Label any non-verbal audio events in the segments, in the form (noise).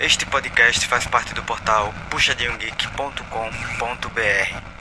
Este podcast faz parte do portal puxadinhogeek.com.br.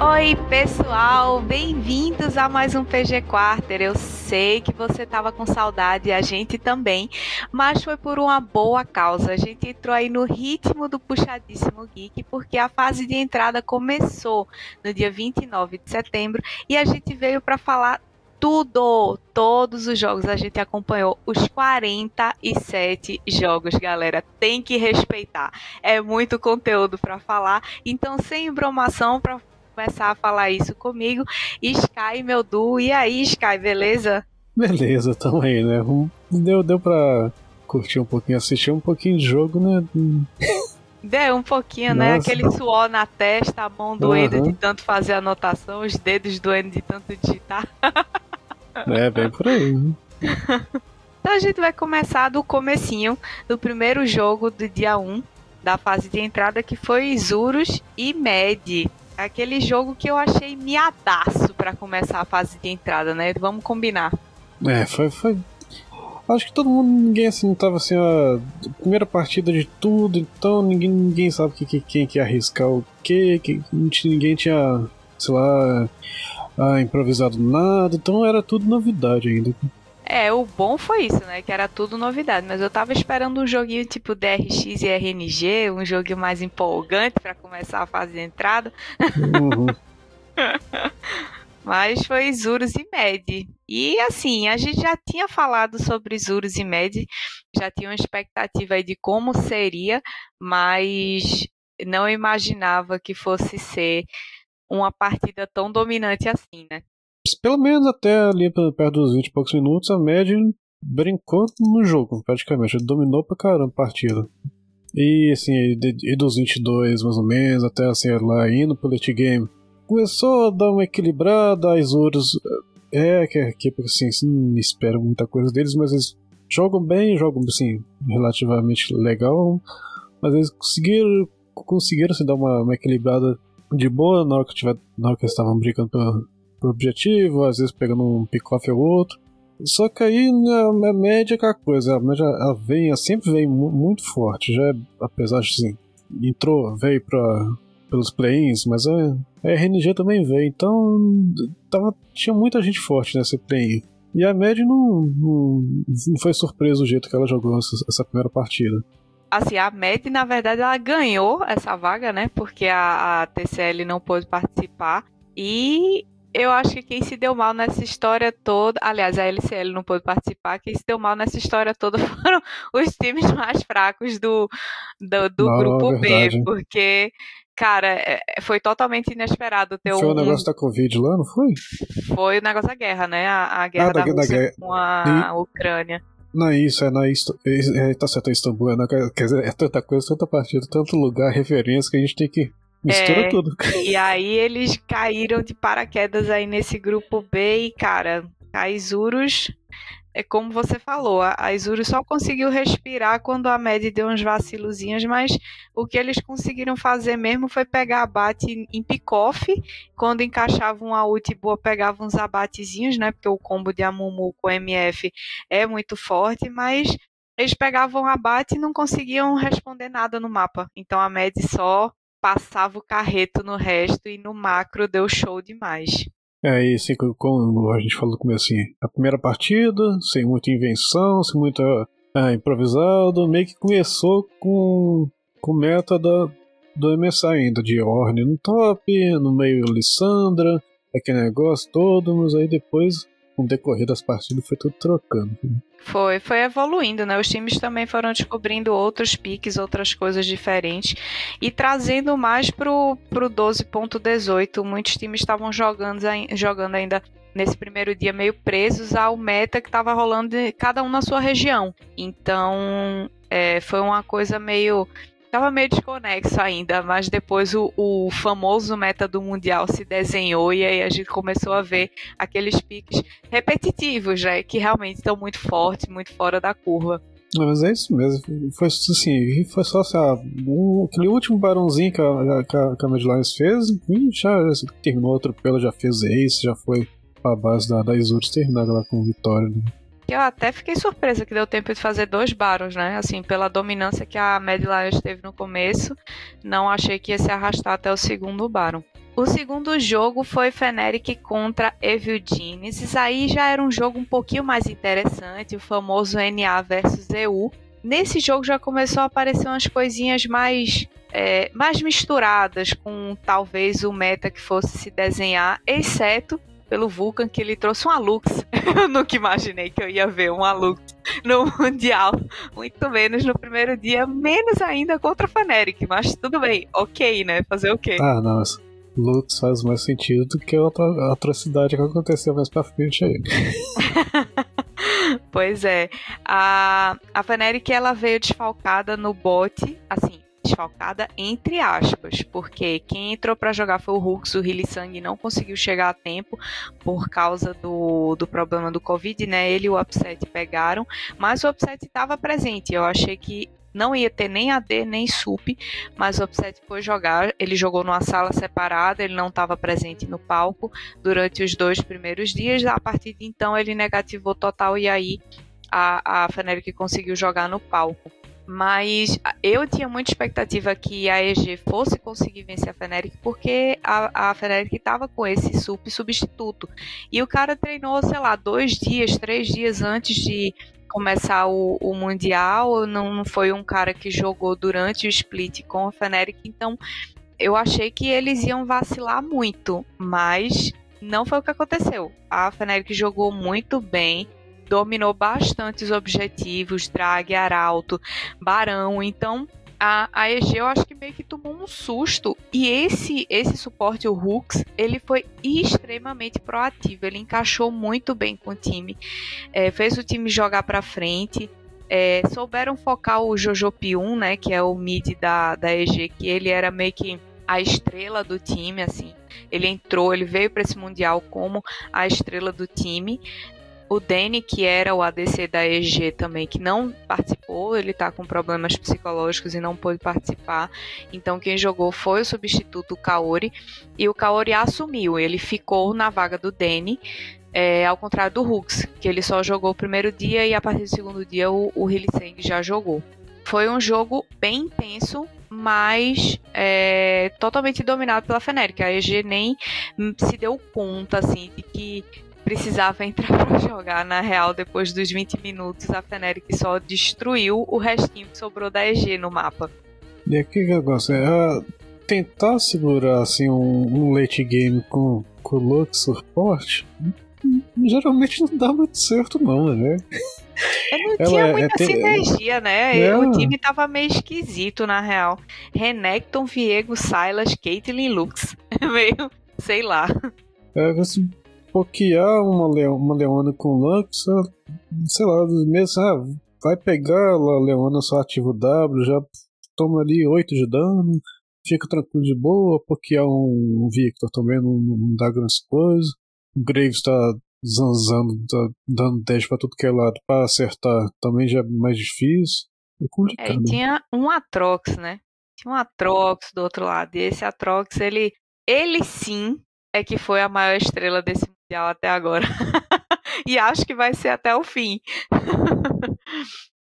Oi, pessoal, bem-vindos a mais um PG Quarter. Eu sei que você estava com saudade, a gente também, mas foi por uma boa causa. A gente entrou aí no ritmo do Puxadíssimo Geek, porque a fase de entrada começou no dia 29 de setembro e a gente veio para falar tudo, todos os jogos. A gente acompanhou os 47 jogos, galera. Tem que respeitar. É muito conteúdo para falar. Então, sem embromação, para começar a falar isso comigo. Sky, meu Du. E aí, Sky, beleza? Beleza, tamo aí, né? Deu, deu pra curtir um pouquinho, assistir um pouquinho de jogo, né? (laughs) Deu um pouquinho, né? Nossa. né? Aquele suor na testa, a mão doendo uhum. de tanto fazer anotação, os dedos doendo de tanto digitar. (laughs) é, bem por aí. Né? (laughs) então a gente vai começar do comecinho do primeiro jogo do dia 1 da fase de entrada que foi Zurus e Med. Aquele jogo que eu achei miadaço para começar a fase de entrada, né? Vamos combinar. É, foi, foi. Acho que todo mundo, ninguém assim, tava assim, a primeira partida de tudo, então ninguém, ninguém sabe que, que, quem que ia arriscar o quê, que ninguém tinha, sei lá, ah, improvisado nada, então era tudo novidade ainda. É, o bom foi isso, né? Que era tudo novidade. Mas eu tava esperando um joguinho tipo DRX e RNG, um joguinho mais empolgante para começar a fazer entrada. Uhum. (laughs) mas foi Zurus e Med. E assim, a gente já tinha falado sobre Zurus e Med, já tinha uma expectativa aí de como seria, mas não imaginava que fosse ser uma partida tão dominante assim, né? Pelo menos até ali perto dos 20 e poucos minutos, a média brincou no jogo, praticamente. Ele dominou pra caramba a partida. E assim, e dos 22 mais ou menos, até assim, lá indo pro late game, começou a dar uma equilibrada, as Urus é que, que assim, assim, não espero muita coisa deles, mas eles jogam bem, jogam assim, relativamente legal, mas eles conseguiram, conseguiram assim, dar uma, uma equilibrada de boa na hora que, tiver, na hora que eles estavam brincando pela, pro objetivo, às vezes pegando um pick-off ou outro. Só que aí né, a média é aquela coisa, a média ela vem, ela sempre vem muito forte, já é, apesar de assim, entrou, veio para pelos play-ins, mas a, a, RNG também veio, então tava, tinha muita gente forte nesse play-in. E a média não, não, não, foi surpresa o jeito que ela jogou essa, essa primeira partida assim, a MED, na verdade, ela ganhou essa vaga, né? Porque a, a, TCL não pôde participar. E eu acho que quem se deu mal nessa história toda, aliás, a LCL não pôde participar, quem se deu mal nessa história toda (laughs) foram os times mais fracos do, do, do não, grupo B, porque, cara, é, é, foi totalmente inesperado ter foi um... Foi o negócio da Covid lá, não foi? Foi o negócio da guerra, né? A, a guerra ah, da, da, da guerra. com a e... Ucrânia. Não é isso, é na Isto... é, tá certo, é Istambul, é na... quer dizer, é tanta coisa, tanta partida, tanto lugar, referência que a gente tem que Mistura é, tudo. E aí eles caíram de paraquedas aí nesse grupo B e, cara, a Isurus, é como você falou, a Isurus só conseguiu respirar quando a Med deu uns vacilozinhos, mas o que eles conseguiram fazer mesmo foi pegar abate em pick-off, quando encaixavam a ult boa, pegavam uns abatezinhos, né, porque o combo de Amumu com MF é muito forte, mas eles pegavam abate e não conseguiam responder nada no mapa. Então a Med só passava o carreto no resto e no macro deu show demais. É, e assim, como a gente falou no começo, assim, a primeira partida, sem muita invenção, sem muita é, improvisado, meio que começou com, com meta da, do MSI ainda, de Orne no top, no meio Lissandra, aquele negócio todo, mas aí depois com o decorrer das partidas foi tudo trocando. Foi, foi evoluindo, né? Os times também foram descobrindo outros piques, outras coisas diferentes e trazendo mais pro, pro 12.18. Muitos times estavam jogando, jogando ainda nesse primeiro dia meio presos ao meta que estava rolando cada um na sua região. Então, é, foi uma coisa meio Tava meio desconexo ainda, mas depois o, o, famoso meta do Mundial se desenhou e aí a gente começou a ver aqueles piques repetitivos, né? Que realmente estão muito fortes, muito fora da curva. mas é isso mesmo. Foi assim, foi só assim, um, aquele último barãozinho que a, que a, a Lions fez, já, já terminou outro pelo, já fez ace, já foi pra base da, da Isurus terminar lá com vitória. Né? Eu até fiquei surpresa que deu tempo de fazer dois barons, né? Assim, pela dominância que a Mad Lions teve no começo, não achei que ia se arrastar até o segundo baron. O segundo jogo foi Feneric contra Evil Genius. Aí já era um jogo um pouquinho mais interessante, o famoso NA versus EU. Nesse jogo já começou a aparecer umas coisinhas mais é, mais misturadas com talvez o meta que fosse se desenhar, exceto pelo Vulcan que ele trouxe uma Lux. eu nunca imaginei que eu ia ver uma Lux no Mundial, muito menos no primeiro dia, menos ainda contra a Feneric, mas tudo bem, ok, né? Fazer o quê? Ah, nossa. Lutz faz mais sentido do que a outra atrocidade que aconteceu mais pra frente aí. (laughs) pois é. A, a Feneric, ela veio desfalcada no bote, assim, desfalcada entre aspas, porque quem entrou para jogar foi o Hux, o Sang não conseguiu chegar a tempo por causa do, do problema do Covid, né? Ele e o Upset pegaram, mas o Upset estava presente. Eu achei que não ia ter nem AD nem SUP, mas o Upset foi jogar. Ele jogou numa sala separada, ele não estava presente no palco durante os dois primeiros dias. A partir de então, ele negativou total e aí a, a Fnatic conseguiu jogar no palco. Mas eu tinha muita expectativa que a EG fosse conseguir vencer a Fnatic, porque a, a Fnatic estava com esse sup substituto. E o cara treinou, sei lá, dois dias, três dias antes de começar o, o Mundial, não, não foi um cara que jogou durante o split com a Fnatic, então eu achei que eles iam vacilar muito, mas não foi o que aconteceu. A Fnatic jogou muito bem, dominou bastante os objetivos, drag, arauto, barão, então a, a EG eu acho que meio que tomou um susto. E esse esse suporte, o Hooks, ele foi extremamente proativo. Ele encaixou muito bem com o time. É, fez o time jogar para frente. É, souberam focar o Jojo Piun, né? Que é o mid da, da EG, que ele era meio que a estrela do time, assim. Ele entrou, ele veio para esse mundial como a estrela do time. O Danny, que era o ADC da EG também, que não participou, ele tá com problemas psicológicos e não pôde participar. Então quem jogou foi o substituto Kaori. E o Kaori assumiu, ele ficou na vaga do Danny. É, ao contrário do Hux, que ele só jogou o primeiro dia e a partir do segundo dia o, o Hilliseng já jogou. Foi um jogo bem intenso, mas é, totalmente dominado pela Feneric. A EG nem se deu conta assim de que precisava entrar (laughs) para jogar. Na real, depois dos 20 minutos, a Feneric só destruiu o restinho que sobrou da EG no mapa. E aqui que negócio é tentar segurar assim um, um late game com, com Lux suporte. Geralmente não dá muito certo, não, né? (laughs) Eu não Ela tinha é, muita é, sinergia, né? É. O time tava meio esquisito, na real. Renekton, Viego, Silas, Caitlyn Lux. (laughs) meio, sei lá. É, assim, pokear uma, Leo, uma Leona com Lux, sei lá, mesmo, ah, vai pegar a Leona só ativa o W, já toma ali 8 de dano, fica tranquilo de boa, pokear um, Victor também não, não dá grandes coisas. O Graves tá zanzando, tá dando 10 pra tudo que é lado pra acertar também já é mais difícil. É complicado. É, tinha um Atrox, né? Tinha um Atrox do outro lado. E esse Atrox, ele, ele sim é que foi a maior estrela desse mundial até agora. (laughs) e acho que vai ser até o fim.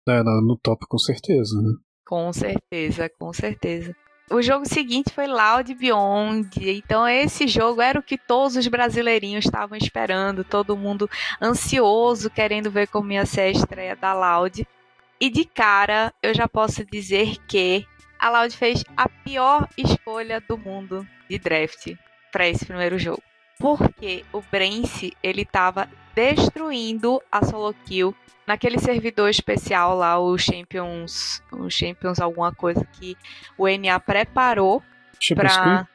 é, no top com certeza, né? Com certeza, com certeza. O jogo seguinte foi Loud Beyond. Então, esse jogo era o que todos os brasileirinhos estavam esperando, todo mundo ansioso, querendo ver como ia ser a estreia da Loud. E de cara, eu já posso dizer que a Loud fez a pior escolha do mundo de draft para esse primeiro jogo. Porque o Brence, ele tava destruindo a solo kill naquele servidor especial lá, o Champions, o Champions alguma coisa que o NA preparou pra...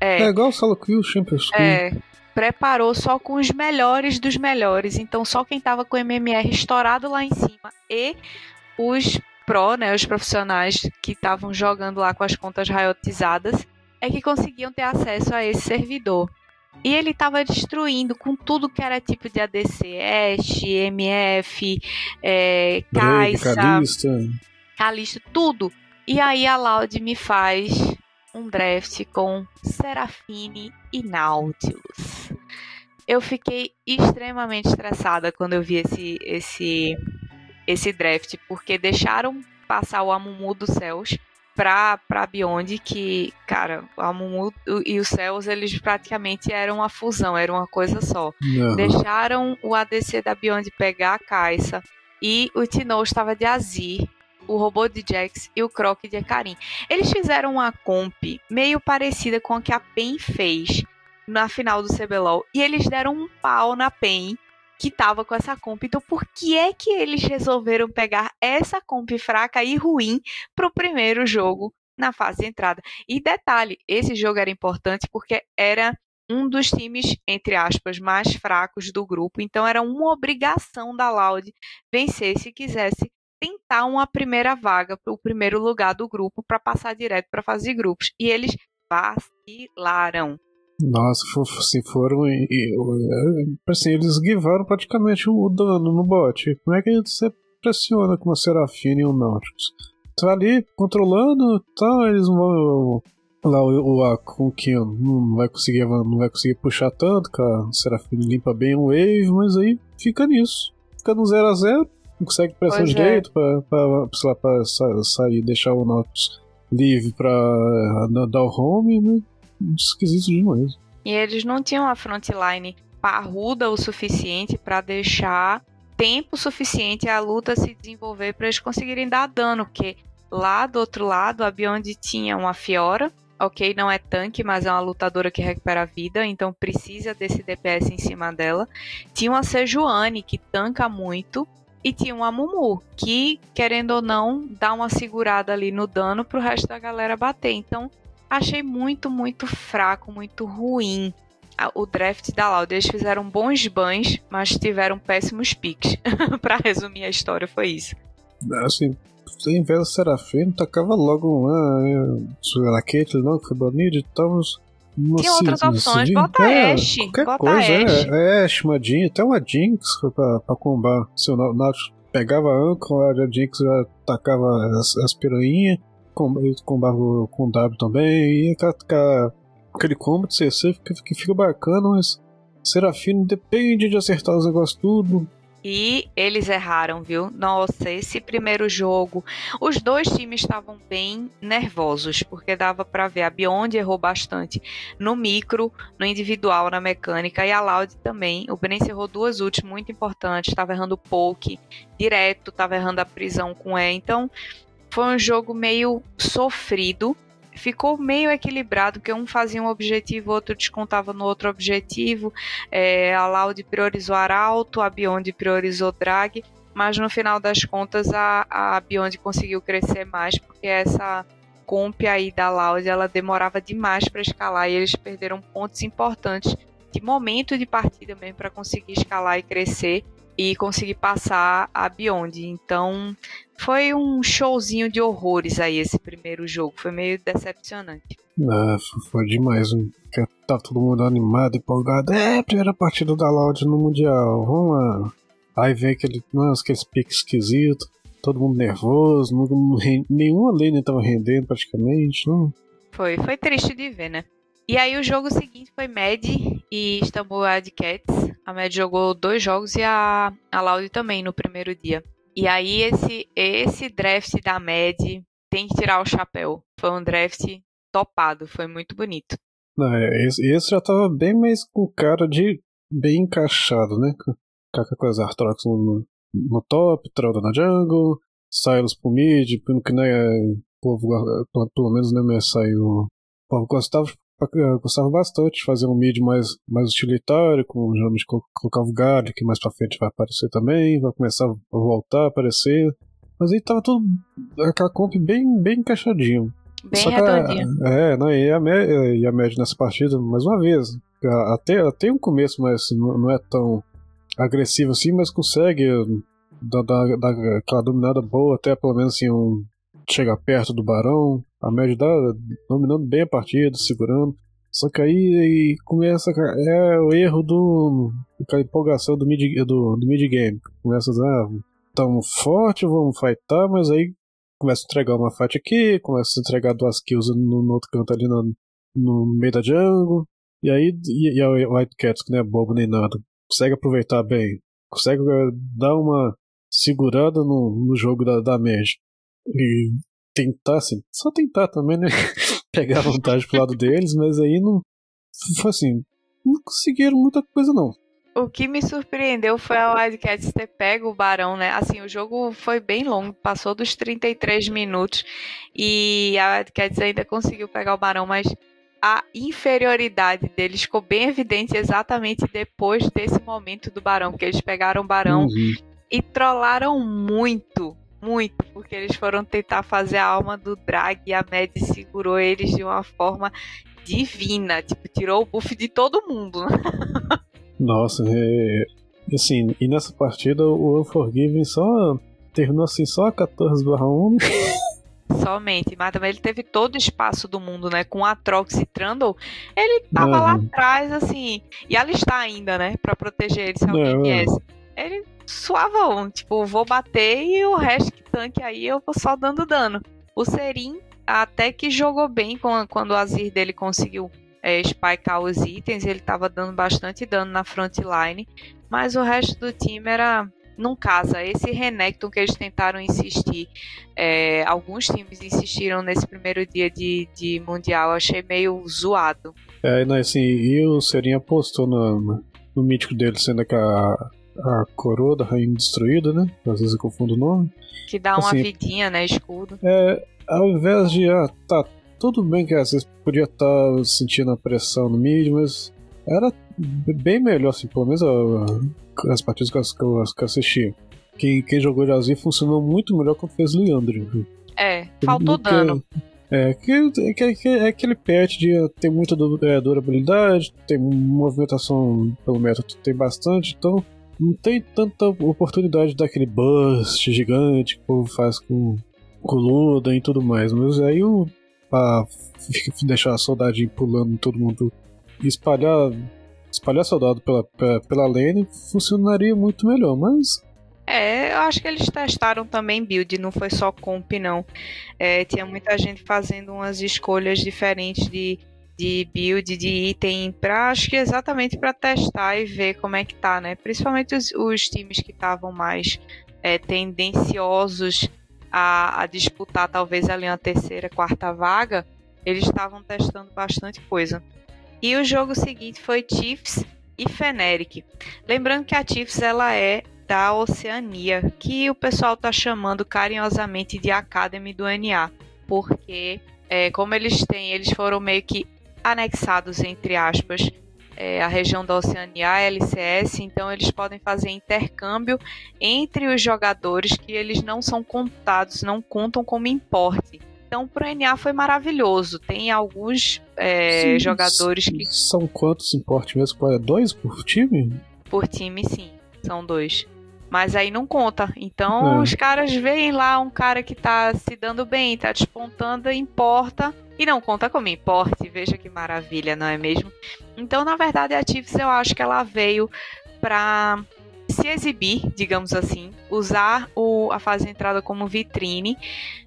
É, é igual o solo kill, Champions Kill. É, preparou só com os melhores dos melhores. Então só quem tava com o MMR estourado lá em cima e os pro, né, os profissionais que estavam jogando lá com as contas raiotizadas é que conseguiam ter acesso a esse servidor. E ele estava destruindo com tudo que era tipo de ADC, Ashe, MF, é, Kai'Sa, Calista. Calista, tudo. E aí a Loud me faz um draft com Serafine e Nautilus. Eu fiquei extremamente estressada quando eu vi esse, esse, esse draft, porque deixaram passar o Amumu dos céus pra, pra Beyond, que, cara, o Amumu e os céus, eles praticamente eram uma fusão, era uma coisa só. Não. Deixaram o ADC da Beyond pegar a Caixa e o Tino estava de Azir, o robô de Jax e o Croc de Ekarim. Eles fizeram uma comp meio parecida com a que a PEN fez na final do CBLOL e eles deram um pau na PEN que tava com essa comp. Então, por que é que eles resolveram pegar essa comp fraca e ruim pro primeiro jogo na fase de entrada? E detalhe, esse jogo era importante porque era um dos times, entre aspas, mais fracos do grupo. Então, era uma obrigação da Loud vencer se quisesse tentar uma primeira vaga para o primeiro lugar do grupo para passar direto para a fase de grupos. E eles vacilaram. Nossa, se foram e, e- é, assim, eles guivaram praticamente o dano no bot. Como é que você pressiona com uma Serafine e um Nautilus? Tá ali controlando, tá, eles vão. Lá o, o Akun que não vai conseguir não vai conseguir puxar tanto, que a Serafine limpa bem o wave, mas aí fica nisso. Fica no 0 a 0 não consegue pressão Pois é. direito pra, pra, sei lá, pra sa- sair, deixar o Nautilus livre pra eh, dar o home, né? Esquisito demais. E eles não tinham a frontline parruda o suficiente para deixar tempo suficiente a luta se desenvolver para eles conseguirem dar dano, porque lá do outro lado a Beyond tinha uma Fiora, ok, não é tanque, mas é uma lutadora que recupera a vida, então precisa desse DPS em cima dela. Tinha uma Sejuani que tanca muito. E tinha uma Mumu, que, querendo ou não, dá uma segurada ali no dano pro resto da galera bater. Então, achei muito, muito fraco, muito ruim o draft da Loud. Eles fizeram bons bans, mas tiveram péssimos picks. (laughs) pra resumir a história, foi isso. Assim, em vez da Serafim, tacava logo uma. Se era a Caitlyn, não, que foi banida, tava. Tinha outras opções, bota Ashe, Qualquer bota coisa, é, é Ashe, uma Jinx, até uma Jinx foi pra, pra combar. Se o Na- Nautilus pegava a Ankle, a Jinx já tacava as, as piranhas, com- e combava com W também, e aquela- aquele combo de CC que, que fica bacana, mas Serafim depende de acertar os negócios tudo. E eles erraram, viu? Nossa, esse primeiro jogo, os dois times estavam bem nervosos, porque dava pra ver a Beyond errou bastante no micro, no individual, na mecânica e a Loud também. O Brence errou duas últimas muito importantes, estava errando poke direto, estava errando a prisão com E. Então, foi um jogo meio sofrido. Ficou meio equilibrado, porque um fazia um objetivo, outro descontava no outro objetivo. É, a Loud priorizou Arauto, a Beyond priorizou Drag, mas no final das contas a, a Beyond conseguiu crescer mais, porque essa comp aí da Loud ela demorava demais para escalar e eles perderam pontos importantes de momento de partida mesmo para conseguir escalar e crescer e conseguir passar a Beyond. Então foi um showzinho de horrores aí esse primeiro jogo, foi meio decepcionante. Ah, foi demais. né? Que Tava todo mundo animado, empolgado. É, primeira partida da Loud no Mundial. Vamos lá. Aí vem aquele, nossa, aqueles piques esquisitos. Todo mundo nervoso. Nenhuma lane tava rendendo praticamente. Não. Foi, foi triste de ver, né? E aí o jogo seguinte foi Mad e Istanbul Cats. A Mad jogou dois jogos e a, a Loud também no primeiro dia. E aí esse, esse draft da Mad tem que tirar o chapéu. Foi um draft topado, foi muito bonito. Não, é, esse, esse já tava bem mais com cara de bem encaixado, né? Com com as Artrox no, no top, Trolda na jungle, Silas pro mid, pelo que né, povo, pelo, pelo menos no MSI, o povo gostava, gostava bastante de fazer um mid mais, mais utilitário, com geralmente colo- colocava o Guard, que mais pra frente vai aparecer também, vai começar a voltar a aparecer. Mas aí tava tudo, aquela comp bem, bem encaixadinho. Bem Só que a- é, não, e a, e a média nessa partida, mais uma vez, até, até um começo, mas assim, não, não é tão agressivo assim, mas consegue dar, dar, dar aquela dominada boa, até pelo menos assim, um, chegar perto do Barão. A média dá dominando bem a partida, segurando. Só que aí, começa. É o erro do. empolgação do mid, do, do mid game. Começa a ah, forte, vamos fightar, mas aí começa a entregar uma fight aqui, começa a entregar duas kills no, no outro canto ali no, no meio da jungle. E aí, e, e a White Cats, que não é bobo nem nada, consegue aproveitar bem, consegue eh, dar uma segurada no, no jogo da, da Mage. E tentar, assim, só tentar também, né? (laughs) Pegar vantagem pro lado deles, mas aí não. Foi assim, não conseguiram muita coisa não. O que me surpreendeu foi a Wildcats ter pego o Barão, né? Assim, o jogo foi bem longo, passou dos 33 minutos e a Wildcats ainda conseguiu pegar o Barão, mas a inferioridade deles ficou bem evidente exatamente depois desse momento do Barão, que eles pegaram o Barão uhum. e trollaram muito, muito, porque eles foram tentar fazer a alma do Drag e a Mad segurou eles de uma forma divina, tipo, tirou o buff de todo mundo. (laughs) Nossa, é, assim, e nessa partida o Unforgiven só terminou assim só 14 barra 1. (laughs) Somente, mas também ele teve todo o espaço do mundo, né? Com a Trox e Trundle, ele tava lá atrás, assim, e ela está ainda, né? Pra proteger ele se alguém é, viesse. Ele suavão, tipo, vou bater e o resto que tanque aí eu vou só dando dano. O Serin até que jogou bem quando o Azir dele conseguiu é, spikear os itens, ele estava dando bastante dano na frontline, mas o resto do time era não casa. Esse Renekton que eles tentaram insistir, é, alguns times insistiram nesse primeiro dia de, de Mundial, achei meio zoado. É, não, assim, e o Serinha apostou no, no mítico dele, sendo que a, a coroa da rainha destruída, né? Às vezes eu confundo o nome. Que dá uma assim, vidinha, né? Escudo. É, ao invés de, ah, tá, tudo bem que às vezes podia estar tá sentindo a pressão no mid, mas era bem melhor, assim, pelo menos a, as partidas que eu, que eu assisti. Quem, quem jogou de Azir funcionou muito melhor quando fez Leandro. É, faltou que, dano. É, que, que, que, é aquele patch de ter muita é, durabilidade, tem movimentação pelo método, tem bastante, então não tem tanta oportunidade daquele burst gigante que o povo faz com, com Luda e tudo mais. Mas aí o, pra deixar a saudade pulando todo mundo e espalhar espalhar soldado pela, pela, pela lane funcionaria muito melhor, mas é, eu acho que eles testaram também build, não foi só comp, não. É, tinha muita gente fazendo umas escolhas diferentes de, de build, de item, pra, acho que exatamente para testar e ver como é que tá, né? Principalmente os, os times que estavam mais é, tendenciosos a, a disputar talvez ali uma terceira, quarta vaga, eles estavam testando bastante coisa. E o jogo seguinte foi Chiefs e Feneric. Lembrando que a Chiefs ela é da Oceania, que o pessoal está chamando carinhosamente de Academy do NA, porque é, como eles têm, eles foram meio que anexados entre aspas é, a região da Oceania, a LCS, então eles podem fazer intercâmbio entre os jogadores que eles não são contados, não contam como importe. Então, para o NA foi maravilhoso. Tem alguns é, sim, jogadores que. São quantos importes mesmo? É dois por time? Por time, sim. São dois. Mas aí não conta. Então, é. os caras veem lá um cara que tá se dando bem, tá despontando, importa e não conta como importe. Veja que maravilha, não é mesmo? Então, na verdade, a Chiefs eu acho que ela veio para se exibir, digamos assim, usar o, a fase de entrada como vitrine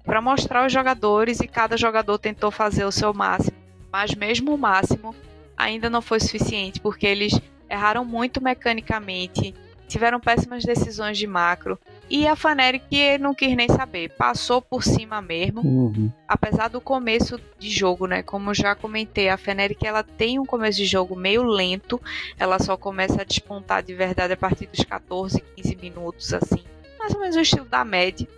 para mostrar os jogadores e cada jogador tentou fazer o seu máximo, mas mesmo o máximo ainda não foi suficiente porque eles erraram muito mecanicamente tiveram péssimas decisões de macro. E a Fnatic não quis nem saber, passou por cima mesmo. Uhum. Apesar do começo de jogo, né? Como eu já comentei, a Fnatic ela tem um começo de jogo meio lento. Ela só começa a despontar de verdade a partir dos 14, 15 minutos, assim. Mais ou menos o estilo da Med.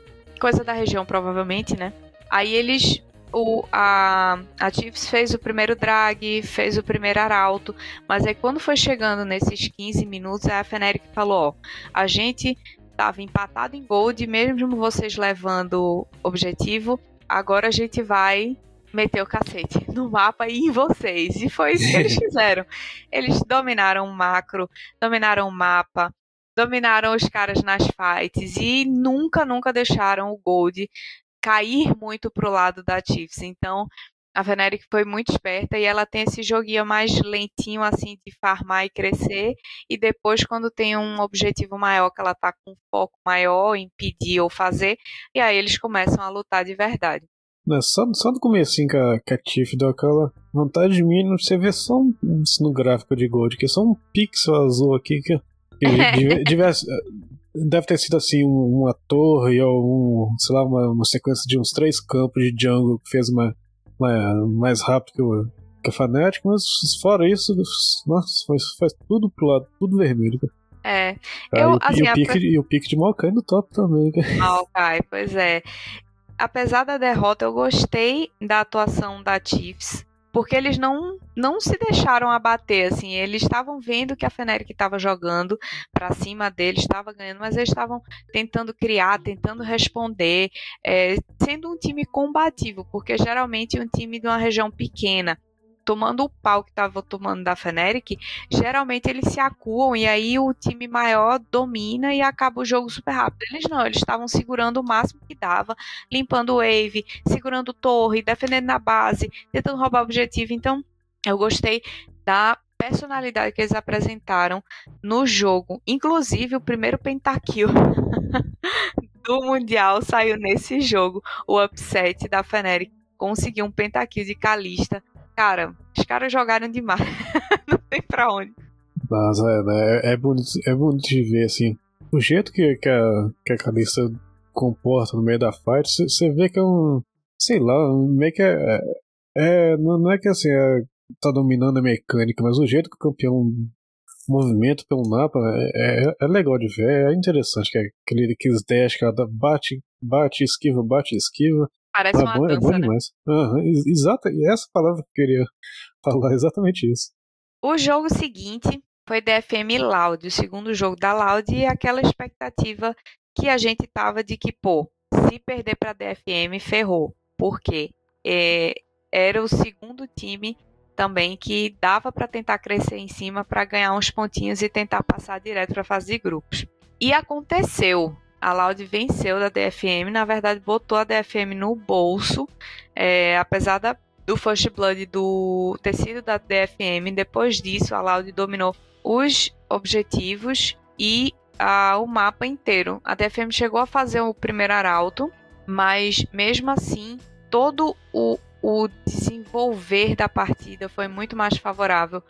Coisa da região, provavelmente, né? Aí eles o, a, a Chiefs fez o primeiro drag, fez o primeiro arauto, mas aí quando foi chegando nesses 15 minutos, a Feneric falou: ó, a gente estava empatado em gold, mesmo vocês levando objetivo, agora a gente vai meter o cacete no mapa e em vocês. E foi isso que eles (laughs) fizeram. Eles dominaram o macro, dominaram o mapa, dominaram os caras nas fights e nunca, nunca deixaram o Gold cair muito pro lado da Chiefs. Então, A Fnatic foi muito esperta e ela tem esse joguinho mais lentinho, assim, de farmar e crescer. E depois, quando tem um objetivo maior, que ela tá com um foco maior em pedir ou fazer, e aí eles começam a lutar de verdade. É, só, só no começo que a, que a Tiff deu aquela vontade mínima, você vê só um, no gráfico de Gold, que é só um pixel azul aqui que, que (laughs) devesse, deve ter sido assim uma torre ou um, sei lá, uma, uma sequência de uns três campos de jungle que fez uma, uma mais rápido que, o, que a Fnatic, mas fora isso, nossa, faz, faz tudo pro lado, tudo vermelho. É. Ah, eu, e, assim, e, o pique, e o pique de Maokai no top também. Maokai, pois é. Apesar da derrota, eu gostei da atuação da Chiefs porque eles não não se deixaram abater assim, eles estavam vendo que a Feneric estava jogando para cima deles, estava ganhando, mas eles estavam tentando criar, tentando responder, é, sendo um time combativo, porque geralmente um time de uma região pequena tomando o pau que estava tomando da Feneric, geralmente eles se acuam e aí o time maior domina e acaba o jogo super rápido. Eles não, eles estavam segurando o máximo que dava, limpando o wave, segurando torre, defendendo na base, tentando roubar o objetivo. Então, eu gostei da personalidade que eles apresentaram no jogo. Inclusive, o primeiro pentakill (laughs) do Mundial saiu nesse jogo. O upset da Feneric conseguiu um pentakill de Kalista Cara, os caras jogaram demais. (laughs) não tem pra onde. Nossa, é, né, é, é, bonito, é bonito de ver, assim. O jeito que, que, a, que a Calista comporta no meio da fight, você vê que é um. Sei lá, meio que é. é não, não é que assim, é, tá dominando a mecânica, mas o jeito que o campeão movimento pelo mapa é, é, é, legal de ver, é interessante. Que é aquele, aqueles dash que ela bate, bate, esquiva, bate, esquiva. Parece ah, uma bom, dança, é bom né? demais. Uhum, exata, e essa palavra que eu queria (laughs) falar, exatamente isso. O jogo seguinte foi DFM Loud, o segundo jogo da Loud, e aquela expectativa que a gente tava de que, pô, se perder para DFM, ferrou. Por quê? É, era o segundo time também que dava para tentar crescer em cima para ganhar uns pontinhos e tentar passar direto para a fase de grupos. E aconteceu a Loud venceu da DFM, na verdade botou a DFM no bolso, é, apesar da, do First Blood do tecido da DFM. Depois disso, a Loud dominou os objetivos e a, o mapa inteiro. A DFM chegou a fazer o primeiro arauto, mas mesmo assim, todo o, o desenvolver da partida foi muito mais favorável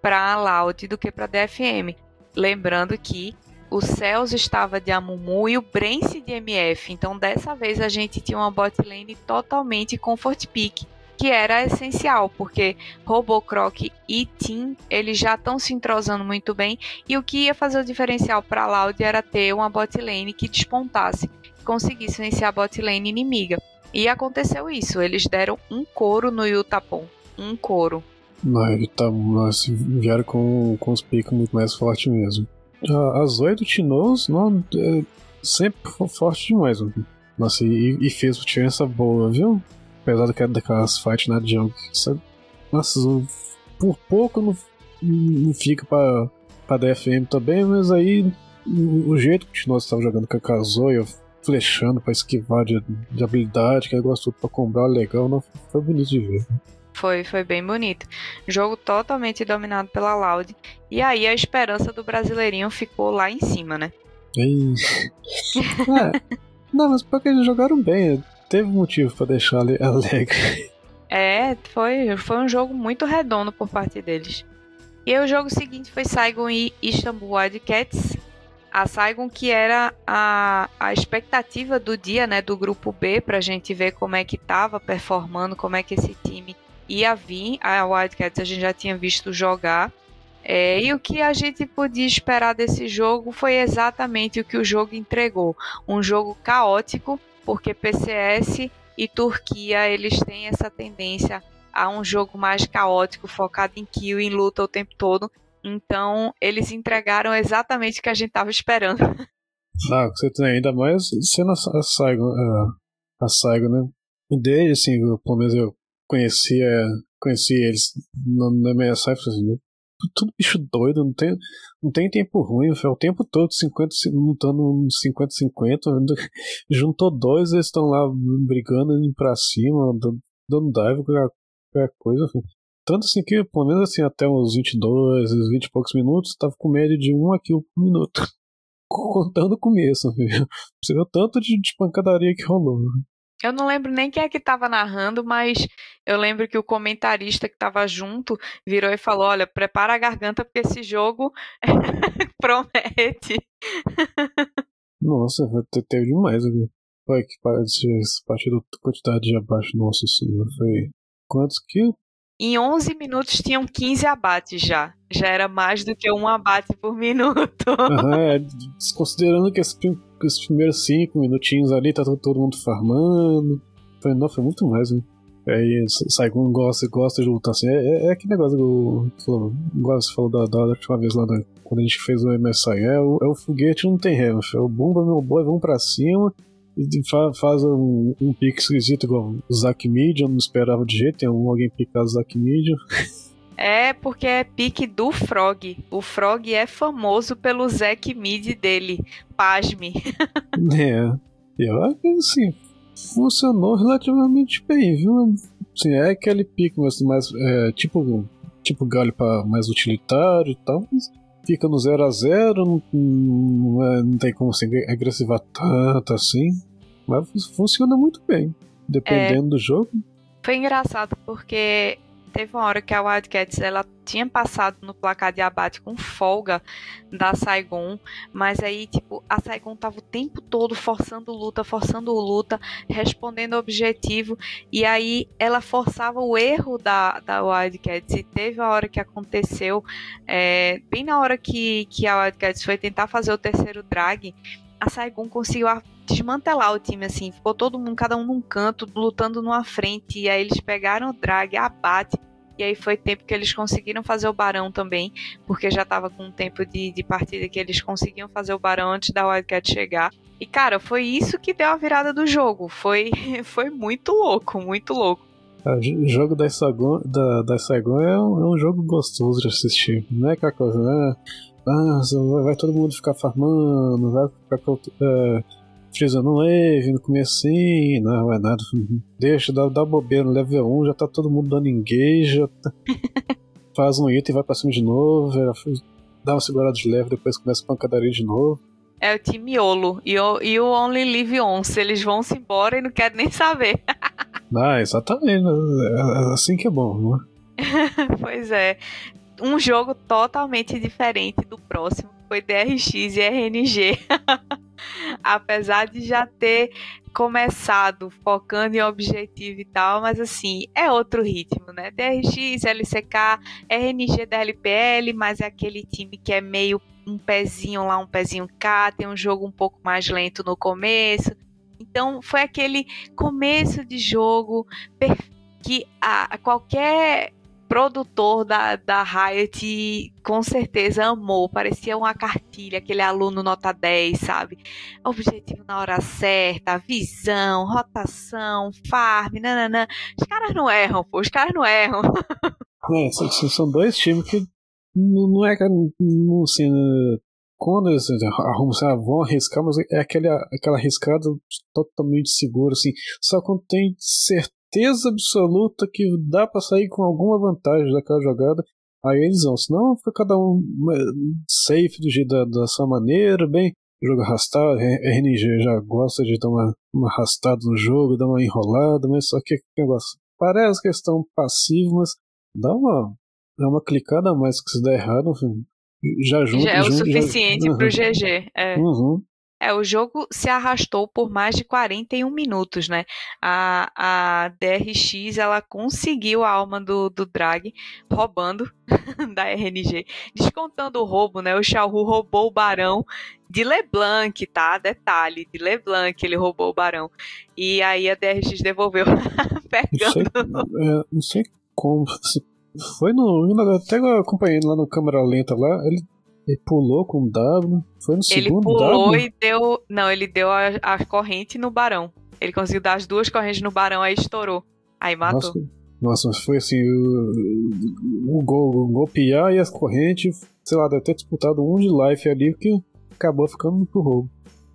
para a Loud do que para a DFM. Lembrando que o Cells estava de Amumu e o Brence de MF. Então, dessa vez, a gente tinha uma bot lane totalmente comfort pick, que era essencial, porque Robocroc e Team eles já estão se entrosando muito bem. E o que ia fazer o diferencial para a Loud era ter uma bot lane que despontasse, conseguisse vencer a bot lane inimiga. E aconteceu isso, eles deram um couro no Yutapon. Um couro. Não, ele tá, vieram com, com os picos muito mais fortes mesmo. A, a Zoe do Tinoz não, é sempre forte demais. Mano. Nossa, e, e fez diferença boa, viu? Apesar daquelas fights na Junk. Nossa, por pouco não, não fica pra, pra DFM também, mas aí o, jeito que o Tinoz estava jogando com a Zoe, flechando pra esquivar de, de habilidade, que negócio tudo pra comprar legal, não, foi bonito de ver. Foi, foi bem bonito. Jogo totalmente dominado pela Loud. E aí a esperança do brasileirinho ficou lá em cima, né? (laughs) é. Não, mas porque eles jogaram bem. Teve motivo para deixar alegre. É, foi, foi um jogo muito redondo por parte deles. E o jogo seguinte foi Saigon e Istanbul Wildcats. A Saigon que era a, a expectativa do dia, né, do grupo B, pra gente ver como é que tava performando, como é que esse time ia vir. A Wildcats a gente já tinha visto jogar. É, e o que a gente podia esperar desse jogo foi exatamente o que o jogo entregou. Um jogo caótico, porque PCS e Turquia eles têm essa tendência a um jogo mais caótico, focado em kill, em luta o tempo todo. Então, eles entregaram exatamente o que a gente estava esperando. (laughs) Ah, você tem ainda mais sendo a Saigon, a, a Saigon, né? Desde, assim, pelo menos eu conhecia, conhecia eles no, na minha site, assim, tudo bicho doido, não tem, não tem tempo ruim, foi o tempo todo 50, lutando 50-50, (laughs) juntou dois, eles estão lá brigando, indo pra cima, dando, dive, qualquer coisa. Tanto assim que, pelo menos assim, até uns 22, 20 e poucos minutos, tava com média de 1 kill por minuto. (laughs) Contando o começo, (laughs) viu? Você viu tanto de, de pancadaria que rolou. Eu não lembro nem quem é que estava narrando, mas eu lembro que o comentarista que estava junto virou e falou: Olha, prepara a garganta porque esse jogo (laughs) promete. Nossa, teve demais. Foi que esse partido quantidade de abaixo, nossa senhora, foi. Quantos que? Em 11 minutos tinham 15 abates já. Já era mais do que um abate por minuto. Uhum, (laughs) é, considerando que esses, esses primeiros 5 minutinhos ali tá todo, todo mundo farmando. Foi, não, foi muito mais, né? Aí Saigon gosta, gosta de lutar assim. É, é, é aquele negócio falou, igual você falou da, da última vez lá, da, quando a gente fez o MSI. É o, é o foguete não tem ré, é o bomba, meu boy, vamos pra cima faz um, um pique esquisito igual o Zack Mid, eu não esperava de jeito tem alguém picar o Zack Mid. (laughs) É porque é pique do Frog. O Frog é famoso pelo Zack Mid dele. Pasme. (laughs) É. Eu acho que assim, funcionou relativamente bem, viu? Assim, é aquele pique, mas mais é, tipo, tipo galho para mais utilitário e tal, mas fica no 0 a 0 não, não, é, não, tem como se agressivar tanto assim. Mas funciona muito bem, dependendo é, do jogo. Foi engraçado porque teve uma hora que a Wildcats ela tinha passado no placar de abate com folga da Saigon, mas aí tipo a Saigon tava o tempo todo forçando luta, forçando luta, respondendo objetivo e aí ela forçava o erro da, da Wildcats e teve a hora que aconteceu é, bem na hora que, que a Wildcats foi tentar fazer o terceiro drag a Saigon conseguiu desmantelar o time, assim, ficou todo mundo, cada um num canto, lutando numa frente, e aí eles pegaram o drag, abate, e aí foi tempo que eles conseguiram fazer o Barão também, porque já tava com um tempo de, de partida que eles conseguiam fazer o Barão antes da Wildcat chegar. E cara, foi isso que deu a virada do jogo. Foi, (laughs) foi muito louco, muito louco. O jogo da Saigon, da, da Saigon é, um, é um jogo gostoso de assistir. Não é coisa, né? Ah, vai todo mundo ficar farmando, vai ficar é, frisando wave no começo assim, não, é nada. (laughs) Deixa, dá, dá bobeira no level 1, já tá todo mundo dando engage, já tá, (laughs) faz um item e vai pra cima de novo, dá uma segurada de leve, depois começa a pancadaria de novo. É o time Olo e o, Only Live Once, eles vão se embora e não querem nem saber. ah, exatamente, né? é assim que é bom, né? (laughs) pois é um jogo totalmente diferente do próximo, foi DRX e RNG. (laughs) Apesar de já ter começado focando em objetivo e tal, mas assim, é outro ritmo, né? DRX, LCK, RNG da LPL, mas é aquele time que é meio um pezinho lá, um pezinho cá, tem um jogo um pouco mais lento no começo. Então, foi aquele começo de jogo que a qualquer produtor da, da Riot com certeza amou. Parecia uma cartilha, aquele aluno nota 10, sabe? Objetivo na hora certa, visão, rotação, farm, nananã. Os caras não erram, pô, os caras não erram. (laughs) É, são dois times que não é não, assim, quando eles arrumam, vão arriscar, mas é aquele, aquela arriscada totalmente segura, assim, só quando tem certeza certeza absoluta que dá para sair com alguma vantagem daquela jogada, aí eles vão. Senão fica cada um safe do jeito da, sua maneira, bem. Jogo arrastado, RNG já gosta de dar uma, uma arrastada no jogo, dar uma enrolada, mas só que negócio. Parece que estão passivos, mas dá uma, dá uma clicada a mais que se der errado, já junto. Já é o suficiente já... pro (laughs) GG. É. Uhum. É, o jogo se arrastou por mais de 41 minutos, né? A, a DRX, ela conseguiu a alma do, do Drag roubando (laughs) da RNG, descontando o roubo, né? O Xiaohu roubou o Barão de LeBlanc, tá? Detalhe, de LeBlanc ele roubou o Barão. E aí a DRX devolveu pegando... (laughs) Não sei, é, não sei como... Foi no... Até acompanhei lá no câmera lenta lá, ele ele pulou com o W. Foi no segundo Ele pulou w? e deu. Não, ele deu a, a, corrente no barão. Ele conseguiu dar as duas correntes no barão, aí estourou. Aí matou. Nossa, nossa foi assim: o, gol, golpear e as correntes, sei lá, deve ter disputado um de life ali que acabou ficando pro roubo.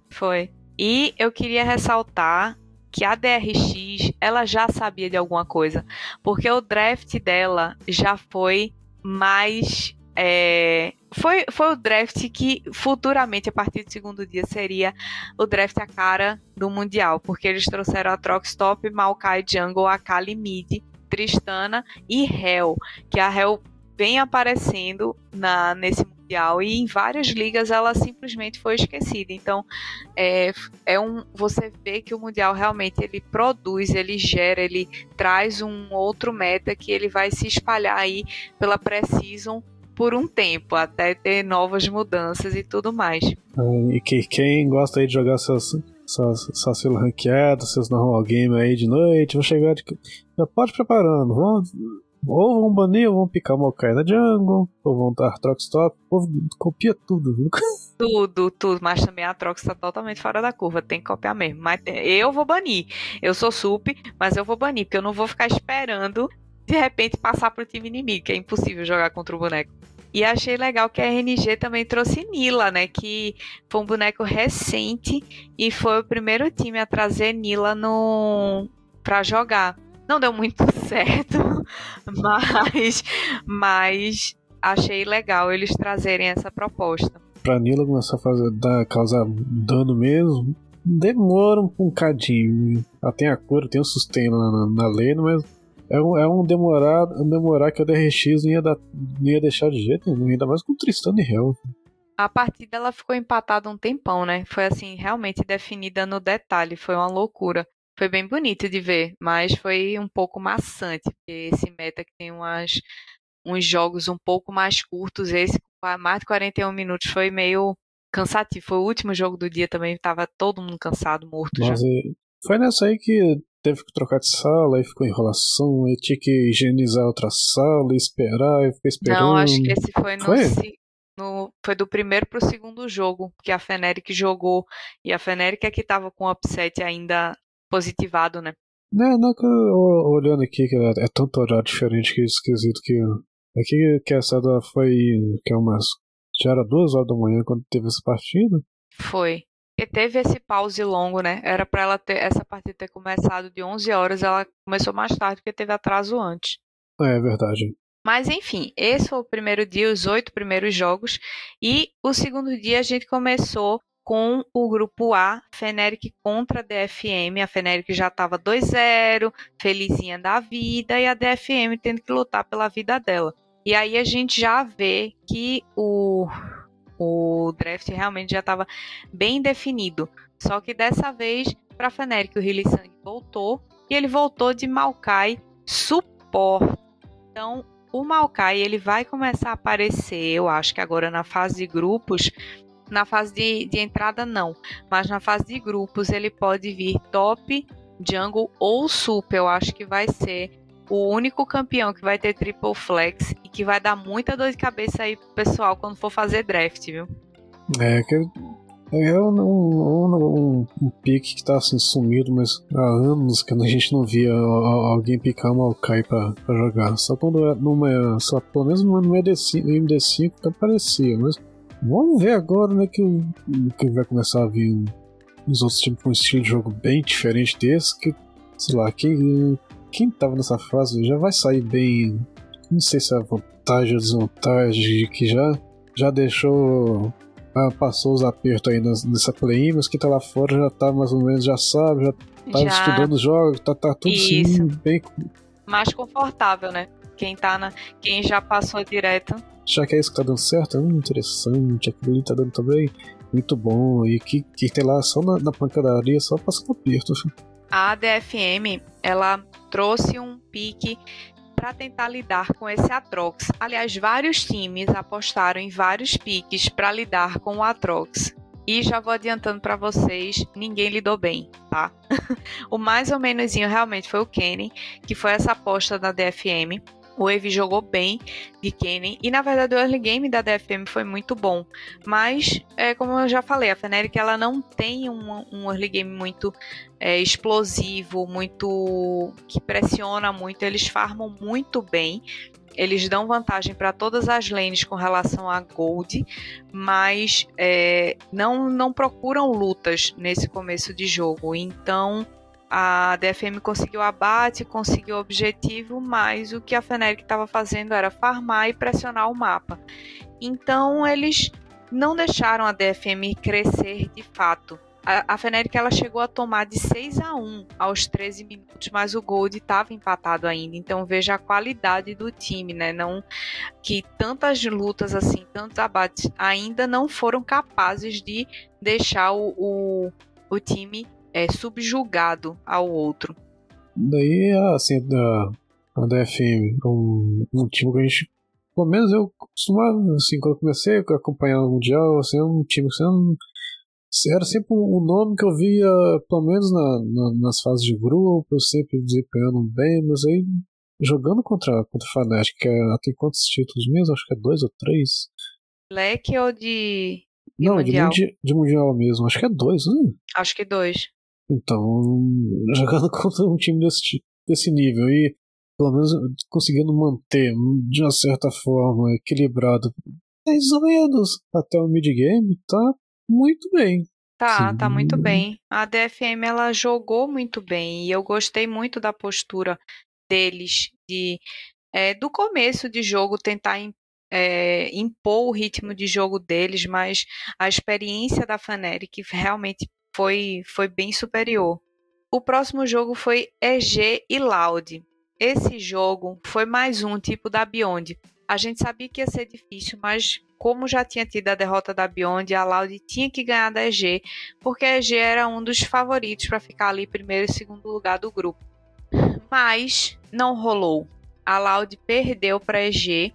Foi. E eu queria ressaltar que a DRX ela já sabia de alguma coisa, porque o draft dela já foi mais é, foi, foi o draft que futuramente, a partir do segundo dia, seria o draft a cara do Mundial, porque eles trouxeram a Trockstop, Maokai Jungle, a Kali Mid, Tristana e Hell, que a Hell vem aparecendo na, nesse mundial e em várias ligas ela simplesmente foi esquecida. Então é, é um você vê que o mundial realmente ele produz, ele gera, ele traz um outro meta que ele vai se espalhar aí pela pré-season por um tempo, até ter novas mudanças e tudo mais. É, e que, quem gosta aí de jogar seus, suas, suas filas ranqueadas, seus normal game aí de noite, vão chegar de. Já pode preparando, vão, ou vão banir, ou vão picar uma Maokai na jungle, ou vão dar Troxtop, ou copia tudo, viu? (laughs) Tudo, tudo, mas também a Trox tá totalmente fora da curva, tem que copiar mesmo. Mas eu vou banir. Eu sou sup, mas eu vou banir, porque eu não vou ficar esperando de repente passar pro time inimigo, que é impossível jogar contra o boneco. E achei legal que a RNG também trouxe Nila, né? Que foi um boneco recente e foi o primeiro time a trazer Nila no para jogar. Não deu muito (laughs) certo, mas mas achei legal eles trazerem essa proposta. Pra Nila começar a fazer dar, causar dano mesmo, demora um bocadinho. Ela tem a cura, tem o sustento na, na, na lane, mas é um, é um demorar, um demorar que a DRX não ia, dar, não ia deixar de jeito nenhum, ainda mais com Tristan e Hell. A partida ela ficou empatada um tempão, né? Foi assim, realmente definida no detalhe, foi uma loucura. Foi bem bonito de ver, mas foi um pouco maçante, porque esse meta que tem umas, uns jogos um pouco mais curtos, esse com mais de 41 minutos foi meio cansativo. Foi o último jogo do dia também, tava todo mundo cansado, morto já. É, foi nessa aí que teve que trocar de sala, aí ficou enrolação, aí tinha que higienizar outra sala, esperar, e ficar esperando. Não, acho que esse foi no, foi? no foi do primeiro pro segundo jogo, que a Feneric jogou, e a Feneric é que tava com o upset ainda positivado, né? Não, não, olhando aqui, que é, é tanto horário diferente que é esquisito que. Aqui que essa foi. que é umas. Já era duas horas da manhã quando teve essa partida? Foi. Teve esse pause longo, né? Era para ela ter essa partida ter começado de 11 horas, ela começou mais tarde porque teve atraso antes. É, é verdade. Mas enfim, esse foi o primeiro dia, os oito primeiros jogos. E o segundo dia a gente começou com o grupo A, Feneric contra a DFM. A Feneric já estava 2-0, felizinha da vida, e a DFM tendo que lutar pela vida dela. E aí a gente já vê que o o draft realmente já estava bem definido. Só que dessa vez, para a Feneric, o Hillisang voltou e ele voltou de Maokai suporte. Então, o Maokai ele vai começar a aparecer, eu acho que agora na fase de grupos. Na fase de, de entrada, não. Mas na fase de grupos, ele pode vir top, jungle ou super. Eu acho que vai ser o único campeão que vai ter triple flex e que vai dar muita dor de cabeça aí pro pessoal quando for fazer draft, viu? É, que é um, um, um, um pique que tá assim sumido, mas há anos que a gente não via alguém picar uma Maokai pra, pra jogar. Só quando é numa. Só, pelo menos no MD5, MD5 que aparecia, mas vamos ver agora, né, que, que vai começar a vir uns outros times com um estilo de jogo bem diferente desse, que, sei lá, que quem tava nessa fase já vai sair bem. Não sei se é vantagem ou desvantagem, que já, já deixou. Ah, passou os apertos aí nessa play mas quem tá lá fora já tá mais ou menos, já sabe, já tá já. estudando os jogos, tá, tá tudo assim, bem. Mais confortável, né? Quem tá na. Quem já passou direto. Já que é isso que tá dando certo, é interessante, aquilo ali tá dando também muito bom. E que, que tem lá só na, na pancadaria, só passando aperto. Assim. A ADFM, ela trouxe um pique para tentar lidar com esse Atrox. Aliás, vários times apostaram em vários piques para lidar com o Atrox. E já vou adiantando para vocês, ninguém lidou bem, tá? (laughs) o mais ou menos realmente foi o Kenny, que foi essa aposta da DFM. O Evi jogou bem de Kennen e na verdade o early game da DFM foi muito bom, mas é, como eu já falei, a Fnatic ela não tem um, um early game muito é, explosivo, muito que pressiona muito, eles farmam muito bem. Eles dão vantagem para todas as lanes com relação a Gold, mas é, não, não procuram lutas nesse começo de jogo. Então, A DFM conseguiu abate, conseguiu objetivo, mas o que a Feneric estava fazendo era farmar e pressionar o mapa. Então eles não deixaram a DFM crescer de fato. A, a Feneric ela chegou a tomar de 6 a 1 aos 13 minutos, mas o Gold estava empatado ainda. Então veja a qualidade do time, né? Não que tantas lutas assim, tantos abates ainda não foram capazes de deixar o, o, o time é, subjugado ao outro. Daí, assim, da, a DFM, um, um time que a gente pelo menos eu costumava, assim, quando eu comecei a acompanhar o Mundial, assim, um time que assim, era sempre um nome que eu via, pelo menos na, na, nas fases de grupo, sempre desempenhando bem, mas aí jogando contra, contra o Fnatic, que é, tem quantos títulos mesmo? Acho que é dois ou três. Leque ou de. de Não, mundial? De, de Mundial mesmo, acho que é dois, né? Acho que dois. Então, (laughs) jogando contra um time desse, desse nível e pelo menos conseguindo manter de uma certa forma equilibrado mais ou menos até o mid-game, tá muito bem. Tá, Sim. tá muito bem. A DFM ela jogou muito bem e eu gostei muito da postura deles de é, do começo de jogo tentar é, impor o ritmo de jogo deles, mas a experiência da Fnatic realmente foi, foi bem superior. O próximo jogo foi EG e Loud. Esse jogo foi mais um tipo da Beyond. A gente sabia que ia ser difícil, mas como já tinha tido a derrota da Beyond, a Loud tinha que ganhar da EG, porque a EG era um dos favoritos para ficar ali primeiro e segundo lugar do grupo. Mas não rolou. A Loud perdeu para a EG,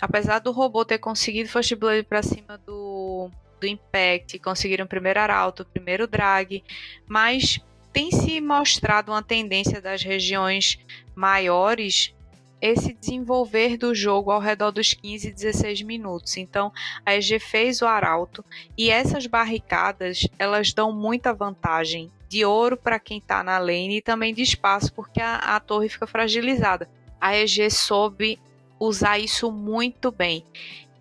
apesar do robô ter conseguido First Blood para cima do, do Impact, conseguiram o primeiro arauto, o primeiro drag, mas tem se mostrado uma tendência das regiões maiores esse desenvolver do jogo ao redor dos 15 16 minutos. Então, a EG fez o arauto e essas barricadas, elas dão muita vantagem de ouro para quem está na lane e também de espaço porque a, a torre fica fragilizada. A EG soube usar isso muito bem.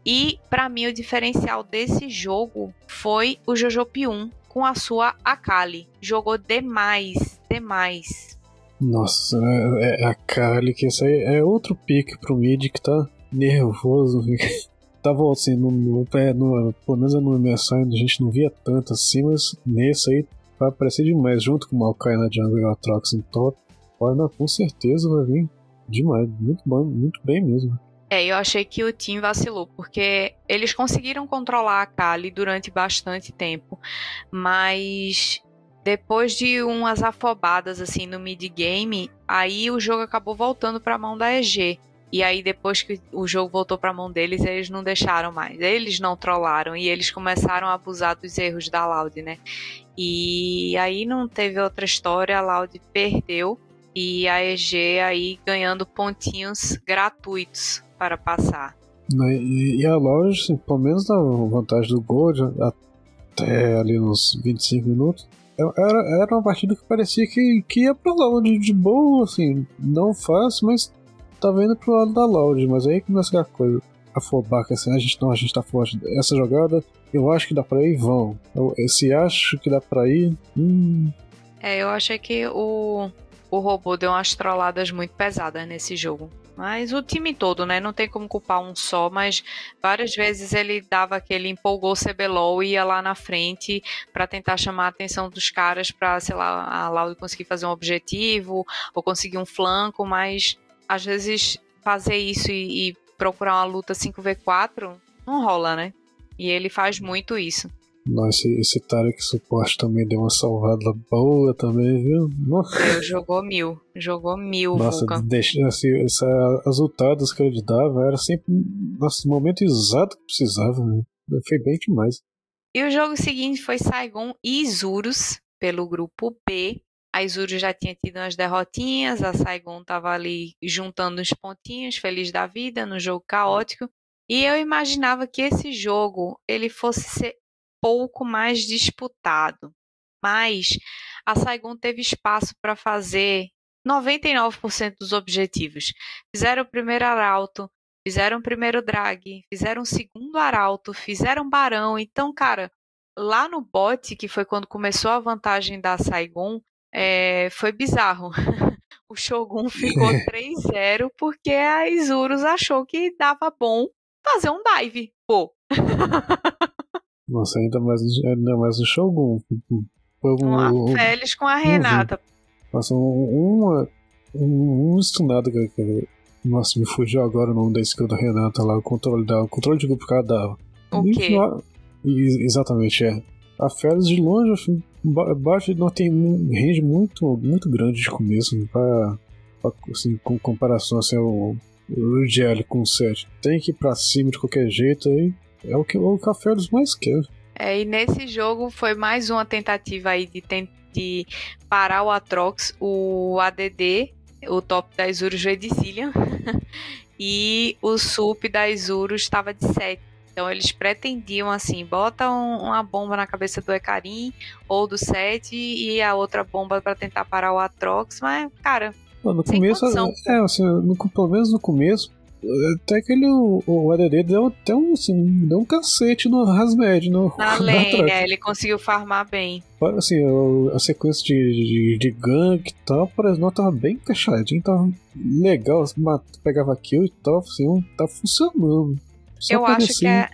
E para mim o diferencial desse jogo foi o Jojo P1 com a sua Akali. Jogou demais, demais. Nossa, é, é a Kali, que esse aí é outro pique pro mid que tá nervoso. (laughs) Tava assim, no, no, no, pelo menos no MSI a gente não via tanto assim, mas nesse aí vai aparecer demais, junto com o Maokai na jungle e o Atrox em top. Olha, com certeza vai vir demais, muito bom, muito bem mesmo. É, eu achei que o Team vacilou, porque eles conseguiram controlar a Kali durante bastante tempo, mas depois de umas afobadas assim no mid-game, aí o jogo acabou voltando para a mão da EG. E aí depois que o jogo voltou para a mão deles, eles não deixaram mais. Eles não trollaram e eles começaram a abusar dos erros da Loud, né? E aí não teve outra história, a Loud perdeu e a EG aí ganhando pontinhos gratuitos para passar. Né, e, a loja, assim, pelo menos na vantagem do Gold, até ali nos 25 minutos, é, era, era uma partida que parecia que, que ia pra Loud de boa, assim, não fácil, mas tava indo pro lado da Loud, mas aí começa aquela coisa, afobar, que assim, a gente não, a gente tá forte. Essa jogada, eu acho que dá pra ir, vão. Eu, esse acho que dá pra ir, hum. É, eu achei que o, o robô deu umas trolladas muito pesadas nesse jogo. Mas o time todo, né? Não tem como culpar um só, mas várias vezes ele dava aquele empolgou CBLOL e ia lá na frente para tentar chamar a atenção dos caras para, sei lá, a Laude conseguir fazer um objetivo ou conseguir um flanco, mas às vezes fazer isso e, e procurar uma luta 5v4 não rola, né? E ele faz muito isso. Nossa, esse Tarek suporte também deu uma salvada boa também, viu? Nossa. Eu jogou mil. Jogou mil, Nossa, deixa, assim, essa, as ultadas que ele dava era sempre nossa, no momento exato que precisava. Né? Foi bem demais. E o jogo seguinte foi Saigon e Isurus, pelo grupo B. A Isurus já tinha tido umas derrotinhas, a Saigon tava ali juntando uns pontinhos, feliz da vida, no jogo caótico. E eu imaginava que esse jogo ele fosse ser pouco mais disputado, mas a Saigon teve espaço para fazer 99% dos objetivos. Fizeram o primeiro arauto, fizeram o primeiro drag, fizeram o segundo arauto, fizeram barão. Então, cara, lá no bot, que foi quando começou a vantagem da Saigon, é, foi bizarro. (laughs) o Shogun ficou (laughs) 3-0 porque a Isurus achou que dava bom fazer um dive, pô. (laughs) Nossa, ainda mais, ainda mais o Shogun. Foi um, um, Félix com a Renata. Nossa, uma, um, um estunado que, nossa, me fugiu agora o nome da skill da Renata lá, o controle da, o controle de grupo que ela dava. O quê? Exatamente, é. A Félix de longe, assim, baixo não tem um range muito, muito grande de começo, pra, pra assim, com comparação assim, ao, GL com o 7. Tem que ir pra cima de qualquer jeito aí. É o que o Café dos mais quer. É, e nesse jogo foi mais uma tentativa aí de, de parar o Atrox, o ADD, o top da Isurus veio de Cillian, (laughs) e o sup da Isurus estava de 7. Então eles pretendiam assim, bota um, uma bomba na cabeça do Ecarim ou do 7 e a outra bomba para tentar parar o Atrox, mas cara, no começo, é, assim, no, pelo menos no começo, até que ele, o, o ADD deu até um, assim, deu um cacete no Rasmed. No, (laughs) Na lane, é, ele conseguiu farmar bem. Assim, a sequência de, de, de gank e tal, parece não tava bem encaixadinho, tava legal, assim, pegava kill e tal, assim, tá funcionando. Só eu acho que é,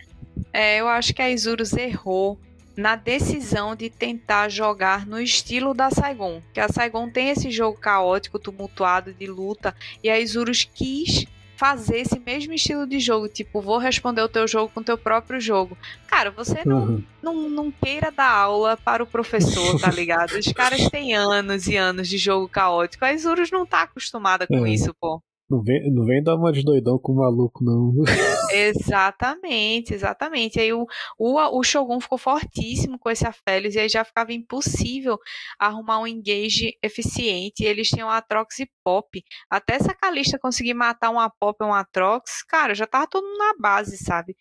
é, eu acho que a Isurus errou na decisão de tentar jogar no estilo da Saigon. Que a Saigon tem esse jogo caótico, tumultuado de luta, e a Isurus quis fazer esse mesmo estilo de jogo, tipo, vou responder o teu jogo com o teu próprio jogo. Cara, você não, uhum. não, não queira dar aula para o professor, tá ligado? Os caras têm anos e anos de jogo caótico. A Isurus não tá acostumada com é. isso, pô. Não vem, não vem dar uma de doidão com o maluco, não. (laughs) exatamente, exatamente. Aí o, o, o Shogun ficou fortíssimo com esse Aphelios e aí já ficava impossível arrumar um engage eficiente. E eles tinham Atrox e Pop. Até essa Calista conseguir matar uma Pop e um Atrox, cara, já tava todo mundo na base, sabe?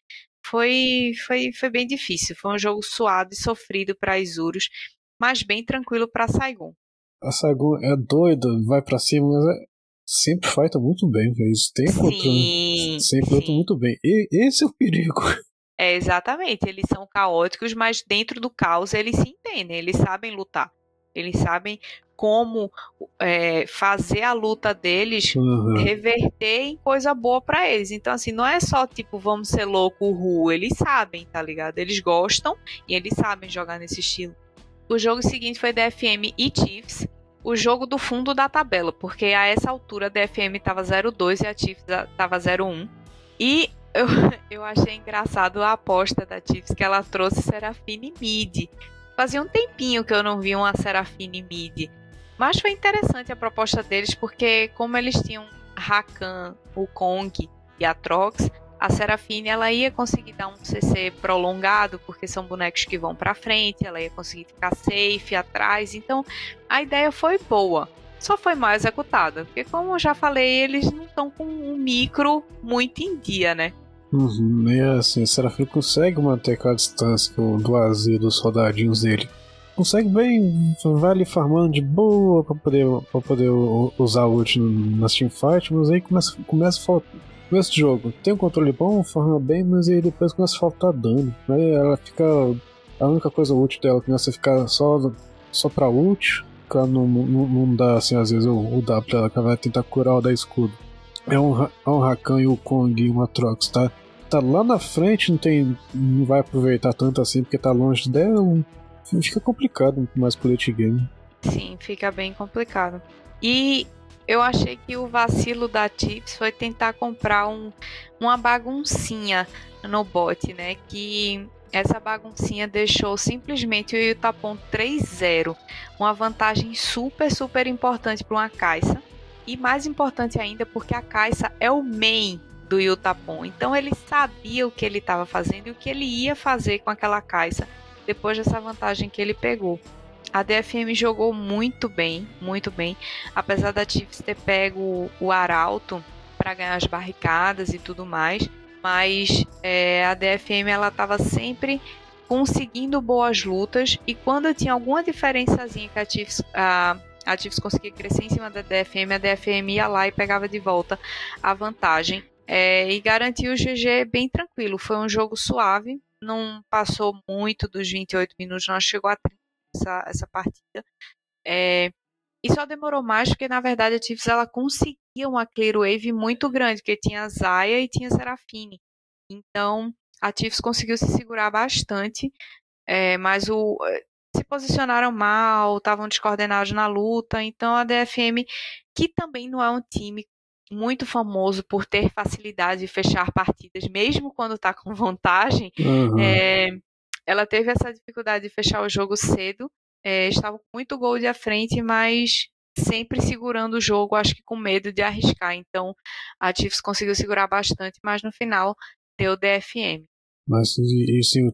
Foi, foi, foi bem difícil. Foi um jogo suado e sofrido para Isurus, mas bem tranquilo para Saigon. A Saigon é doida, vai para cima, mas é, sempre fighta muito bem, têm controle. Sempre lutam muito bem. E esse é o perigo. (laughs) É, exatamente. Eles são caóticos, mas dentro do caos eles se entendem, eles sabem lutar. Eles sabem como é, fazer a luta deles uhum. reverter em coisa boa para eles. Então, assim, não é só tipo, vamos ser louco, ru. Eles sabem, tá ligado? Eles gostam e eles sabem jogar nesse estilo. O jogo seguinte foi DFM e Chiefs o jogo do fundo da tabela, porque a essa altura a DFM estava 0,2 e a Chiefs estava 0,1. E eu, (laughs) eu achei engraçado a aposta da Chiefs que ela trouxe Serafine Mid. Fazia um tempinho que eu não vi uma Serafine Mid. Mas foi interessante a proposta deles, porque como eles tinham Rakan, o Kong e a Trox, a Serafine ela ia conseguir dar um CC prolongado, porque são bonecos que vão para frente, ela ia conseguir ficar safe atrás. Então, a ideia foi boa. Só foi mal executada, porque como eu já falei, eles não estão com um micro muito em dia, né? Uhum, e assim, Serafim consegue manter aquela distância do azul dos soldadinhos dele. Consegue bem, vai ali farmando de boa pra poder, pra poder usar o ult nas teamfight, mas aí começa, começa a faltar começo do jogo tem um controle bom, forma bem, mas aí depois começa a faltar dano. Aí ela fica. A única coisa útil dela começa a ficar só, só pra ult, ela não, não, não dá assim, às vezes, o, o W pra ela, que ela vai tentar curar o da escudo. É um, é um Rakan e o Kong e uma Trox, tá? Tá lá na frente, não tem. não vai aproveitar tanto assim, porque tá longe dela. Fica complicado mais pro late game. Sim, fica bem complicado. E eu achei que o vacilo da Tips foi tentar comprar um, uma baguncinha no bot, né? Que essa baguncinha deixou simplesmente o Yutapon 3-0, uma vantagem super, super importante para uma Caixa. E mais importante ainda porque a Caixa é o main do Yutapon. Então ele sabia o que ele estava fazendo e o que ele ia fazer com aquela Caixa depois dessa vantagem que ele pegou. A DFM jogou muito bem, muito bem. Apesar da Chiefs ter pego o Arauto para ganhar as barricadas e tudo mais, mas é, a DFM ela estava sempre conseguindo boas lutas e quando tinha alguma diferençazinha que a Chiefs, a, a Chiefs conseguia crescer em cima da DFM, a DFM ia lá e pegava de volta a vantagem é, e garantiu o GG bem tranquilo. Foi um jogo suave, não passou muito dos 28 minutos, não chegou a 30 essa, essa partida. É, E só demorou mais porque, na verdade, a Chiefs ela conseguia uma clear wave muito grande, porque tinha Zaya e tinha Serafine. Então, a Chiefs conseguiu se segurar bastante, é, mas o, se posicionaram mal, estavam descoordenados na luta. Então, a DFM, que também não é um time muito famoso por ter facilidade de fechar partidas, mesmo quando está com vantagem, uhum. é, ela teve essa dificuldade de fechar o jogo cedo. É, estava com muito gol de à frente, mas sempre segurando o jogo, acho que com medo de arriscar. Então a Chiefs conseguiu segurar bastante, mas no final deu DFM. Mas e, assim,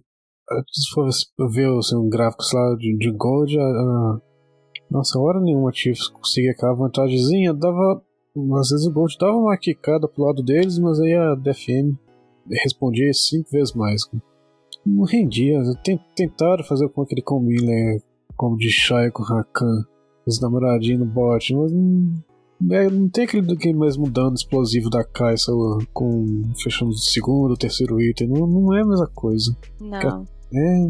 se for ver assim, um gráfico lá de, de uh, nossa, hora nenhuma a Chiefs conseguia aquela vantagemzinha, dava às vezes o Gold dava uma quicada pro lado deles, mas aí a DFM respondia cinco vezes mais. Não rendia. Tentaram fazer com aquele combine? Como de Shai com Rakan, os namoradinhos no bot, mas não, é, não tem aquele, aquele mesmo dano explosivo da Kai'Sa com fechando o segundo, o terceiro item. Não, não é a mesma coisa. Não. É...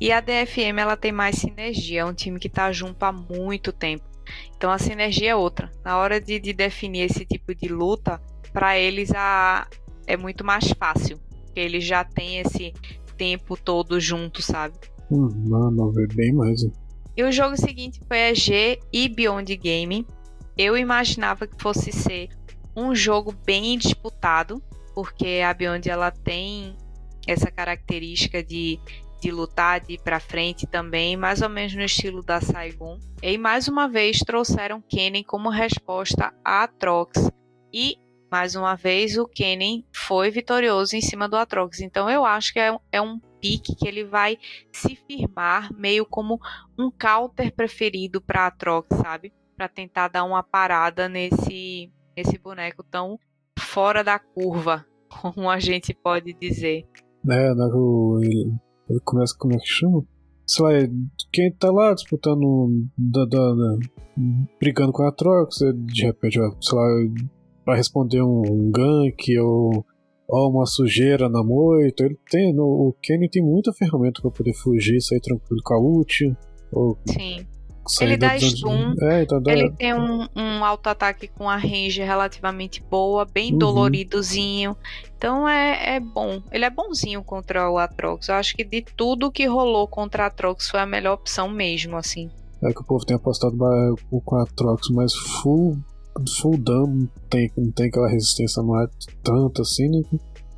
E a DFM ela tem mais sinergia, é um time que tá junto há muito tempo. Então a sinergia é outra. Na hora de, de definir esse tipo de luta, para eles a, é muito mais fácil. Porque eles já têm esse tempo todo junto, sabe? Hum, não, não, é bem mais. E o jogo seguinte foi a G e Beyond Game. Eu imaginava que fosse ser um jogo bem disputado, porque a Beyond ela tem essa característica de de lutar, de ir para frente também, mais ou menos no estilo da Saigon. E mais uma vez trouxeram Kennen como resposta a Atrox. E mais uma vez o Kennen foi vitorioso em cima do Atrox. Então eu acho que é, é um pique que ele vai se firmar meio como um counter preferido para Atrox, sabe? Para tentar dar uma parada nesse nesse boneco tão fora da curva, (laughs) como a gente pode dizer. É, né, ele ele começa, como é que chama? Sei lá, quem tá lá disputando, da, da, da brigando com a Trox, de repente, sei lá, vai responder um, um gank ou, ou uma sujeira na moita. Ele tem, no, o Kenny tem muita ferramenta para poder fugir, sair tranquilo com a ult. Ou Sim. Ele dá stun, é, então dá... ele tem um, um auto-ataque com a range relativamente boa, bem uhum. doloridozinho. Então é, é bom. Ele é bonzinho contra o Atrox. Eu acho que de tudo que rolou contra o Atrox foi a melhor opção mesmo, assim. É que o povo tem apostado com a Atrox, mas full, full dano tem, não tem aquela resistência mais tanto assim, né?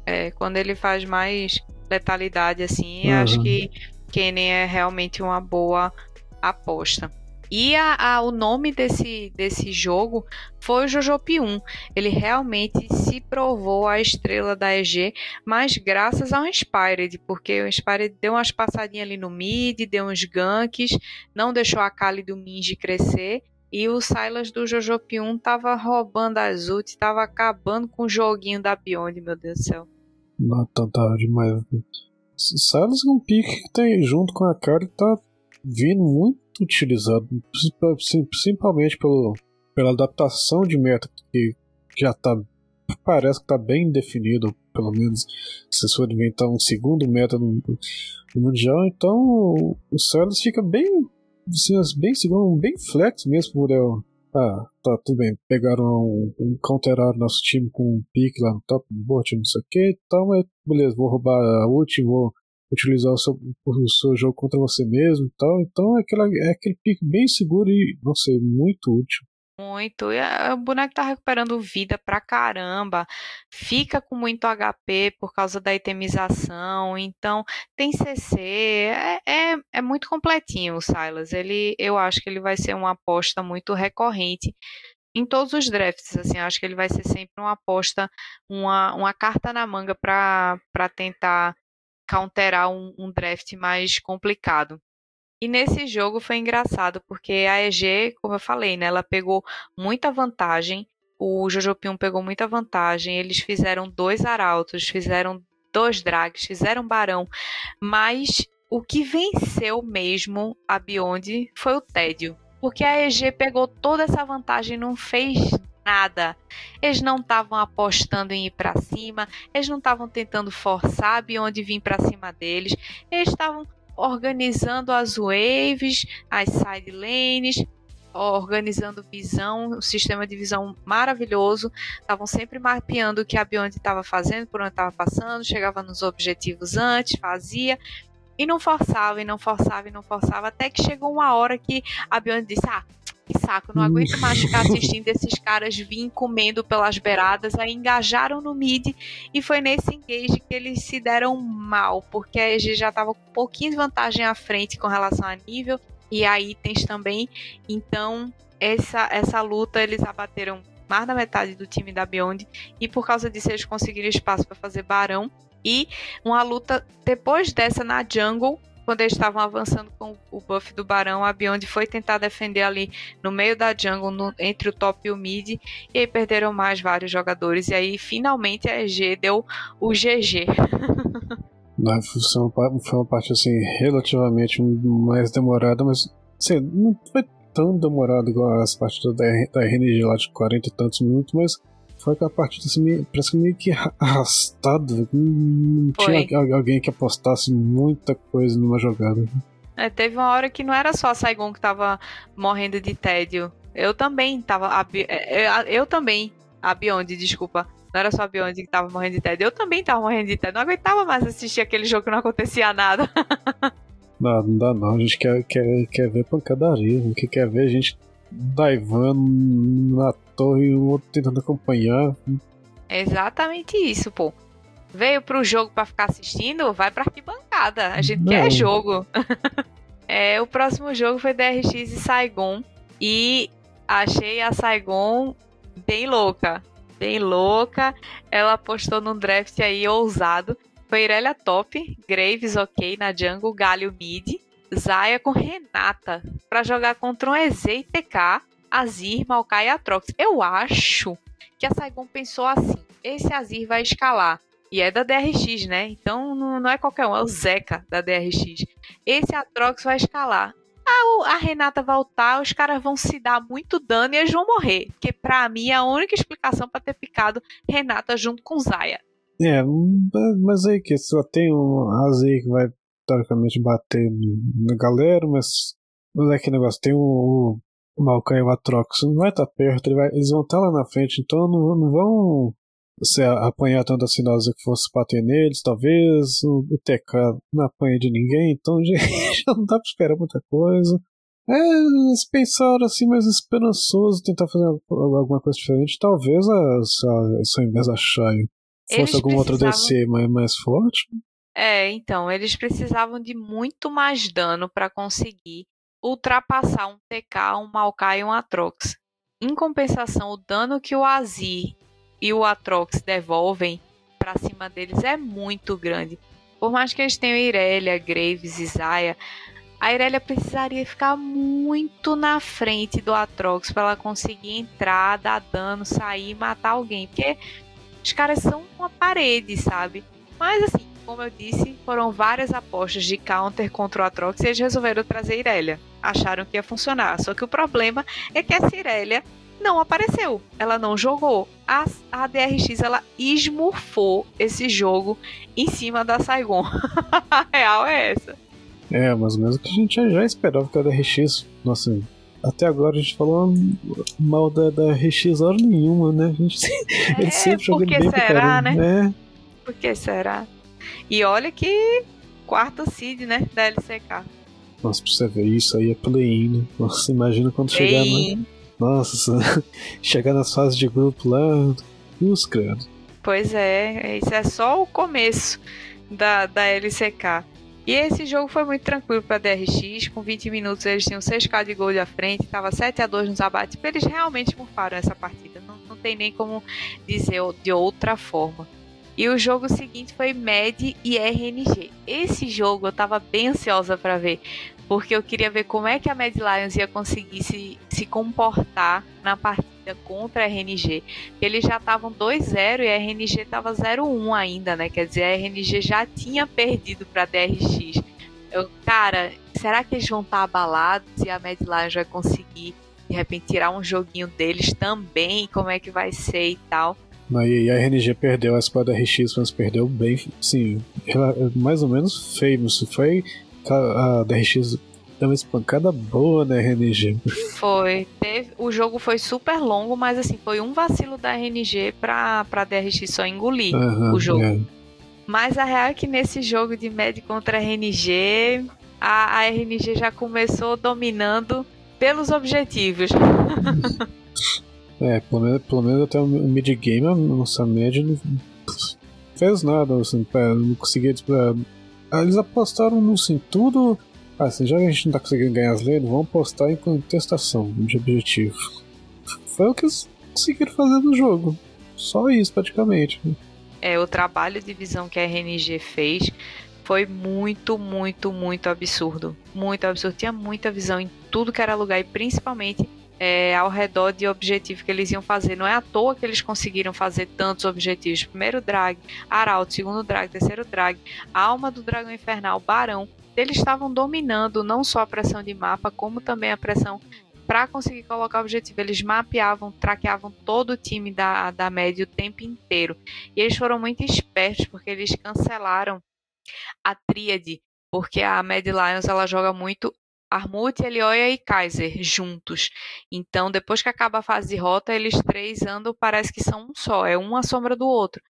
É, quando ele faz mais letalidade assim, uhum. acho que Kenny é realmente uma boa aposta. E a, a, o nome desse, desse jogo foi o Jojopi 1. Ele realmente se provou a estrela da EG, mas graças ao Inspired, porque o Inspired deu umas passadinhas ali no mid, deu uns ganks, não deixou a Kali do Minji crescer. E o Silas do Jojopi 1 tava roubando as ult, tava acabando com o joguinho da Beyond, meu Deus do céu. Não, tá, tá demais. Silas é um pique que tem junto com a Kali, tá vindo muito utilizado, principalmente pelo, pela adaptação de meta que já tá parece que está bem definido, pelo menos se for inventar um segundo meta no, no mundial, então o Celos fica bem bem segundo, bem flex mesmo por eu, ah, tá tudo bem, pegaram um, um counteraram nosso time com um pique lá no top bot, não sei o que, então mas beleza, vou roubar a ult, vou utilizar o seu, o seu jogo contra você mesmo e tal. Então é, aquela, é aquele pique bem seguro e, não sei, muito útil. Muito. E o boneco tá recuperando vida pra caramba. Fica com muito HP por causa da itemização. Então, tem CC. É, é, é muito completinho o Silas. Ele, eu acho que ele vai ser uma aposta muito recorrente em todos os drafts, assim, acho que ele vai ser sempre uma aposta, uma, uma carta na manga para tentar counterar um, um draft mais complicado. E nesse jogo foi engraçado, porque a EG, como eu falei, né, ela pegou muita vantagem. O Jojo Pium pegou muita vantagem. Eles fizeram dois arautos, fizeram dois drags, fizeram barão. Mas o que venceu mesmo a Beyond foi o tédio. Porque a EG pegou toda essa vantagem e não fez nada. Eles não estavam apostando em ir para cima, eles não estavam tentando forçar onde vir para cima deles, eles estavam organizando as waves, as side lanes, organizando visão, um sistema de visão maravilhoso. Estavam sempre mapeando o que a Beyond estava fazendo, por onde estava passando, chegava nos objetivos antes, fazia. E não forçava, e não forçava, e não forçava, até que chegou uma hora que a Beyond disse: Ah, que saco, não aguento mais ficar (laughs) assistindo esses caras vir comendo pelas beiradas. Aí engajaram no mid e foi nesse engage que eles se deram mal, porque a EG já estava com um pouquinho de vantagem à frente com relação a nível e a itens também. Então, essa, essa luta eles abateram mais da metade do time da Beyond e por causa disso eles conseguiram espaço para fazer Barão. E uma luta depois dessa na jungle, quando eles estavam avançando com o buff do Barão, a Beyond foi tentar defender ali no meio da jungle, no, entre o top e o mid, e aí perderam mais vários jogadores, e aí finalmente a EG deu o GG. (laughs) foi, uma, parte assim, relativamente mais demorada, mas assim, não foi tão demorado igual essa partida da, da RNG lá de 40 e tantos minutos, mas foi aquela partida assim, parece que meio que arrastada. Não tinha alguém que apostasse muita coisa numa jogada. É, teve uma hora que não era só a Saigon que tava morrendo de tédio. Eu também tava. A, é, eu, eu também. A Beyond, desculpa. Não era só a Beyond que tava morrendo de tédio. Eu também tava morrendo de tédio. Não aguentava mais assistir aquele jogo que não acontecia nada. não, não dá não. A gente quer, quer, quer ver pancadaria. A gente quer ver a gente daivando na torre e o outro tentando acompanhar. exatamente isso, pô. Veio pro jogo para ficar assistindo, vai pra arquibancada. A gente Não. quer jogo. (laughs) é, o próximo jogo foi DRX e Saigon. E achei a Saigon bem louca. Bem louca. Ela postou num draft aí ousado. Foi Irelia top, Graves ok na jungle, Galho mid, Zaya com Renata para jogar contra um EZ e TK Azir, Maokai e Atrox. Eu acho que a Saigon pensou assim: esse Azir vai escalar. E é da DRX, né? Então não, é qualquer um, é o Zeca da DRX. Esse Atrox vai escalar. A, a Renata voltar, os caras vão se dar muito dano e eles vão morrer. Porque pra mim é a única explicação para ter picado Renata junto com Zaya. É, mas aí que só tem um Azir que vai teoricamente bater na galera, mas. Mas é que negócio, tem o, o Malcan e o Atrox não vai estar tá perto, ele vai, eles vão estar tá lá na frente, então não, não vão se apanhar tanto assim nós que fosse bater neles, talvez o, o TK não apanha de ninguém, então (laughs) já não dá pra esperar muita coisa. É, eles pensaram assim, mais esperançoso, tentar fazer alguma coisa diferente. Talvez a, a, ao invés da Shai fosse alguma outra DC mais, mais forte. É, então, eles precisavam de muito mais dano para conseguir ultrapassar um TK, um Maokai e um Atrox. Em compensação, o dano que o Azir e o Atrox devolvem para cima deles é muito grande. Por mais que eles tenham Irelia, Graves e Zaya, a Irelia precisaria ficar muito na frente do Atrox para ela conseguir entrar, dar dano, sair e matar alguém. Porque os caras são uma parede, sabe? Mas assim, como eu disse, foram várias apostas de counter contra o Atrox e eles resolveram trazer Irelia acharam que ia funcionar. Só que o problema é que a Cirelia não apareceu, ela não jogou. A, a DRX ela esmurfou esse jogo em cima da Saigon. (laughs) a real é essa. É, mas mesmo que a gente já, esperava que a DRX, nossa, até agora a gente falou mal da, da RX hora nenhuma, né? A gente, é, eles sempre jogando bem será, né? né? Por que será? E olha que quarto seed, né, da LCK. Nossa, pra você ver isso aí é play-in, né? Nossa, imagina quando chegar na... Nossa, (laughs) chegar nas fases de grupo lá, os credo. Pois é, isso é só o começo da, da LCK. E esse jogo foi muito tranquilo para DRX, com 20 minutos eles tinham 6k de gol à frente, estava 7 a 2 nos abates, eles realmente mufaram essa partida, não, não tem nem como dizer de outra forma. E o jogo seguinte foi MED e RNG. Esse jogo eu tava bem ansiosa para ver, porque eu queria ver como é que a Mad Lions ia conseguir se, se comportar na partida contra a RNG. Eles já estavam 2-0 e a RNG estava 0-1 ainda, né? Quer dizer, a RNG já tinha perdido para a DRX. Eu, cara, será que eles vão estar tá abalados e a Mad Lions vai conseguir de repente tirar um joguinho deles também? Como é que vai ser e tal? E a RNG perdeu a espada RX, mas perdeu bem, sim, mais ou menos feio. Se foi a DRX deu uma espancada boa na RNG. Foi. Teve, o jogo foi super longo, mas assim, foi um vacilo da RNG pra, pra DRX só engolir Aham, o jogo. é. Mas a real é que nesse jogo de MED contra RNG, a, a RNG já começou dominando pelos objetivos. (laughs) É, pelo menos, pelo menos até o mid-game a nossa média não fez nada, assim, não conseguia. Ah, eles apostaram no assim, tudo. Assim, já que a gente não tá conseguindo ganhar as lanes, vamos apostar em contestação de objetivo. Foi o que eles conseguiram fazer no jogo. Só isso, praticamente. É, o trabalho de visão que a RNG fez foi muito, muito, muito absurdo. Muito absurdo. Tinha muita visão em tudo que era lugar e principalmente é, ao redor de objetivo que eles iam fazer. Não é à toa que eles conseguiram fazer tantos objetivos. Primeiro drag, Arauto, segundo drag, terceiro drag, Alma do Dragão Infernal, Barão. Eles estavam dominando não só a pressão de mapa, como também a pressão para conseguir colocar o objetivo. Eles mapeavam, traqueavam todo o time da, da média o tempo inteiro. E eles foram muito espertos, porque eles cancelaram a tríade, porque a Mad Lions ela joga muito Armut, Elioia e Kaiser juntos. Então, depois que acaba a fase de rota, eles três andam, parece que são um só, é uma sombra do outro.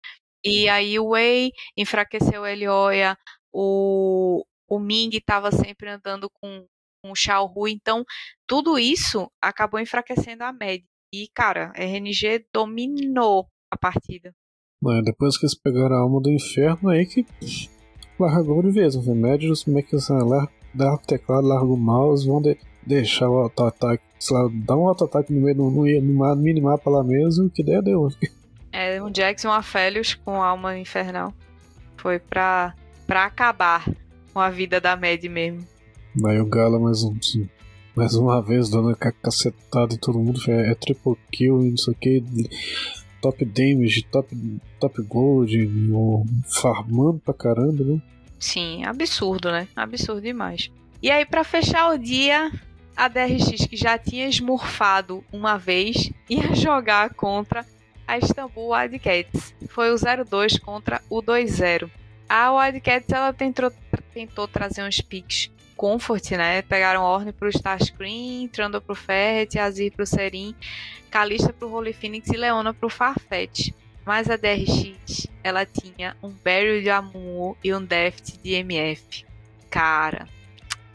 E aí o Wei enfraqueceu Elioia, o, o Ming estava sempre andando com, com o Xiao Hu, então tudo isso acabou enfraquecendo a média. E, cara, a RNG dominou a partida. Mas depois que eles pegaram a alma do inferno, aí que largou de vez. Os remédios, como é que assim, larga, dá o teclado, larga o mouse, vão de, deixar o auto-ataque, sei lá, dá um auto-ataque no meio do no, no minimapa lá mesmo, que der, deu. (laughs) É, um Jax e um Aphelios com alma infernal. Foi pra, pra acabar com a vida da Mad mesmo. Aí o Gala mais um. Mais uma vez dando a cacetada em todo mundo. É, é triple kill e não sei o que. Top damage, top, top gold, farmando pra caramba, né? Sim, absurdo, né? Absurdo demais. E aí, para fechar o dia, a DRX, que já tinha esmurfado uma vez, (laughs) ia jogar contra a Istanbul Wildcats. Foi o 0-2 contra o 2-0. A Wildcats ela tentou, tentou trazer uns picks comfort, né? Pegaram Orne pro Starscream, Trundle pro Ferret, Azir pro Serin, Kalista pro Holy Phoenix e Leona pro Farfetch. Mas a DRX, ela tinha um Barrel de Amumu e um Deft de MF. Cara,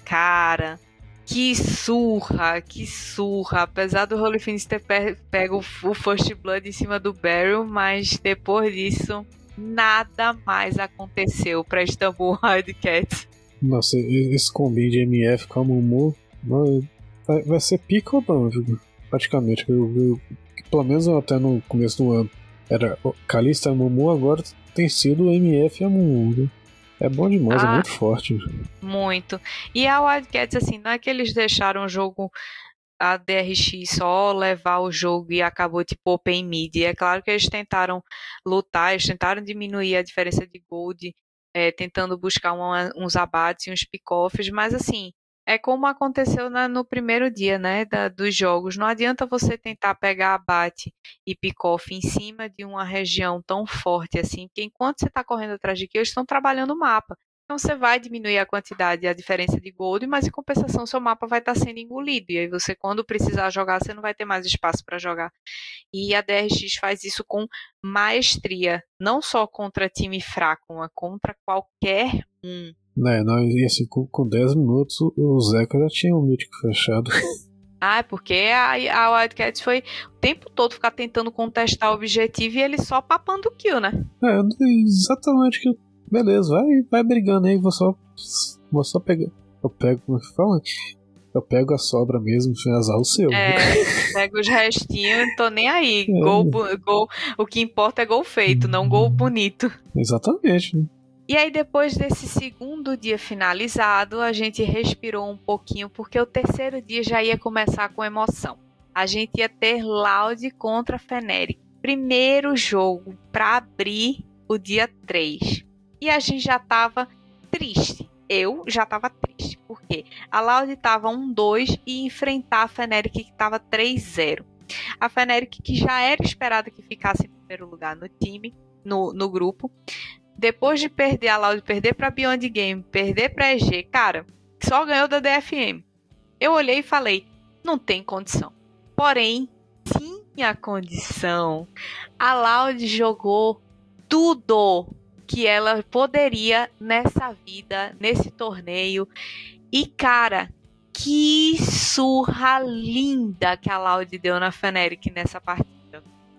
cara, que surra, que surra. Apesar do Holy Phoenix ter pego o First Blood em cima do Barrel, mas depois disso, nada mais aconteceu para Istanbul Wildcats. Nossa, esse combi de MF com a vai, ser pica ou não, praticamente. Eu, eu, pelo menos até no começo do ano era Calista e Mumu, agora tem sido o MF e a Mumu. Viu? É bom demais, é Ah. é muito forte. Muito. E a Wildcats, assim, não é que eles deixaram o jogo, a DRX só levar o jogo e acabou tipo open mid. É claro que eles tentaram lutar, eles tentaram diminuir a diferença de gold, é, tentando buscar uma- uns abates e uns pick-offs, mas assim, é como aconteceu na- no primeiro dia, né, da- dos jogos. Não adianta você tentar pegar abate e pick-off em cima de uma região tão forte assim, porque enquanto você está correndo atrás de kill, eles estão trabalhando o mapa. Então você vai diminuir a quantidade a diferença de gold, mas em compensação seu mapa vai estar sendo engolido. E aí você, quando precisar jogar, você não vai ter mais espaço para jogar. E a DRX faz isso com maestria, não só contra time fraco, mas contra qualquer um. Né, não, e assim, com, com 10 minutos o, Zeca já tinha o mítico fechado. (laughs) Ah, é porque a, a Wildcats foi o tempo todo ficar tentando contestar o objetivo e ele só papando o kill, né? É, exatamente que. Beleza, vai, vai brigando aí, vou só. Vou só pegar. Eu pego, como é que fala? Eu pego a sobra mesmo, azar o seu. É, (laughs) pega os restinhos, tô nem aí. É. Gol, gol, o que importa é gol feito, não gol bonito. Exatamente. E aí, depois desse segundo dia finalizado, a gente respirou um pouquinho, porque o terceiro dia já ia começar com emoção. A gente ia ter Loud contra Feneric. Primeiro jogo para abrir o dia 3. E a gente já tava triste. Eu já tava triste. Por quê? A Loud tava 1-2 e enfrentar a Feneric que tava 3-0. A Feneric que já era esperada que ficasse em primeiro lugar no time, no, no grupo depois de perder a Loud, perder pra Beyond Game, perder pra EG, cara, só ganhou da DFM. Eu olhei e falei, não tem condição. Porém, tinha condição. A Loud jogou tudo que ela poderia nessa vida, nesse torneio. E cara, que surra linda que a Loud deu na Feneric nessa partida.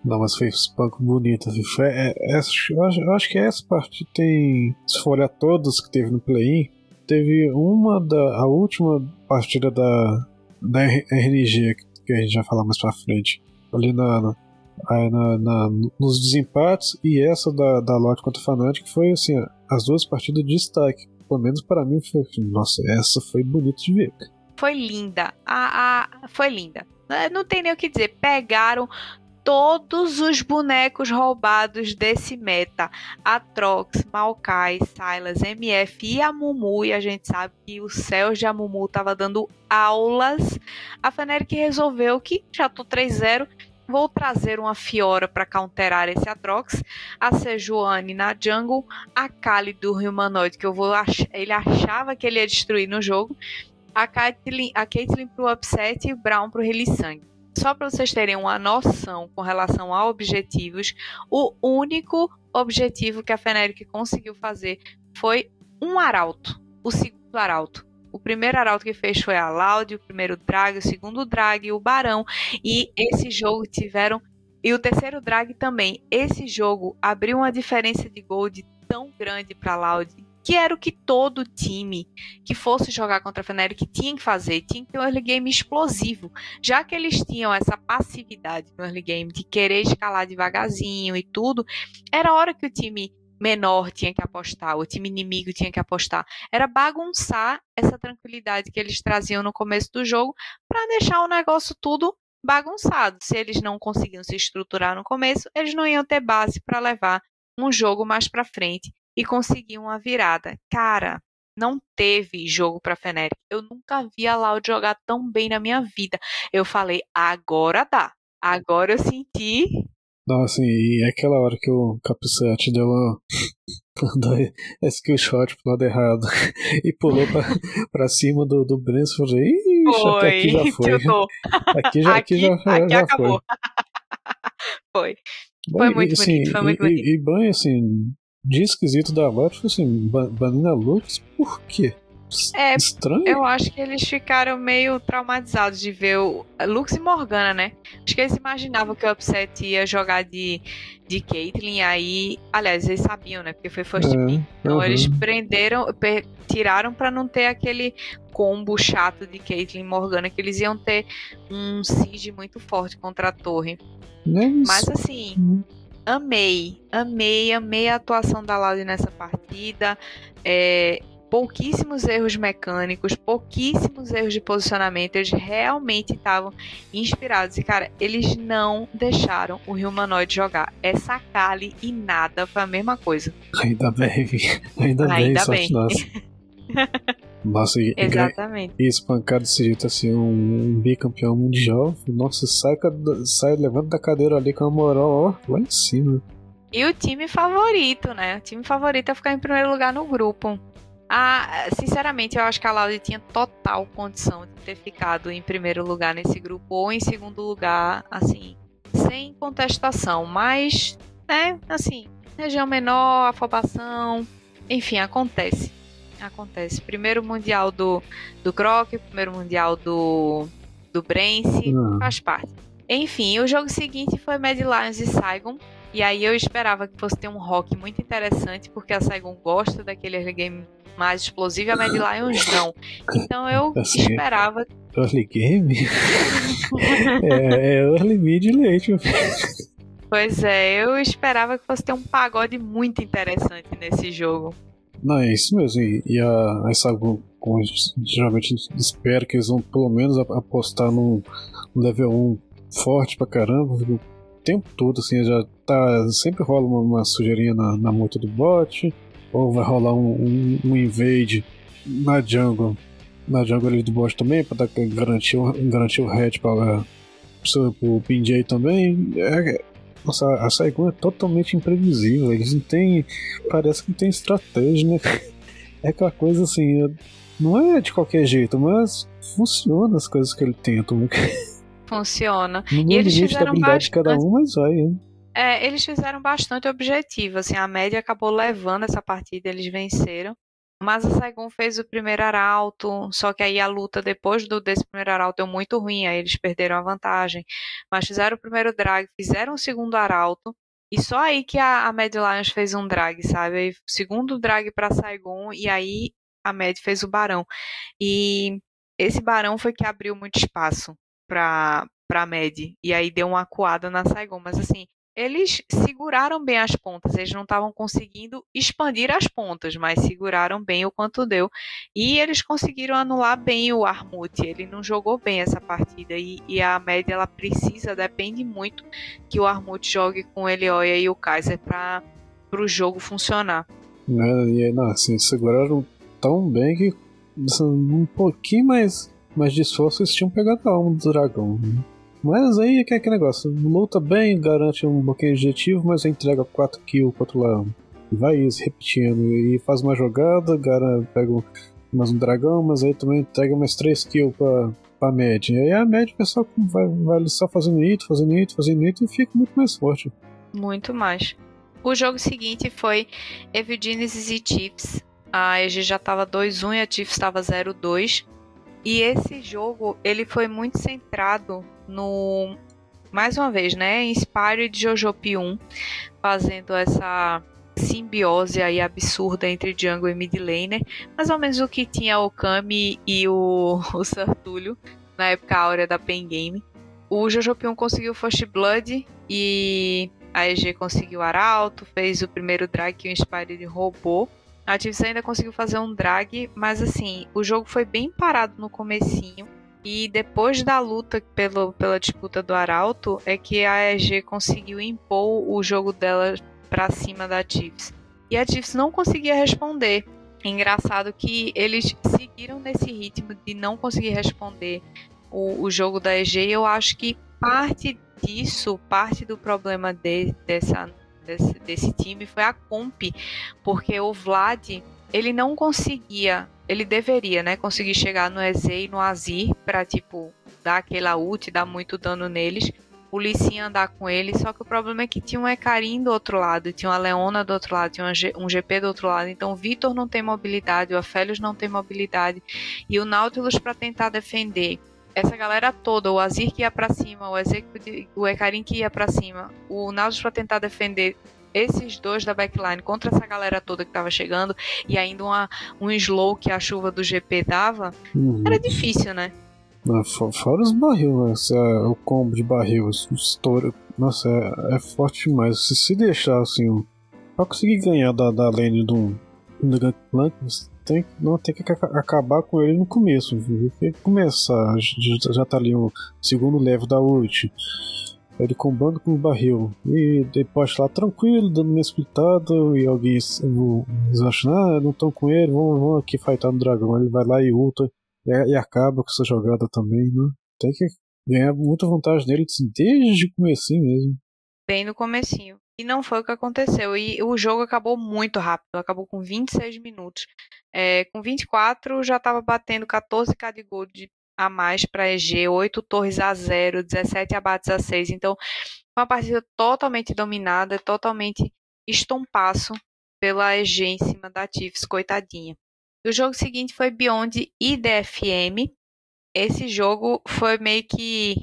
Não, mas foi espanco bonito. Foi, é, é, eu, acho, eu, acho, que essa partida tem. Se for olhar todos que teve no play-in, teve uma da. a última partida da, da RNG, que a gente vai falar mais pra frente. Ali na, na, na, na nos desempates, e essa da, da Lotte contra o Fnatic foi assim, as duas partidas de destaque. Pelo menos para mim foi. Nossa, essa foi bonita de ver. Foi linda. A, a, foi linda. Não tem nem o que dizer. Pegaram todos os bonecos roubados desse meta. Atrox, Maokai, Silas, MF e a Mumu. E a gente sabe que o céu de Amumu estava dando aulas. A Fnatic resolveu que já tô 3-0. Vou trazer uma Fiora para counterar esse Atrox, a Sejuani na jungle, a Kali do Humanoid, que eu vou ach ele achava que ele ia destruir no jogo, a Caitlyn, a Caitlyn pro upset e Brown pro Sangue só para vocês terem uma noção com relação a objetivos, o único objetivo que a Feneric conseguiu fazer foi um arauto, o segundo arauto. O primeiro arauto que fez foi a Loud, o primeiro drag, o segundo drag, o Barão. E esse jogo tiveram. E o terceiro drag também. Esse jogo abriu uma diferença de gold tão grande para Loud que era o que todo time que fosse jogar contra a Fnatic tinha que fazer, tinha que ter um early game explosivo, já que eles tinham essa passividade no early game de querer escalar devagarzinho e tudo, era hora que o time menor tinha que apostar, o time inimigo tinha que apostar, era bagunçar essa tranquilidade que eles traziam no começo do jogo para deixar o negócio tudo bagunçado. Se eles não conseguiam se estruturar no começo, eles não iam ter base para levar um jogo mais para frente e conseguiu uma virada. Cara, não teve jogo para Feneric. Eu nunca vi a Loud jogar tão bem na minha vida. Eu falei, agora dá. Agora eu senti. Não, assim, e é aquela hora que o Capsete deu uma. (laughs) skill shot pro lado errado (laughs) e pulou pra, pra cima do, do Brens. Falei, ixi, foi, aqui já (laughs) foi. Aqui já, aqui, aqui já, aqui já acabou. foi. Foi. Foi muito assim, bonito, foi muito e, bonito. E, e bem, assim, de esquisito da Lotte foi assim, Banana Lux, por quê? É, estranho. Eu acho que eles ficaram meio traumatizados de ver o Lux e Morgana, né? Acho que eles imaginavam que o Upset ia jogar de, de Caitlyn, aí. Aliás, eles sabiam, né? Porque foi first é, pick. Então uhum. eles prenderam, tiraram para não ter aquele combo chato de Caitlyn e Morgana, que eles iam ter um siege muito forte contra a torre. Mas, Mas assim. Uhum amei, amei, amei a atuação da Laude nessa partida. É, pouquíssimos erros mecânicos, pouquíssimos erros de posicionamento. Eles realmente estavam inspirados. E, cara, eles não deixaram o Humanoid jogar. Essa Kali e nada foi a mesma coisa. Ainda bem, ainda, ainda bem, bem. (laughs) Nossa. E, Exatamente. E espancar desse jeito assim, um, um bicampeão mundial. Nossa, sai, sai levando da cadeira ali com a moral, ó, lá em cima. E o time favorito, né? O time favorito é ficar em primeiro lugar no grupo. Ah, sinceramente, eu acho que a Laude tinha total condição de ter ficado em primeiro lugar nesse grupo ou em segundo lugar, assim, sem contestação. Mas, né, assim, região menor, afobação, enfim, acontece. Acontece. Primeiro mundial do, do Croc, primeiro mundial do, do Brence, uhum. faz parte. Enfim, o jogo seguinte foi Mad Lions e Saigon. E aí eu esperava que fosse ter um rock muito interessante, porque a Saigon gosta daquele early game mais explosivo e a Mad Lions não. Então eu (laughs) assim, esperava. Early game? (laughs) é, é early mid late. Pois é, eu esperava que fosse ter um pagode muito interessante nesse jogo. Não, é isso mesmo. E, e a, essa como geralmente espera que eles vão pelo menos apostar num level 1 forte pra caramba. O tempo todo, assim, já tá. Sempre rola uma, uma sujeirinha na, na moto do bot. Ou vai rolar um, um, um invade na jungle. Na jungle ali do bot também, pra dar, garantir, garantir o head pra, pro, pro PJ também. É, nossa, a Saigon é totalmente imprevisível. Eles não têm. Parece que não tem estratégia, né? é aquela coisa assim, não é de qualquer jeito, mas funciona as coisas que ele tenta. Né? Funciona. No e eles da fizeram habilidade de cada bastante- um, mas vai. Hein? É, eles fizeram bastante objetivo, assim, a média acabou levando essa partida, eles venceram. Mas a Saigon fez o primeiro arauto, só que aí a luta depois do desse primeiro arauto deu muito ruim, aí eles perderam a vantagem. Mas fizeram o primeiro drag, fizeram o segundo arauto, e só aí que a, a Mad Lions fez um drag, sabe? Aí, segundo drag para Saigon, e aí a Mad fez o Barão. E esse Barão foi que abriu muito espaço para para Mad, e aí deu uma acuada na Saigon, mas assim, eles seguraram bem as pontas, eles não estavam conseguindo expandir as pontas, mas seguraram bem o quanto deu. E eles conseguiram anular bem o Armut, ele não jogou bem essa partida. E, e a média ela precisa, depende muito que o Armut jogue com o Elioia e o Kaiser para o jogo funcionar. Né? E não, assim, seguraram tão bem que assim, um pouquinho mais, mais de esforço eles tinham pegado a alma do dragão. né? Mas aí é que é aquele negócio, luta bem, garante um bloqueio objetivo, mas entrega 4 kills contra o leão. E vai isso, repetindo. E faz uma jogada, gara, pega mais um dragão, mas aí também entrega mais 3 kills pra, pra média. E aí a média o pessoal vai, vai só fazendo it, fazendo it, fazendo it e fica muito mais forte. Muito mais. O jogo seguinte foi Evil Genesis e Chiefs. A EG já estava 2-1 e a Chiefs estava 0-2. E esse jogo, ele foi muito centrado no... Mais uma vez, né? Inspire de Jojopi 1. Fazendo essa simbiose aí absurda entre jungle e mid laner. Mais ou menos o que tinha o Kami e o, (laughs) o Sartulho na época áurea da Pen Game. O Jojopi 1 conseguiu First Blood e a EG conseguiu Arauto, fez o primeiro drag que o Inspired roubou. A Tips ainda conseguiu fazer um drag, mas assim, o jogo foi bem parado no comecinho. E depois da luta pelo, pela disputa do Arauto, é que a EG conseguiu impor o jogo dela pra cima da Tips. E a Tips não conseguia responder. Engraçado que eles seguiram nesse ritmo de não conseguir responder o, o jogo da EG. E eu acho que parte disso, parte do problema de, dessa, desse, desse time foi a comp, porque o Vlad ele não conseguia, ele deveria, né, conseguir chegar no EZ e no Azir para tipo dar aquela ult, dar muito dano neles. O Sin andar com ele, só que o problema é que tinha um Ecarim do outro lado, tinha uma Leona do outro lado, tinha um GP do outro lado, então o Vitor não tem mobilidade, o Aphelios não tem mobilidade, e o Nautilus para tentar defender essa galera toda, o Azir que ia pra cima, o, Executive, o Ekarim que ia pra cima, o Nautilus pra tentar defender esses dois da backline contra essa galera toda que tava chegando e ainda uma, um slow que a chuva do GP dava, Uhum. era difícil, né? Fo- Fora os barril, né? É, o combo de barril, o estouro. Nossa, é, é forte demais. Se se deixar assim, pra conseguir ganhar da, da lane do, do Gangplank, tem, não, tem que aca- acabar com ele no começo. Viu? Tem que começar. Já, tá ali o segundo level da ult. Ele combando com o barril. E depois lá tranquilo, dando uma splitada. E alguém acham, ah, não estão com ele, vamos, vamos aqui fightar no dragão. Ele vai lá e ulta. E, e acaba com essa jogada também, né? Tem que ganhar muita vantagem nele assim, desde o comecinho mesmo. Bem no comecinho. E não foi o que aconteceu. E o jogo acabou muito rápido. Acabou com 26 minutos. É, com 24 já estava batendo 14k de gold a mais para EG, 8 torres a 0, 17 abates a 6. Então, uma partida totalmente dominada, totalmente estompaço pela EG em cima da Chiefs, coitadinha. O jogo seguinte foi Beyond e DFM. Esse jogo foi meio que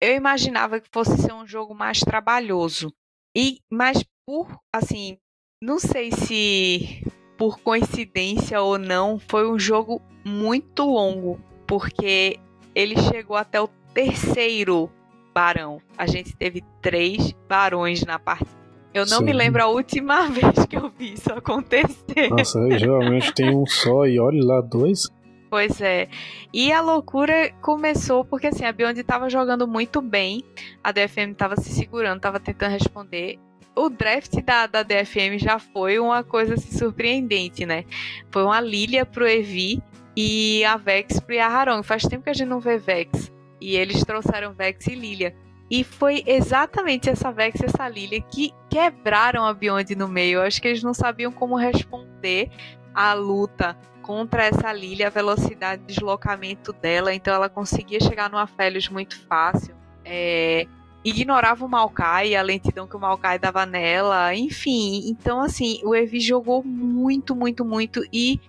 eu imaginava que fosse ser um jogo mais trabalhoso. E mas por assim, não sei se por coincidência ou não, foi um jogo muito longo, porque ele chegou até o terceiro barão. A gente teve três barões na partida. Eu não me Sim. lembro a última (laughs) vez que eu vi isso acontecer. Nossa, geralmente tem um só e olha lá, dois. Pois é. E a loucura começou porque assim, a Beyond estava jogando muito bem, a DFM estava se segurando, estava tentando responder. O draft da, da DFM já foi uma coisa assim, surpreendente, né? Foi uma Lilia pro Evi e a Vex pro Yaharon. Faz tempo que a gente não vê Vex. E eles trouxeram Vex e Lilia. E foi exatamente essa Vex e essa Lilia que quebraram a Beyond no meio. Eu acho que eles não sabiam como responder a luta contra essa Lilia, a velocidade de deslocamento dela, então ela conseguia chegar no Aphelios muito fácil. É, ignorava o Maokai, a lentidão que o Maokai dava nela, enfim. Então, assim, o Evi jogou muito, muito, muito e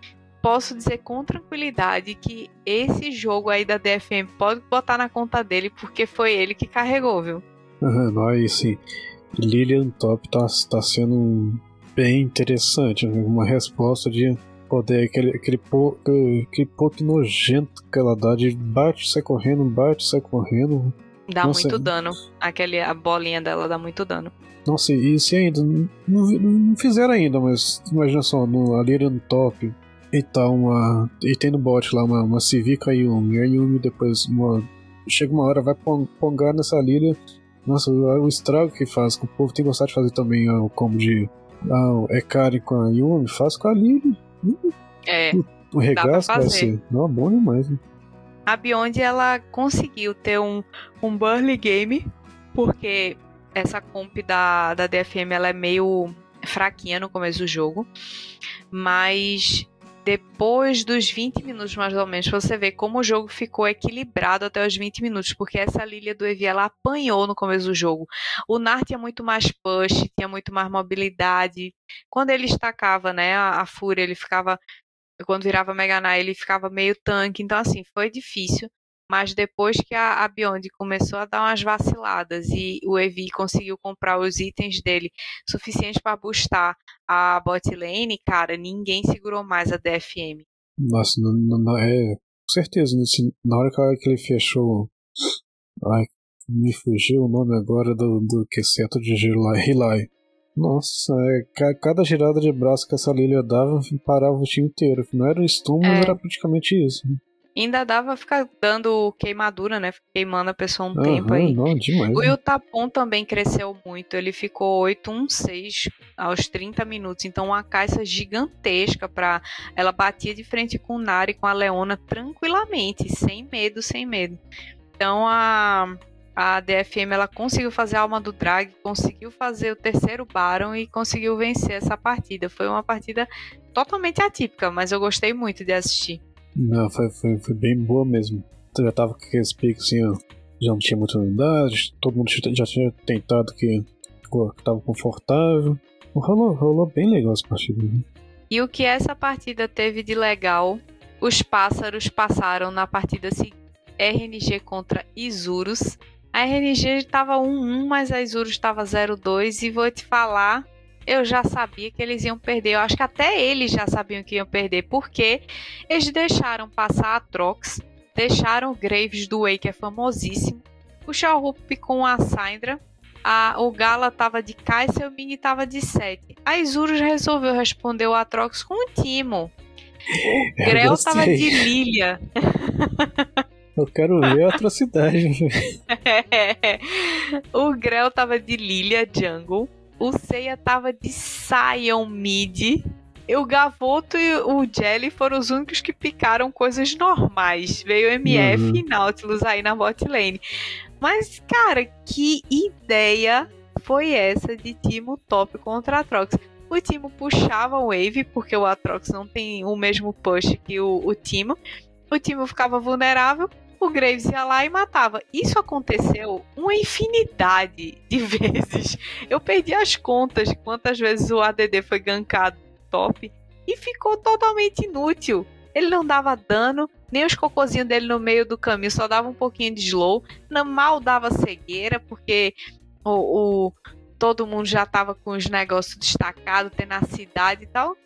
posso dizer com tranquilidade que esse jogo aí da DFM pode botar na conta dele, porque foi ele que carregou, viu? Uhum, aí sim. Lilian Top tá, tá sendo bem interessante, né? uma resposta de poder, aquele, aquele, po, aquele poke nojento que ela dá de bate, sai correndo, bate, sai correndo. Dá Nossa, muito dano. Aquele, a bolinha dela dá muito dano. Nossa, e se ainda. Não, não fizeram ainda, mas imagina só, no, ali no top. E tá uma. E tem no bot lá uma, uma Civica Yumi. A Yumi depois uma. Chega uma hora, vai pongar nessa Lilia. Nossa, o, o estrago que faz, que o povo tem gostado de fazer também o combo de. Ah, é Karen com a Yumi, faz com a Lilia. É. (laughs) O regaço vai ser. Não, bom demais, né? A Beyond ela conseguiu ter um, um Burly Game, porque essa comp da, da DFM ela é meio fraquinha no começo do jogo, mas depois dos 20 minutos mais ou menos, você vê como o jogo ficou equilibrado até os 20 minutos, porque essa Lilia do Evi ela apanhou no começo do jogo. O Nar tinha muito mais push, tinha muito mais mobilidade. Quando ele estacava, né, a, a Fúria, ele ficava quando virava Mega Knight, ele ficava meio tanque, então assim, foi difícil. Mas depois que a, a Beyond começou a dar umas vaciladas e o Evi conseguiu comprar os itens dele suficientes para boostar a bot lane, cara, ninguém segurou mais a DFM. Nossa, não, não, é. Com certeza, né? na hora que ele fechou. Ai, me fugiu o nome agora do, do que seto de Hilai. Nossa, é, cada girada de braço que essa Lilia dava parava o time inteiro. Não era um stun, mas é. era praticamente isso. Ainda dava ficar dando queimadura, né? Queimando a pessoa um uhum, tempo aí. Não, demais, o né? Tapon também cresceu muito. Ele ficou 8-1-6 aos 30 minutos. Então, uma caixa gigantesca para Ela batia de frente com o Nari e com a Leona tranquilamente, sem medo, sem medo. Então, a a DFM ela conseguiu fazer a alma do drag, conseguiu fazer o terceiro Baron e conseguiu vencer essa partida. Foi uma partida totalmente atípica, mas eu gostei muito de assistir. Não, foi, foi, foi bem boa mesmo. Eu já tava com aqueles piques assim, já não tinha muita unidade, todo mundo já tinha tentado que, que tava confortável. Rolou, rolou bem legal essa partida. Né? E o que essa partida teve de legal, os pássaros passaram na partida seguinte. RNG contra Isurus a RNG estava 1-1, mas a Isurus estava 0-2 e vou te falar, eu já sabia que eles iam perder. Eu acho que até eles já sabiam que iam perder, porque eles deixaram passar a Trox, deixaram o Graves do Way, que é famosíssimo, o Shawhoop com a Syndra, a, o Gala tava de K e seu Mini tava de 7. A Isurus resolveu responder o Atrox com o Timo. O (laughs) Grell tava de Lilia. (laughs) Eu quero ver a atrocidade. (laughs) o Grell tava de Lilia Jungle. O Seiya tava de Sion Mid. O Gavoto e o Jelly foram os únicos que picaram coisas normais. Veio MF uhum. e Nautilus aí na bot lane. Mas, cara, que ideia foi essa de Timo top contra Atrox? O Timo puxava o Wave, porque o Atrox não tem o mesmo push que o, o Timo. O Timo ficava vulnerável o Graves ia lá e matava. Isso aconteceu uma infinidade de (laughs) vezes. Eu perdi as contas de quantas vezes o ADD foi gankado top e ficou totalmente inútil. Ele não dava dano, nem os cocôzinhos dele no meio do caminho, só dava um pouquinho de slow. Não mal dava cegueira, porque o, o todo mundo já tava com os negócios destacados, tenacidade e tal.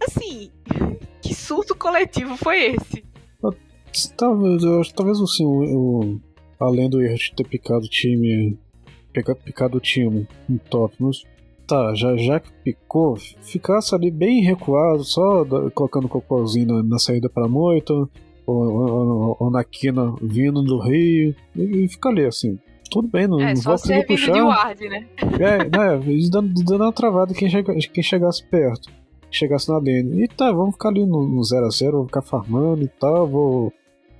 Assim, (laughs) que surto coletivo foi esse? Talvez, eu acho, talvez assim, o, além do erro de ter picado o time, pegar, picado o time no top, mas tá, já, já que picou, ficasse ali bem recuado, só da, colocando o cocôzinho na, na saída para moita, ou, ou, ou, na quina vindo do rio, e, e fica ali assim. Tudo bem, não, é, não vou conseguir puxar. De ward, né? É, né, dando, dando uma travada quem, chega, quem chegasse perto chegasse na lane. E tá, vamos ficar ali no 0x0, vou ficar farmando e tal, vou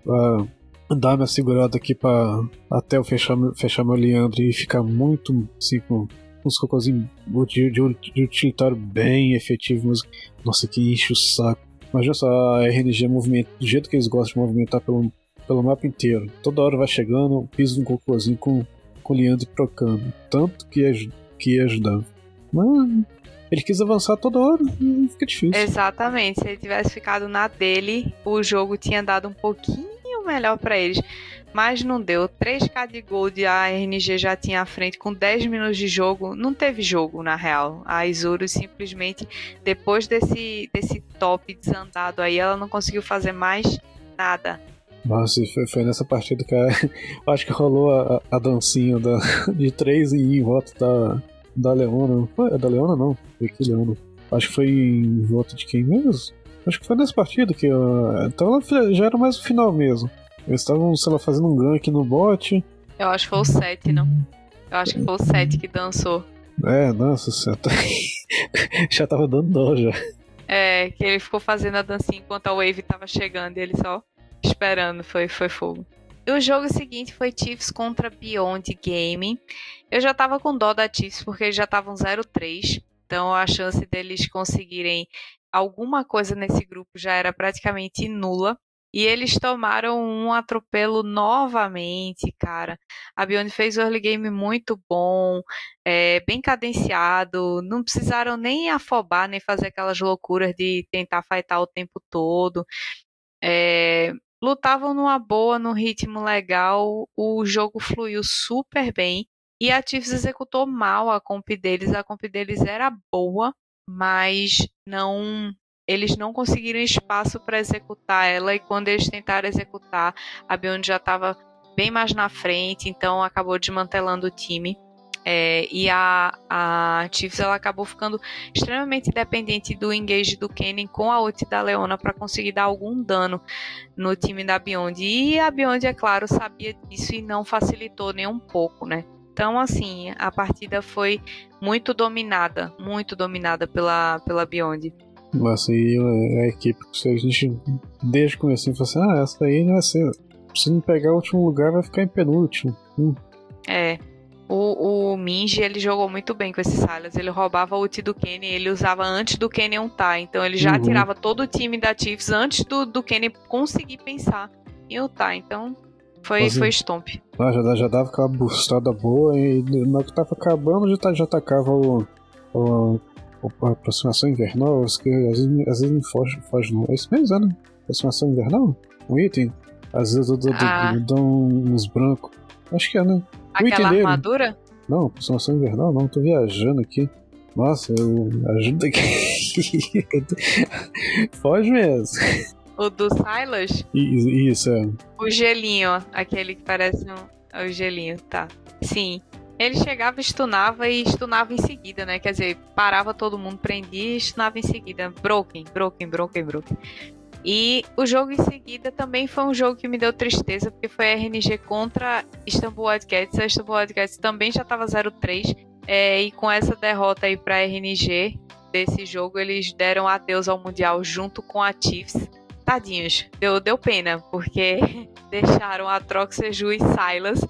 uh, dar minha segurada aqui para até eu fechar, fechar meu Leandro e ficar muito assim, com uns cocôzinhos de, de, de utilitário bem efetivo, mas nossa, que enche o saco. Imagina só a RNG movimento, do jeito que eles gostam de movimentar pelo, pelo mapa inteiro. Toda hora vai chegando, piso um cocôzinho com, com Leandro trocando. Tanto que ia, que ia ajudando. Mas ele quis avançar toda hora fica difícil. Exatamente. Se ele tivesse ficado na dele, o jogo tinha dado um pouquinho melhor para eles. Mas não deu. 3k de gold a RNG já tinha à frente com 10 minutos de jogo. Não teve jogo, na real. A Isurus simplesmente, depois desse, desse top desandado aí, ela não conseguiu fazer mais nada. Nossa, foi, foi nessa partida que a, (laughs) acho que rolou a, a dancinha da, (laughs) de 3 em volta da, da Leona. Foi, é da Leona não, foi que Leona. Acho que foi em volta de quem mesmo? Acho que foi nessa partida que. Uh, então já era mais o final mesmo. Eles estavam, sei lá, fazendo um gank no bot. Eu acho que foi o 7, não? Eu acho que foi o 7 que dançou. É, nossa, você tá... (laughs) já tava dando dó já. É, que ele ficou fazendo a dancinha enquanto a Wave tava chegando e ele só esperando, foi, foi fogo. E o jogo seguinte foi Chiefs contra Beyond Gaming. Eu já tava com dó da Chiefs porque eles já estavam 0-3. Então a chance deles conseguirem alguma coisa nesse grupo já era praticamente nula. E eles tomaram um atropelo novamente, cara. A Beyond fez o early game muito bom, é, bem cadenciado. Não precisaram nem afobar, nem fazer aquelas loucuras de tentar fightar o tempo todo. É, lutavam numa boa, num ritmo legal. O jogo fluiu super bem. E a Chiefs executou mal a comp deles. A comp deles era boa, mas não eles não conseguiram espaço para executar ela e quando eles tentaram executar, a Beyond já estava bem mais na frente, então acabou desmantelando o time. É, e a, a Chiefs ela acabou ficando extremamente dependente do engage do Kennen com a ult da Leona para conseguir dar algum dano no time da Beyond. E a Beyond, é claro, sabia disso e não facilitou nem um pouco, né? Então, assim, a partida foi muito dominada, muito dominada pela, pela Beyond. Mas aí a equipe, se a gente desde o começo falou assim, ah, essa aí vai ser. Se não pegar o último lugar, vai ficar em penúltimo. Hum. É. O, o Minji, ele jogou muito bem com esses Silas. Ele roubava o ult do Kenny, ele usava antes do Kenny ultar. Então ele já uhum. tirava todo o time da Chiefs antes do, do Kenny conseguir pensar em ultar. Então foi, foi stomp. Ah, já, já dava aquela bustada boa e na que tava acabando já, já atacava o, o a aproximação invernal, que às vezes, às vezes me foge, foge não. É isso mesmo, né? Aproximação invernal? Um item? Às vezes eu dou, ah. dou uns brancos. Acho que é, né? Aquela armadura? Dele. Não, aproximação invernal não, tô viajando aqui. Nossa, eu ajuda aqui. (laughs) Foge mesmo. O do Silas? Isso, é. O gelinho, aquele que parece um. O gelinho, tá. Sim. Ele chegava, stunava e stunava em seguida, né? Quer dizer, parava todo mundo, prendia e stunava em seguida. Broken, broken, broken, broken. E o jogo em seguida também foi um jogo que me deu tristeza, porque foi a RNG contra Istanbul Wildcats. A Istanbul Wildcats também já estava 0-3. É, e com essa derrota aí para a RNG desse jogo, eles deram adeus ao Mundial junto com a Chiefs. Tadinhos, deu, deu pena, porque (laughs) deixaram a Troxeju e Silas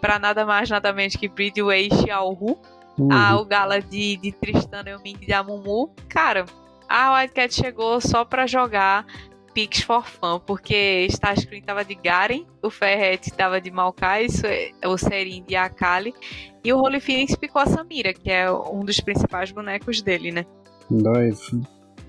para nada mais, nada menos que Bridway Xiaohu, uhum. a, o gala de, de Tristana e o Ming de Amumu. Cara, a Wildcat chegou só para jogar Pix for Fun, porque Starscream tava de Garen, o Ferret tava de Maokai, o Serin de Akali, e o Holy Phoenix picou a Samira, que é um dos principais bonecos dele, né? Nice.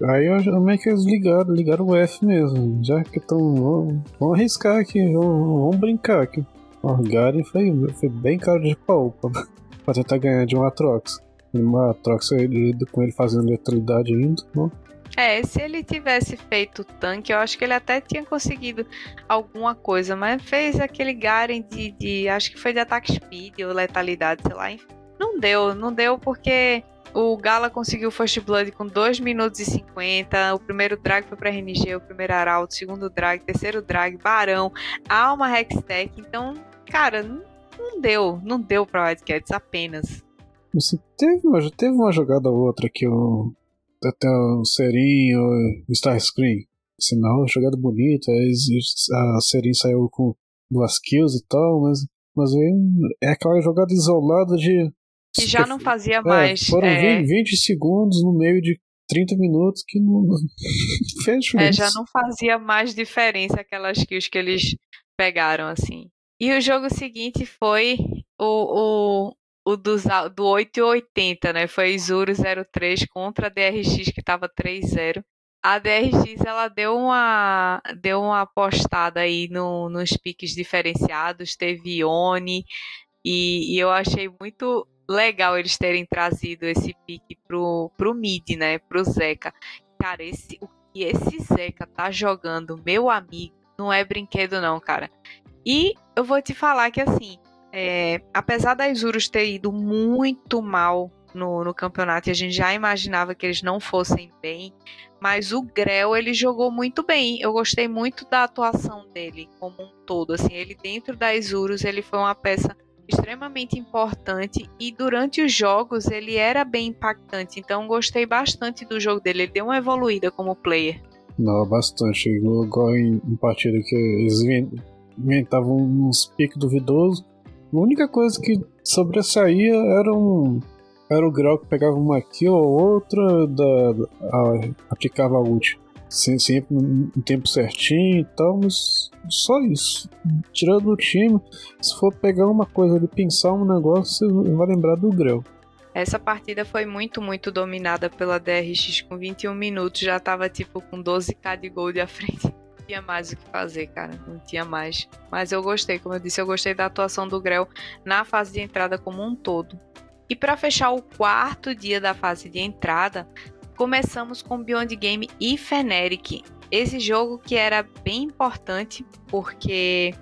Aí eu, meio que eles ligaram, ligaram o F mesmo, já que estão. Vamos arriscar aqui, vamos, vamos brincar aqui. O Garen foi, foi bem caro de pau pra, (laughs) pra tentar ganhar de um Atrox. Uma Atrox ele, com ele fazendo letalidade ainda, não? É, se ele tivesse feito tanque, eu acho que ele até tinha conseguido alguma coisa, mas fez aquele Garen de, de acho que foi de ataque speed ou letalidade, sei lá, enfim. Não deu, não deu porque o Gala conseguiu o First Blood com 2 minutos e 50. O primeiro drag foi para RNG, o primeiro Arauto, o segundo drag, terceiro drag, Barão, Alma Hextech. Então cara, não deu, não deu pra Wildcats apenas. Você teve uma, teve uma jogada ou outra que o até o Serin o Starscream. Sinal, jogada bonita, a Serin saiu com duas kills e tal, mas, mas é aquela jogada isolada de que já não fazia mais. É, foram é... 20, 20 segundos no meio de 30 minutos que não, (laughs) fez. É, já não fazia mais diferença aquelas kills que eles pegaram, assim. E o jogo seguinte foi o, o, o do, do 880, né? Foi Isuro 03 contra a DRX que tava 3-0. A DRX ela deu uma deu uma apostada aí no, nos piques diferenciados, teve Ione e, e eu achei muito legal eles terem trazido esse pique pro, pro mid, né? Pro Zeca. Cara, esse, o que esse Zeca tá jogando, meu amigo, não é brinquedo não, cara. E eu vou te falar que assim, é, apesar das Urus ter ido muito mal no, no, campeonato e a gente já imaginava que eles não fossem bem, mas o Grell ele jogou muito bem. Eu gostei muito da atuação dele como um todo. Assim, ele dentro das Urus ele foi uma peça extremamente importante e durante os jogos ele era bem impactante. Então gostei bastante do jogo dele. Ele deu uma evoluída como player. Não, bastante. Igual em, em partida que eles inventavam uns piques duvidosos a única coisa que sobressaía era um. Era o grau que pegava uma kill ou outra, da, a, aplicava a ult. Sempre no tempo certinho e tal, mas só isso. Tirando o time, se for pegar uma coisa ali, pensar um negócio, você vai lembrar do Grell. Essa partida foi muito, muito dominada pela DRX com 21 minutos, já tava tipo com 12k de gold à frente (laughs) tinha mais o que fazer, cara. Não tinha mais. Mas eu gostei, como eu disse, eu gostei da atuação do Grell na fase de entrada como um todo. E para fechar o quarto dia da fase de entrada, começamos com Beyond Game e Feneric. Esse jogo que era bem importante, porque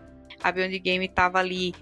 a Beyond Game estava ali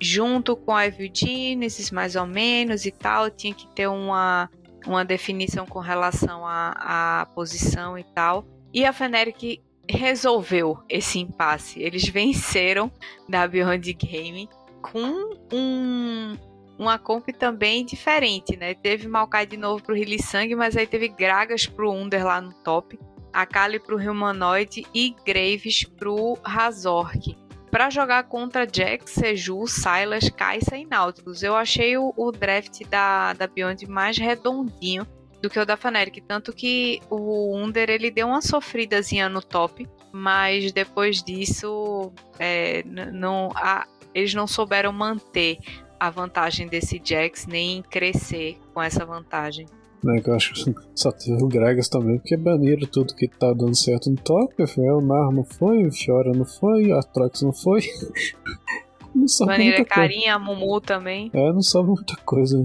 junto com a Evil Genesis, mais ou menos, e tal. Tinha que ter uma, uma definição com relação à, posição e tal. E a Feneric resolveu esse impasse. Eles venceram da Beyond Game com um, uma comp também diferente, né? Teve Maokai de novo pro Sangue, mas aí teve Gragas pro Under lá no top, Akali pro Humanoid e Graves pro Razork. Para jogar contra Jax, Seju, Silas, Kai'Sa e Nautilus. Eu achei o, o draft da, da Beyond mais redondinho do que o da Fnatic. Tanto que o Under ele deu uma sofridazinha no top, mas depois disso é, não, a, eles não souberam manter a vantagem desse Jax nem crescer com essa vantagem. É, eu acho que só teve o Gragas também, porque baniram tudo que tá dando certo no top. O Nar não foi, o Fiora não foi, a Trox não foi. (laughs) não sobe Baniram Carinha, a Mumu também. É, não sobe muita coisa.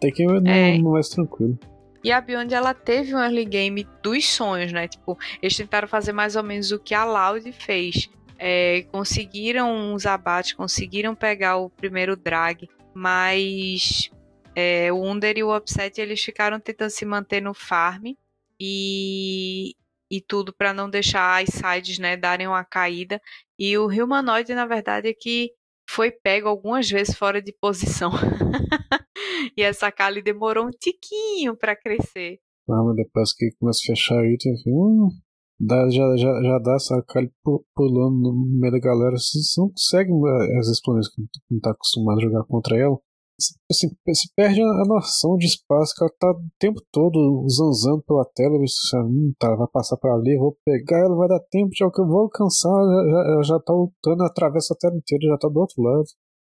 Tem que ir é. no mais tranquilo. E a Beyond ela teve um early game dos sonhos, né? Tipo, eles tentaram fazer mais ou menos o que a Loud fez. É, conseguiram uns abates, conseguiram pegar o primeiro drag, mas é, o Under e o Upset eles ficaram tentando se manter no farm e, e tudo para não deixar as sides né, darem uma caída. E o Humanoid, na verdade, é que foi pego algumas vezes fora de posição. (laughs) e essa Kali demorou um tiquinho para crescer. Ah, mas depois que começa a fechar aí, tem hum, dá, já, já, já dá essa Kali pulando no meio da galera. Você não consegue as explosões que não tá acostumado a jogar contra ela. Assim, você perde a noção de espaço, que ela tá o tempo todo zanzando pela tela, você hum, tá, vai passar para ali, vou pegar ela, vai dar tempo de que eu vou alcançar, já, já, já tá lutando, atravessa a tela inteira, já tá do outro lado.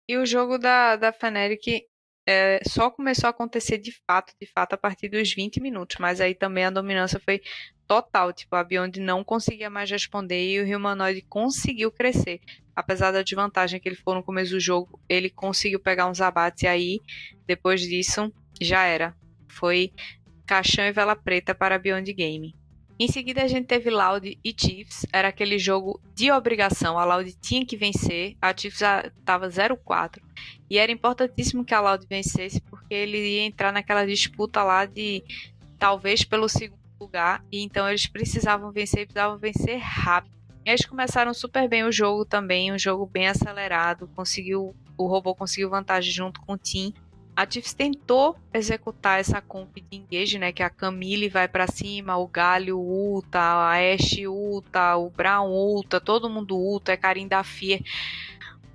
E o jogo da, da Fnatic é, só começou a acontecer de fato, de fato, a partir dos 20 minutos, mas aí também a dominância foi total, tipo, a Beyond não conseguia mais responder e o Humanoid conseguiu crescer. Apesar da desvantagem que ele foi no começo do jogo, ele conseguiu pegar uns abates e aí, depois disso, já era. Foi caixão e vela preta para a Beyond Game. Em seguida, a gente teve Loud e Chiefs. Era aquele jogo de obrigação. A Loud tinha que vencer. A Chiefs estava 0-4. E era importantíssimo que a Loud vencesse, porque ele ia entrar naquela disputa lá de talvez pelo segundo lugar. E então eles precisavam vencer, precisavam vencer rápido. E eles começaram super bem o jogo também, um jogo bem acelerado. Conseguiu, o robô conseguiu vantagem junto com o Team. A Tiffs tentou executar essa comp de engage, né? Que a Camille vai para cima, o Galho ulta, a Ashe ulta, o Brown ulta, todo mundo ulta, é Karim da Fear.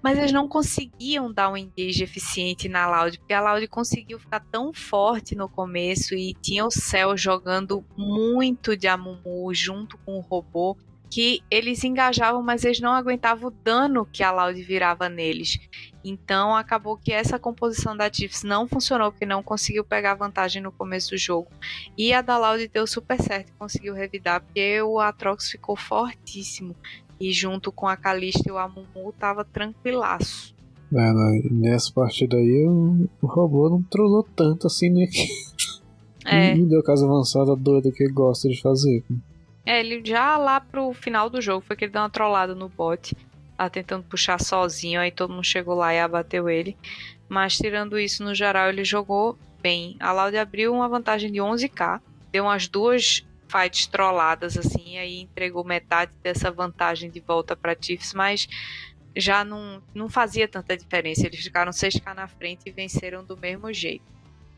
mas eles não conseguiam dar um engage eficiente na Loud, porque a Loud conseguiu ficar tão forte no começo e tinha o Cell jogando muito de Amumu junto com o robô que eles engajavam, mas eles não aguentavam o dano que a Loud virava neles. Então acabou que essa composição da Chiefs não funcionou, porque não conseguiu pegar vantagem no começo do jogo. E a da Loud deu super certo, conseguiu revidar, porque o Atrox ficou fortíssimo. E junto com a Kalista e o Amumu tava tranquilaço. É, né? nessa partida aí o, o robô não trollou tanto assim, né? É. (laughs) Não deu caso avançada doida que ele gosta de fazer. É, ele já lá pro final do jogo foi que ele deu uma trollada no bot. Tá tentando puxar sozinho, aí todo mundo chegou lá e abateu ele. Mas tirando isso, no geral, ele jogou bem. A Loud abriu uma vantagem de 11k. Deu umas duas fights trolladas, assim, aí entregou metade dessa vantagem de volta para Chiefs, mas já não, não fazia tanta diferença. Eles ficaram 6k na frente e venceram do mesmo jeito.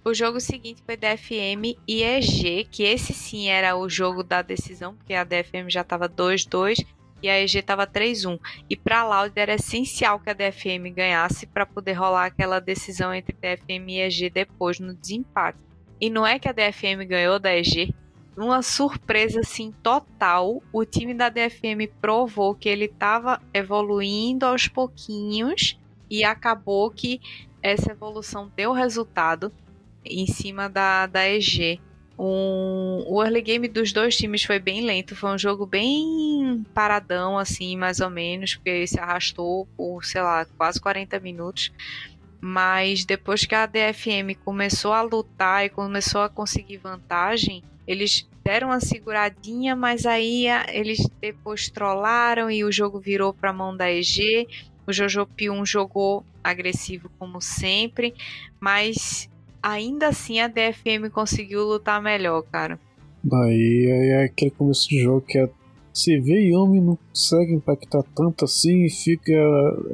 O jogo seguinte foi DFM e EG, que esse sim era o jogo da decisão, porque a DFM já estava 2-2 e a EG estava 3-1. E para a Loud era essencial que a DFM ganhasse para poder rolar aquela decisão entre DFM e EG depois no desempate. E não é que a DFM ganhou da EG, uma surpresa assim total, o time da DFM provou que ele estava evoluindo aos pouquinhos e acabou que essa evolução deu resultado em cima da, da EG. Um, o early game dos dois times foi bem lento, foi um jogo bem paradão, assim, mais ou menos, porque se arrastou por, sei lá, quase 40 minutos. Mas depois que a DFM começou a lutar e começou a conseguir vantagem, eles deram uma seguradinha, mas aí eles depois trollaram e o jogo virou para a mão da EG. O Jojo P1 jogou agressivo como sempre, mas ainda assim a DFM conseguiu lutar melhor, cara. Aí, aí é aquele começo de jogo que é. Se vê Yumi não consegue impactar tanto assim, fica.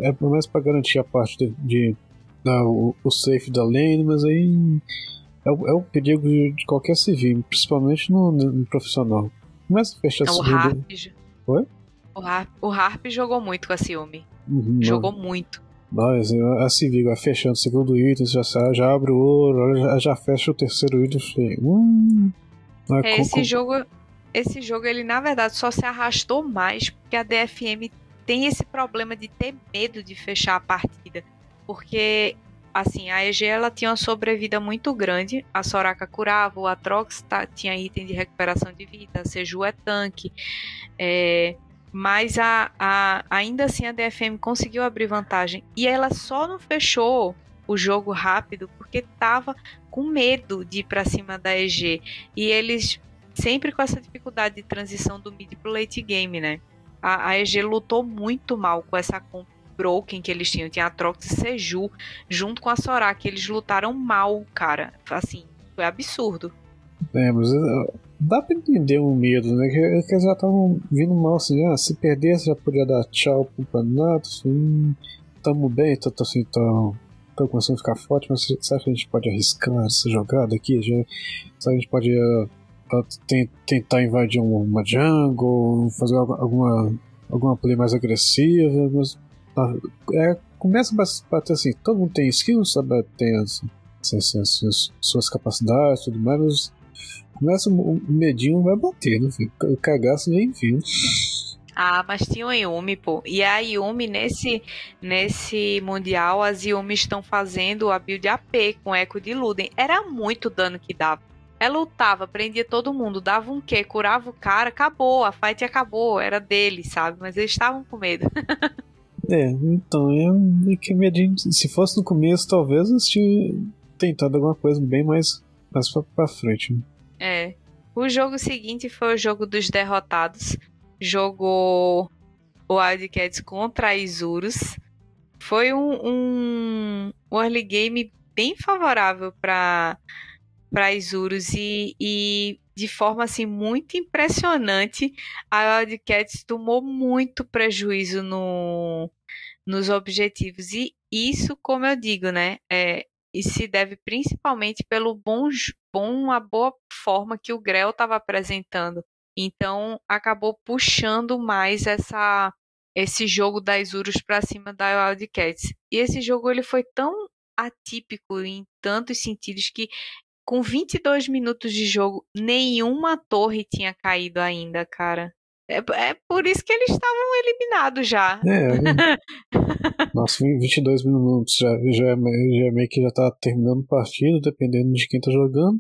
É mais para garantir a parte de. de da, o, o, safe da lane, mas aí. É o, é o perigo de, de qualquer civil, principalmente no, no, profissional. Começa a fechar é, o Harp. Oi? O Harp, o Harp jogou muito com a Ciúme. Uhum, jogou muito. Mas a Civic vai fechando o segundo item, já, já abre o ouro, já, já fecha o terceiro item. Falei, hum, é, esse com... jogo, esse jogo ele na verdade só se arrastou mais porque a DFM tem esse problema de ter medo de fechar a partida, porque assim a EG ela tinha uma sobrevida muito grande, a Soraka curava, o Atrox tá, tinha item de recuperação de vida, a Seju é tanque, é, mas a, a, ainda assim a DFM conseguiu abrir vantagem. E ela só não fechou o jogo rápido porque estava com medo de ir para cima da EG. E eles sempre com essa dificuldade de transição do mid pro late game, né? A, a EG lutou muito mal com essa comp broken que eles tinham. Tinha a Trox e Seju junto com a Soraka. Eles lutaram mal, cara. Assim, foi absurdo. Mas dá pra entender o medo, né? Que, que eles já estavam vindo mal assim, ah, se perdesse já podia dar tchau pro campeonato, assim, tamo bem, tô, tô assim, tô, tô começando a ficar forte, mas será que a gente pode arriscar essa jogada aqui? Já, será que a gente pode uh, tentar invadir uma jungle, fazer alguma, alguma play mais agressiva, mas uh, é, começa a bater assim, todo mundo tem skills, sabe? Tem as, as, as suas capacidades e tudo mais, mas Começa o medinho vai bater, né, filho? O cagaço vem vindo. Ah, mas tinha o Yumi, pô. E a Yumi, nesse, nesse Mundial, as Yumi estão fazendo a build AP com Eco de Luden. Era muito dano que dava. Ela lutava, prendia todo mundo, dava um quê? Curava o cara, acabou, a fight acabou, era dele, sabe? Mas eles estavam com medo. (laughs) é, então, é que medinho. Se fosse no começo, talvez eles tinham tentado alguma coisa bem mais, mais pra, pra frente. Né? É. O jogo seguinte foi o jogo dos derrotados. Jogou o Wildcats contra a Isurus. Foi um, um, um early game bem favorável para para Isurus e, e de forma assim muito impressionante a Wildcats tomou muito prejuízo no, nos objetivos e isso como eu digo né é, e se deve principalmente pelo bom, bom a boa forma que o Grell estava apresentando. Então acabou puxando mais essa esse jogo das Urus para cima da Wildcats. E esse jogo ele foi tão atípico em tantos sentidos que com 22 minutos de jogo, nenhuma torre tinha caído ainda, cara. É, é por isso que eles estavam eliminados já. É, (laughs) nossa, 22 minutos já, já, é já é meio que já tá terminando o partido, dependendo de quem tá jogando.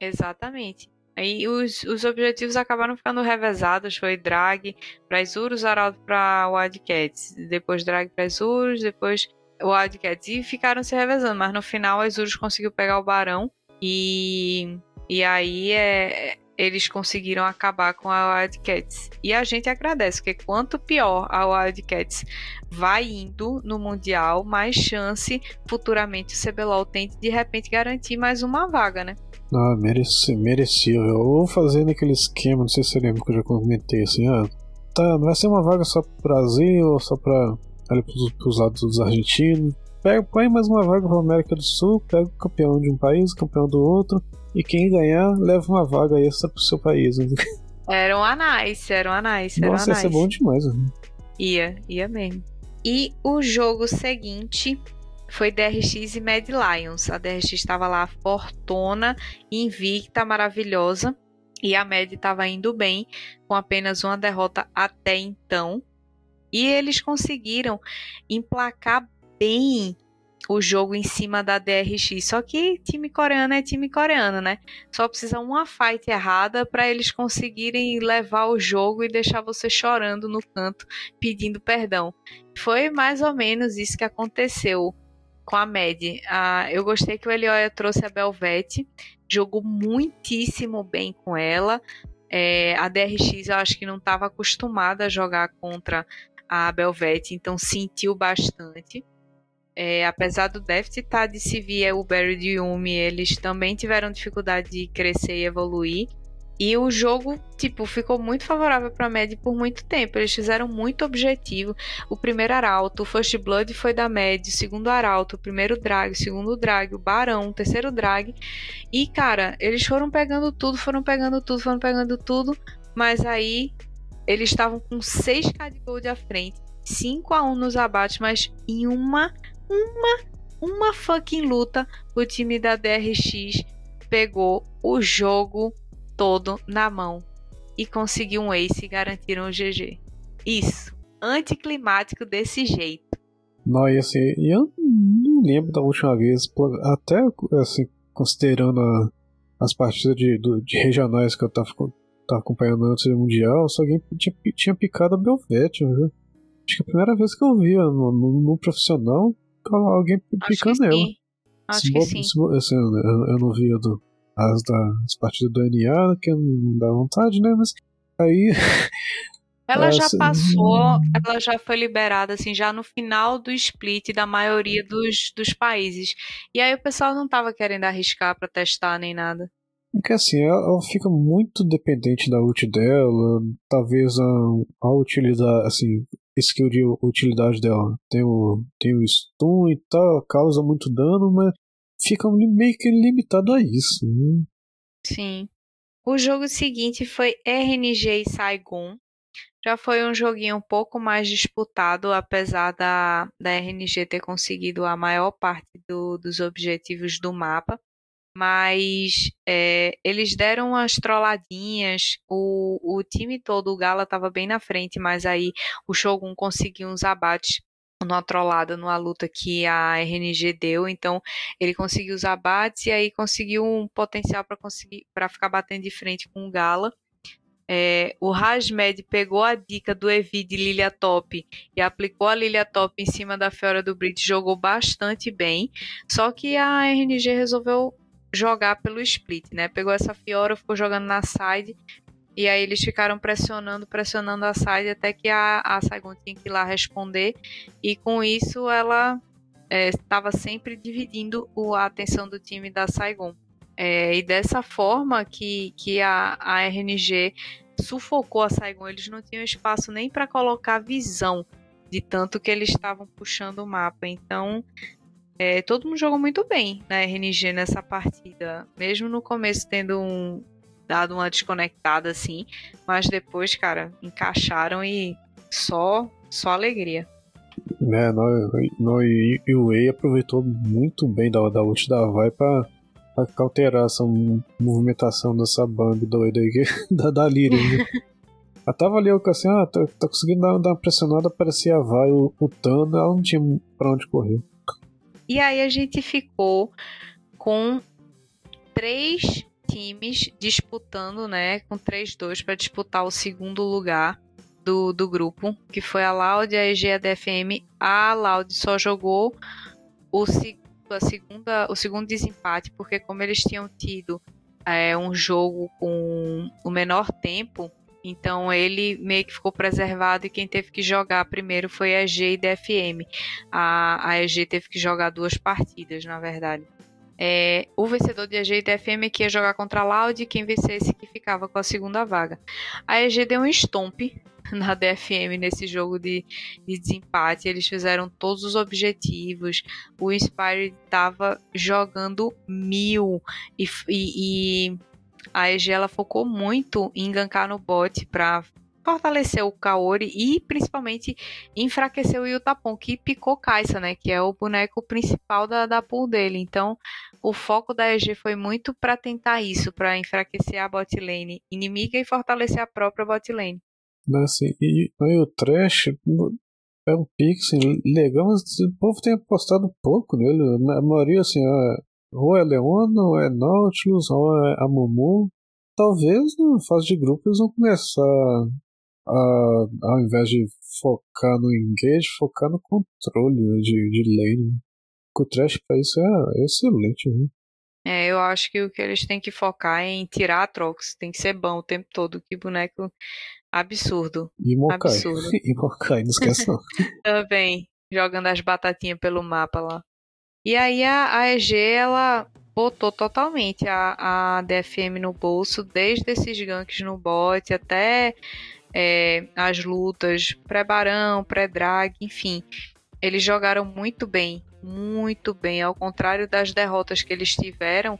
Exatamente. Aí os, os objetivos acabaram ficando revezados. Foi drag para Isurus, Arauto para Wildcats. Depois drag para Isurus, depois Wildcats. E ficaram se revezando. Mas no final a Isurus conseguiu pegar o Barão. E, e aí é, eles conseguiram acabar com a Wildcats. E a gente agradece, porque quanto pior a Wildcats vai indo no Mundial, mais chance futuramente o CBLOL tem de repente garantir mais uma vaga, né? Ah, mereci, merecia. Ou fazendo aquele esquema, não sei se você lembra que eu já comentei assim, ah, tá, não vai ser uma vaga só pro Brasil ou só pra ali pros, pros lados dos argentinos. Pega, põe mais uma vaga pra América do Sul, pega o campeão de um país, campeão do outro, e quem ganhar leva uma vaga extra pro seu país. Né? Era um anais, era um anais. Era Nossa, um ia ser bom demais. Né? Ia, ia mesmo. E o jogo seguinte foi DRX e Mad Lions. A DRX estava lá fortona, invicta, maravilhosa. E a Mad estava indo bem, com apenas uma derrota até então. E eles conseguiram emplacar bem o jogo em cima da DRX. Só que time coreano é time coreano, né? Só precisa uma fight errada para eles conseguirem levar o jogo e deixar você chorando no canto pedindo perdão. Foi mais ou menos isso que aconteceu com a Mad. Ah, eu gostei que o Elioia trouxe a Belvete, jogou muitíssimo bem com ela. É, a DRX eu acho que não estava acostumada a jogar contra a Belvete, então sentiu bastante. É, apesar do déficit tá, de Sivir, o Barry e Yumi, eles também tiveram dificuldade de crescer e evoluir. E o jogo, tipo, ficou muito favorável para a Mad por muito tempo. Eles fizeram muito objetivo. O primeiro arauto, o First Blood foi da Mad, o segundo arauto, o primeiro drag, o segundo drag, o barão, o terceiro drag. E, cara, eles foram pegando tudo, foram pegando tudo, foram pegando tudo. Mas aí eles estavam com 6k de gold à frente, 5 a 1 nos abates, mas em uma, uma, uma fucking luta, o time da DRX pegou o jogo todo na mão e conseguiu um ace e garantiram o GG. Isso, anticlimático desse jeito. Não, e assim, eu não lembro da última vez, até assim, considerando a, as partidas de, de regionais que eu tava, tava acompanhando antes do Mundial, só alguém tinha, tinha picado a Belvete, viu? Acho que é a primeira vez que eu vi no, no, no profissional alguém picando ela. Acho se que sim. Se, assim, eu, eu não vi do, as, das partidas do NA, que não dá vontade, né? Mas aí. (laughs) Ela já passou, ela já foi liberada, assim, já no final do split da maioria dos, dos países. E aí o pessoal não tava querendo arriscar para testar nem nada. Porque assim, ela, ela, fica muito dependente da ult dela, talvez a, a utilidade, assim, skill de utilidade dela. Tem o, tem o stun e tal, causa muito dano, mas fica meio que limitado a isso. Né? Sim. O jogo seguinte foi RNG e Saigon. Já foi um joguinho um pouco mais disputado, apesar da, da RNG ter conseguido a maior parte do, dos objetivos do mapa. Mas é, eles deram umas trolladinhas. O, o time todo, o Gala, estava bem na frente, mas aí o Shogun conseguiu uns abates numa trollada numa luta que a RNG deu, então ele conseguiu os abates e aí conseguiu um potencial para conseguir para ficar batendo de frente com o Gala. É, o Rasmed pegou a dica do Evi de Lilia Top e aplicou a Lilia Top em cima da Fiora do Brit, jogou bastante bem. Só que a RNG resolveu jogar pelo split, né? Pegou essa Fiora, ficou jogando na side, e aí eles ficaram pressionando, pressionando a side até que a, a Saigon tinha que ir lá responder. E com isso ela estava é, sempre dividindo o, a atenção do time da Saigon. É, e dessa forma que, que a, a RNG sufocou a Saigon, eles não tinham espaço nem para colocar visão de tanto que eles estavam puxando o mapa. Então, é, todo mundo jogou muito bem na RNG nessa partida, mesmo no começo tendo um, dado uma desconectada assim, mas depois, cara, encaixaram e só, só alegria. É, no, no, o Wei aproveitou muito bem da, da ult da Vai pra, pra cauterar essa movimentação dessa Bambi doida aí, (laughs) da, da Lyria. Né? (laughs) Ela tava ali, eu assim, ah, tá, tá conseguindo dar, dar, uma pressionada, aparecia a Vai, o, o Tano, ela não tinha pra onde correr. E aí a gente ficou com três times disputando, né, com 3-2 para disputar o segundo lugar do, do grupo, que foi a Loud, a EG e a Loud só jogou o, a segunda, o segundo desempate, porque como eles tinham tido é, um jogo com o menor tempo, então ele meio que ficou preservado e quem teve que jogar primeiro foi a EG e DFM. A, a EG teve que jogar duas partidas, na verdade. É, o vencedor de EG e DFM que ia jogar contra a Loud e quem vencesse que ficava com a segunda vaga. A EG deu um stomp (laughs) na DFM nesse jogo de, de desempate. Eles fizeram todos os objetivos. O Inspired estava jogando mil e, e, e a EG ela focou muito em gankar no bot para fortalecer o Kaori e principalmente enfraquecer o Yutapon, que picou Kaisa, né? Que é o boneco principal da, da pool dele. Então, o foco da EG foi muito para tentar isso, para enfraquecer a bot lane inimiga e fortalecer a própria bot lane. Assim, e aí o Trash é um assim, legal, mas o povo tem apostado pouco nele. A maioria, assim, ou é Leona, ou é Nautilus, ou é a Mumu. Talvez na fase de grupo eles vão começar a, ao invés de focar no engage, focar no controle de, de lane. O Trash pra isso é, é excelente, viu? É, eu acho que o que eles têm que focar é em tirar a Trox. Tem que ser bom o tempo todo. Que boneco absurdo. E Mokai. Absurdo. (laughs) e Mokai, não esquece não. (laughs) Também. Jogando as batatinhas pelo mapa lá. E aí a, a EG, ela botou totalmente a, a DFM no bolso, desde esses ganks no bot até é, as lutas pré-barão, pré-drag, enfim. Eles jogaram muito bem, muito bem. Ao contrário das derrotas que eles tiveram,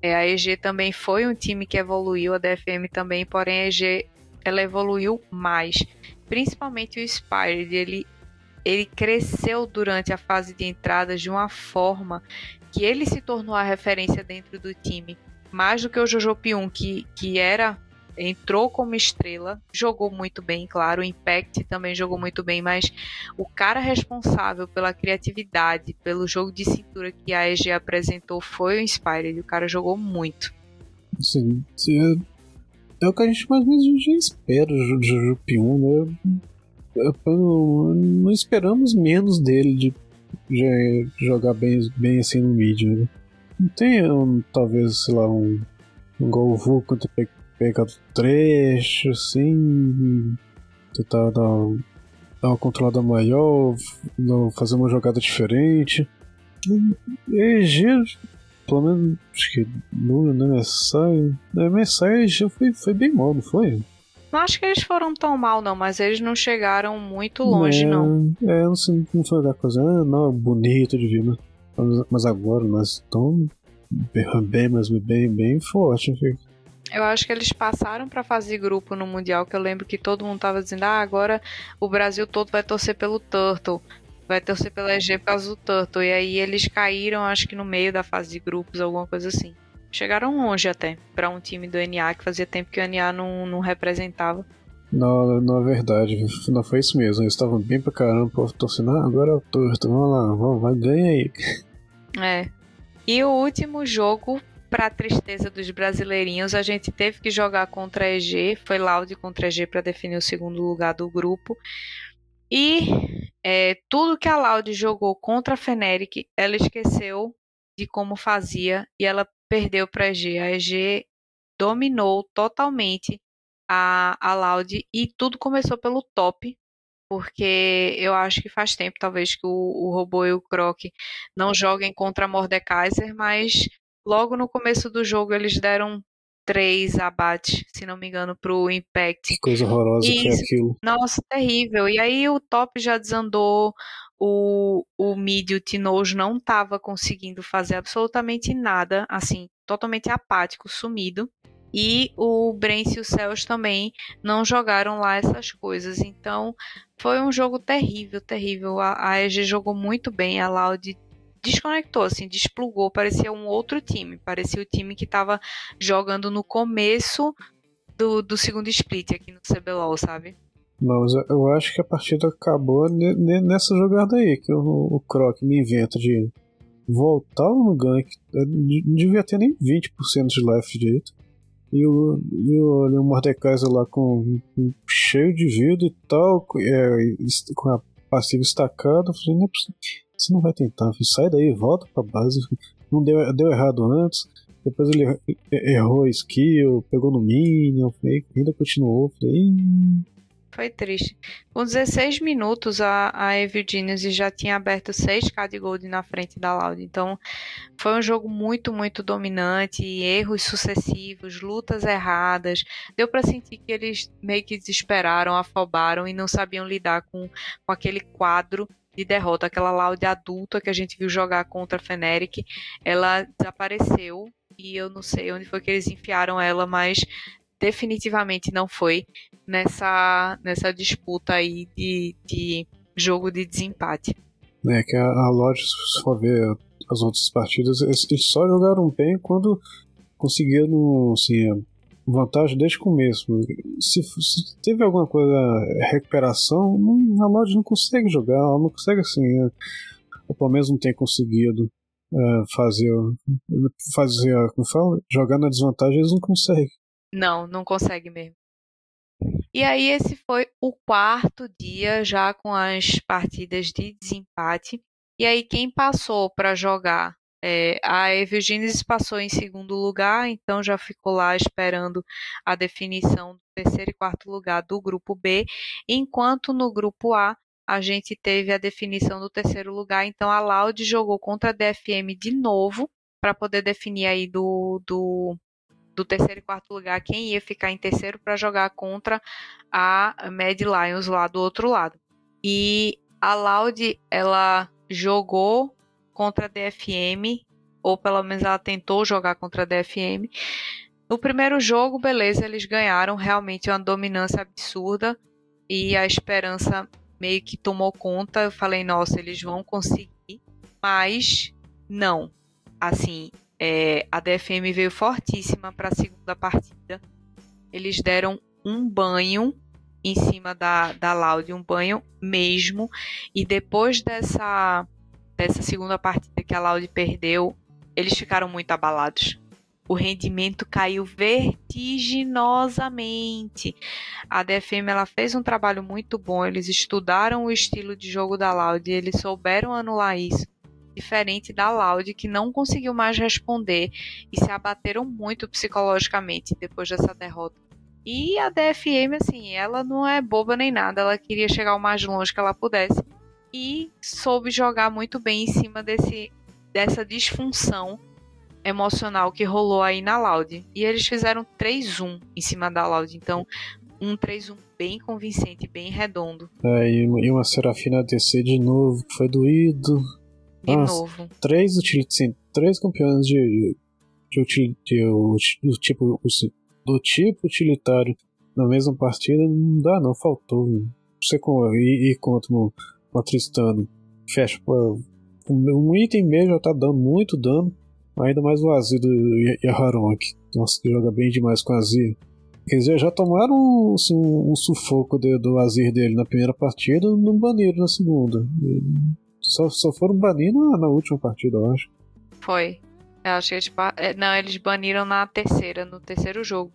é, a EG também foi um time que evoluiu, a DFM também, porém a EG ela evoluiu mais. Principalmente o Spired, ele, ele cresceu durante a fase de entradas de uma forma que ele se tornou a referência dentro do time. Mais do que o Jojo Pium, que, que era entrou como estrela, jogou muito bem, claro, o Impact também jogou muito bem, mas o cara responsável pela criatividade, pelo jogo de cintura que a EG apresentou foi o Inspired, o cara jogou muito. Sim, sim é, é o que a gente mais ou menos já espera do Jojo P1, né? Não, esperamos menos dele de, jogar bem, bem assim no mídia, né? Não tem, um, talvez, sei lá, um, um gol vulco contra pegar trecho, assim, tentar dar, dar uma controlada maior, fazer uma jogada diferente. EG, pelo menos, acho que no, no MSI, no MSI EG foi, foi bem mal, não foi? Não acho que eles foram tão mal, não, mas eles não chegaram muito longe, é, não. É, não, sei, não foi da coisa, ah, não, bonito de ver, né? Mas, mas agora nós estamos bem, mas bem, bem forte. Eu acho que eles passaram para fazer grupo no Mundial, que eu lembro que todo mundo tava dizendo, ah, agora o Brasil todo vai torcer pelo Turtle, vai torcer pela EG por causa do Turtle. E aí eles caíram, acho que no meio da fase de grupos, alguma coisa assim. Chegaram longe até, para um time do NA, que fazia tempo que o NA não, não representava. Não, não é verdade, não foi isso mesmo. Eles estavam bem pra caramba, torcendo, ah, agora é o Turtle, vamos lá, vamos, vai, ganha aí. É. E o último jogo para tristeza dos brasileirinhos, a gente teve que jogar contra a EG, foi Loud contra a EG para definir o segundo lugar do grupo. E é, tudo que a Loud jogou contra a Feneric, ela esqueceu de como fazia e ela perdeu para a EG. A EG dominou totalmente a, a Loud e tudo começou pelo top, porque eu acho que faz tempo, talvez, que o, o Robô e o Croc não joguem contra a Mordekaiser, mas Logo no começo do jogo, eles deram três abates, se não me engano, pro Impact. Que coisa horrorosa e, que é aquilo. Nossa, terrível. E aí o top já desandou, o, o mid, o Tinojo não tava conseguindo fazer absolutamente nada, assim, totalmente apático, sumido. E o Brence e o Céus também não jogaram lá essas coisas. Então foi um jogo terrível, terrível. A, a EG jogou muito bem, a Loud desconectou, assim, desplugou, parecia um outro time. Parecia o time que estava jogando no começo do, do segundo split aqui no CBLOL, sabe? Mas eu acho que a partida acabou nessa jogada aí, que o, o Croc me inventa de voltar no gank. Não devia ter nem 20% de life direito. E o, e o, o Mordekaiser lá com, com, cheio de vida e tal, é, com a passiva estacada. Eu falei, não é. Você não vai tentar, sai daí, volta pra base. Não deu, deu errado antes. Depois ele errou a skill, pegou no minion, ainda continuou. Falei, foi triste. Com 16 minutos, a, a Evil já tinha aberto 6k de gold na frente da Loud. Então, foi um jogo muito, muito dominante. Erros sucessivos, lutas erradas. Deu para sentir que eles meio que desesperaram, afobaram e não sabiam lidar com, com aquele quadro de derrota. Aquela Loud adulta que a gente viu jogar contra a Feneric, ela desapareceu. E eu não sei onde foi que eles enfiaram ela, mas definitivamente não foi nessa, nessa disputa aí de, de jogo de desempate. É que a, a Lodge, se for ver as outras partidas, eles, só jogaram bem quando conseguiram assim, vantagem desde o começo. Se, se teve alguma coisa, recuperação, não, a Lodge não consegue jogar, ela não consegue assim, é, ou pelo menos não tem conseguido é, fazer, fazer, como fala, jogar na desvantagem, eles não conseguem. Não, não consegue mesmo. E aí esse foi o quarto dia já com as partidas de desempate. E aí quem passou para jogar é, a Eugênesis passou em segundo lugar, então já ficou lá esperando a definição do terceiro e quarto lugar do grupo B, enquanto no grupo A a gente teve a definição do terceiro lugar, então a Loud jogou contra a DFM de novo para poder definir aí do, do do terceiro e quarto lugar quem ia ficar em terceiro para jogar contra a Mad Lions lá do outro lado. E a Loud, ela jogou contra a DFM, ou pelo menos ela tentou jogar contra a DFM. No primeiro jogo, beleza, eles ganharam realmente uma dominância absurda e a esperança meio que tomou conta. Eu falei, nossa, eles vão conseguir, mas não. Assim, é, a DFM veio fortíssima para a segunda partida. Eles deram um banho em cima da, da Loud, um banho mesmo. E depois dessa, dessa segunda partida que a Loud perdeu, eles ficaram muito abalados. O rendimento caiu vertiginosamente. A DFM ela fez um trabalho muito bom. Eles estudaram o estilo de jogo da Loud e eles souberam anular isso diferente da Loud, que não conseguiu mais responder e se abateram muito psicologicamente depois dessa derrota. E a DFM, assim, ela não é boba nem nada, ela queria chegar o mais longe que ela pudesse e soube jogar muito bem em cima desse, dessa disfunção emocional que rolou aí na Loud. E eles fizeram 3-1 em cima da Loud, então um 3-1 bem convincente, bem redondo. É, e uma Serafina DC de novo, que foi doído. De Nossa, novo. Três, sim, três campeões de, de, de, de, do, tipo, do tipo utilitário na mesma partida não dá, não, faltou. Você ir, ir contra um, uma Tristano, fecha. Um item mesmo já tá dando muito dano. Ainda mais o Azir do Yaharonk. Nossa, que joga bem demais com o Azir. Quer dizer, já tomaram assim, um, um sufoco de, do Azir dele na primeira partida não baniram na segunda. Só, só foram banir na, na última partida, eu acho. Foi. Eu acho que eles, é, não, eles baniram na terceira, no terceiro jogo.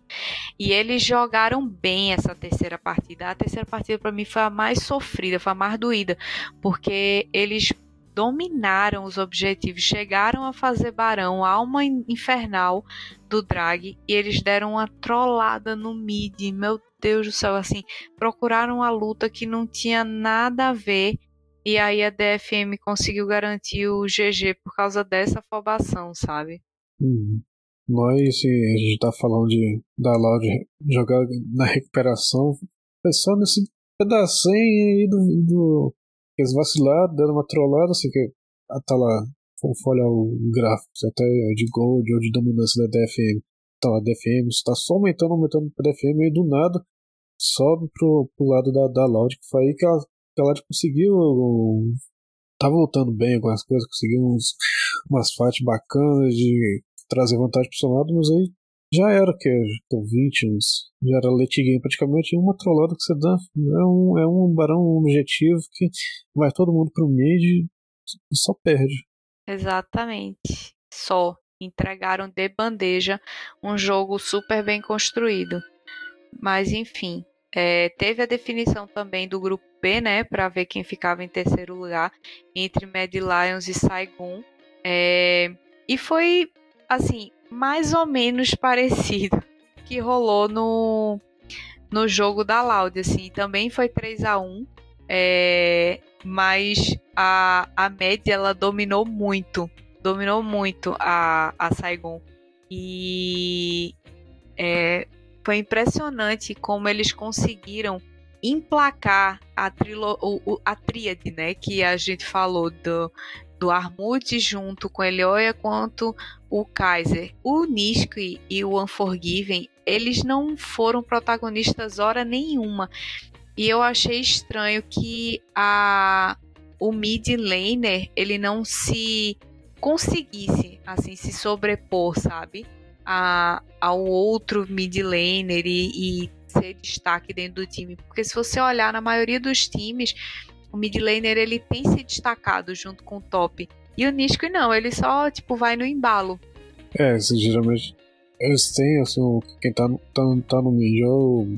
E eles jogaram bem essa terceira partida. A terceira partida para mim foi a mais sofrida, foi a mais doída, porque eles dominaram os objetivos, chegaram a fazer Barão, alma infernal do Drag, e eles deram uma trollada no mid. Meu Deus do céu, assim, procuraram a luta que não tinha nada a ver e aí a DFM conseguiu garantir o GG por causa dessa afobação, sabe? Uhum. Nós, assim, a gente tá falando de da Loud jogar na recuperação, pensando só nesse pedacinho aí do, do eles vacilaram, dando uma trollada, assim, que ah, tá lá, vamos olhar o gráfico, até de gold ou de dominância da DFM. tá lá, DFM, está só aumentando, aumentando para DFM, e do nada sobe pro, pro lado da, da Loud, que foi aí que a, Loud conseguiu. Tá voltando bem algumas coisas, conseguiu uns, umas fights bacanas de trazer vantagem pro seu lado, mas aí já era que 20, uns, já era late game praticamente, e uma trollada que você dá é um, é um barão objetivo que vai todo mundo pro mid e só perde. Exatamente. Só entregaram de bandeja um jogo super bem construído. Mas enfim, é, teve a definição também do grupo B, né, para ver quem ficava em terceiro lugar entre Mad Lions e Saigon. É, e foi assim mais ou menos (laughs) parecido que rolou no no jogo da Loud, assim, também foi 3 a 1 é, mas a, a média ela dominou muito dominou muito a, a Saigon. E é, foi impressionante como eles conseguiram emplacar a, trilo, o, a tríade, né? Que a gente falou do, do Armut junto com Elioia quanto o Kaiser. O Niski e o Unforgiven, eles não foram protagonistas hora nenhuma. E eu achei estranho que a o mid laner ele não se conseguisse assim se sobrepor, sabe, a, ao outro mid laner e, e ser destaque dentro do time, porque se você olhar na maioria dos times, o mid laner ele tem se destacado junto com o top. E o Nisco não, ele só tipo vai no embalo. É, assim, geralmente eles têm assim, quem tá, tá, tá no mid é o,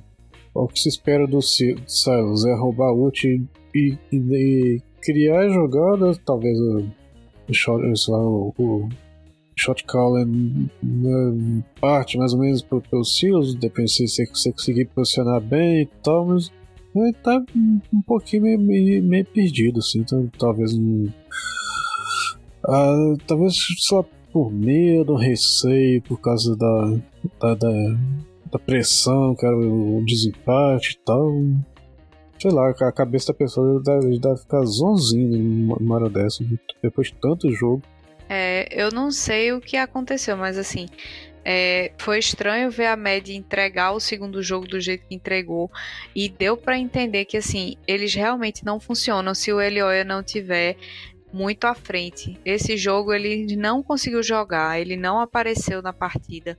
o que se espera do Silas é roubar ult e, e, e criar jogadas, talvez o o, o shot caller parte mais ou menos pelos seals, depende se você conseguir posicionar bem e tal, mas ele tá um pouquinho meio, meio, meio perdido, assim, então talvez um, ah, talvez só por medo, receio, por causa da, da, da, da pressão, era o desempate e tal sei lá, a cabeça da pessoa deve, deve ficar zonzinho numa hora dessa, depois de tanto jogo. É, eu não sei o que aconteceu, mas assim, é, foi estranho ver a Med entregar o segundo jogo do jeito que entregou e deu para entender que assim eles realmente não funcionam se o Elioia não tiver muito à frente. Esse jogo ele não conseguiu jogar, ele não apareceu na partida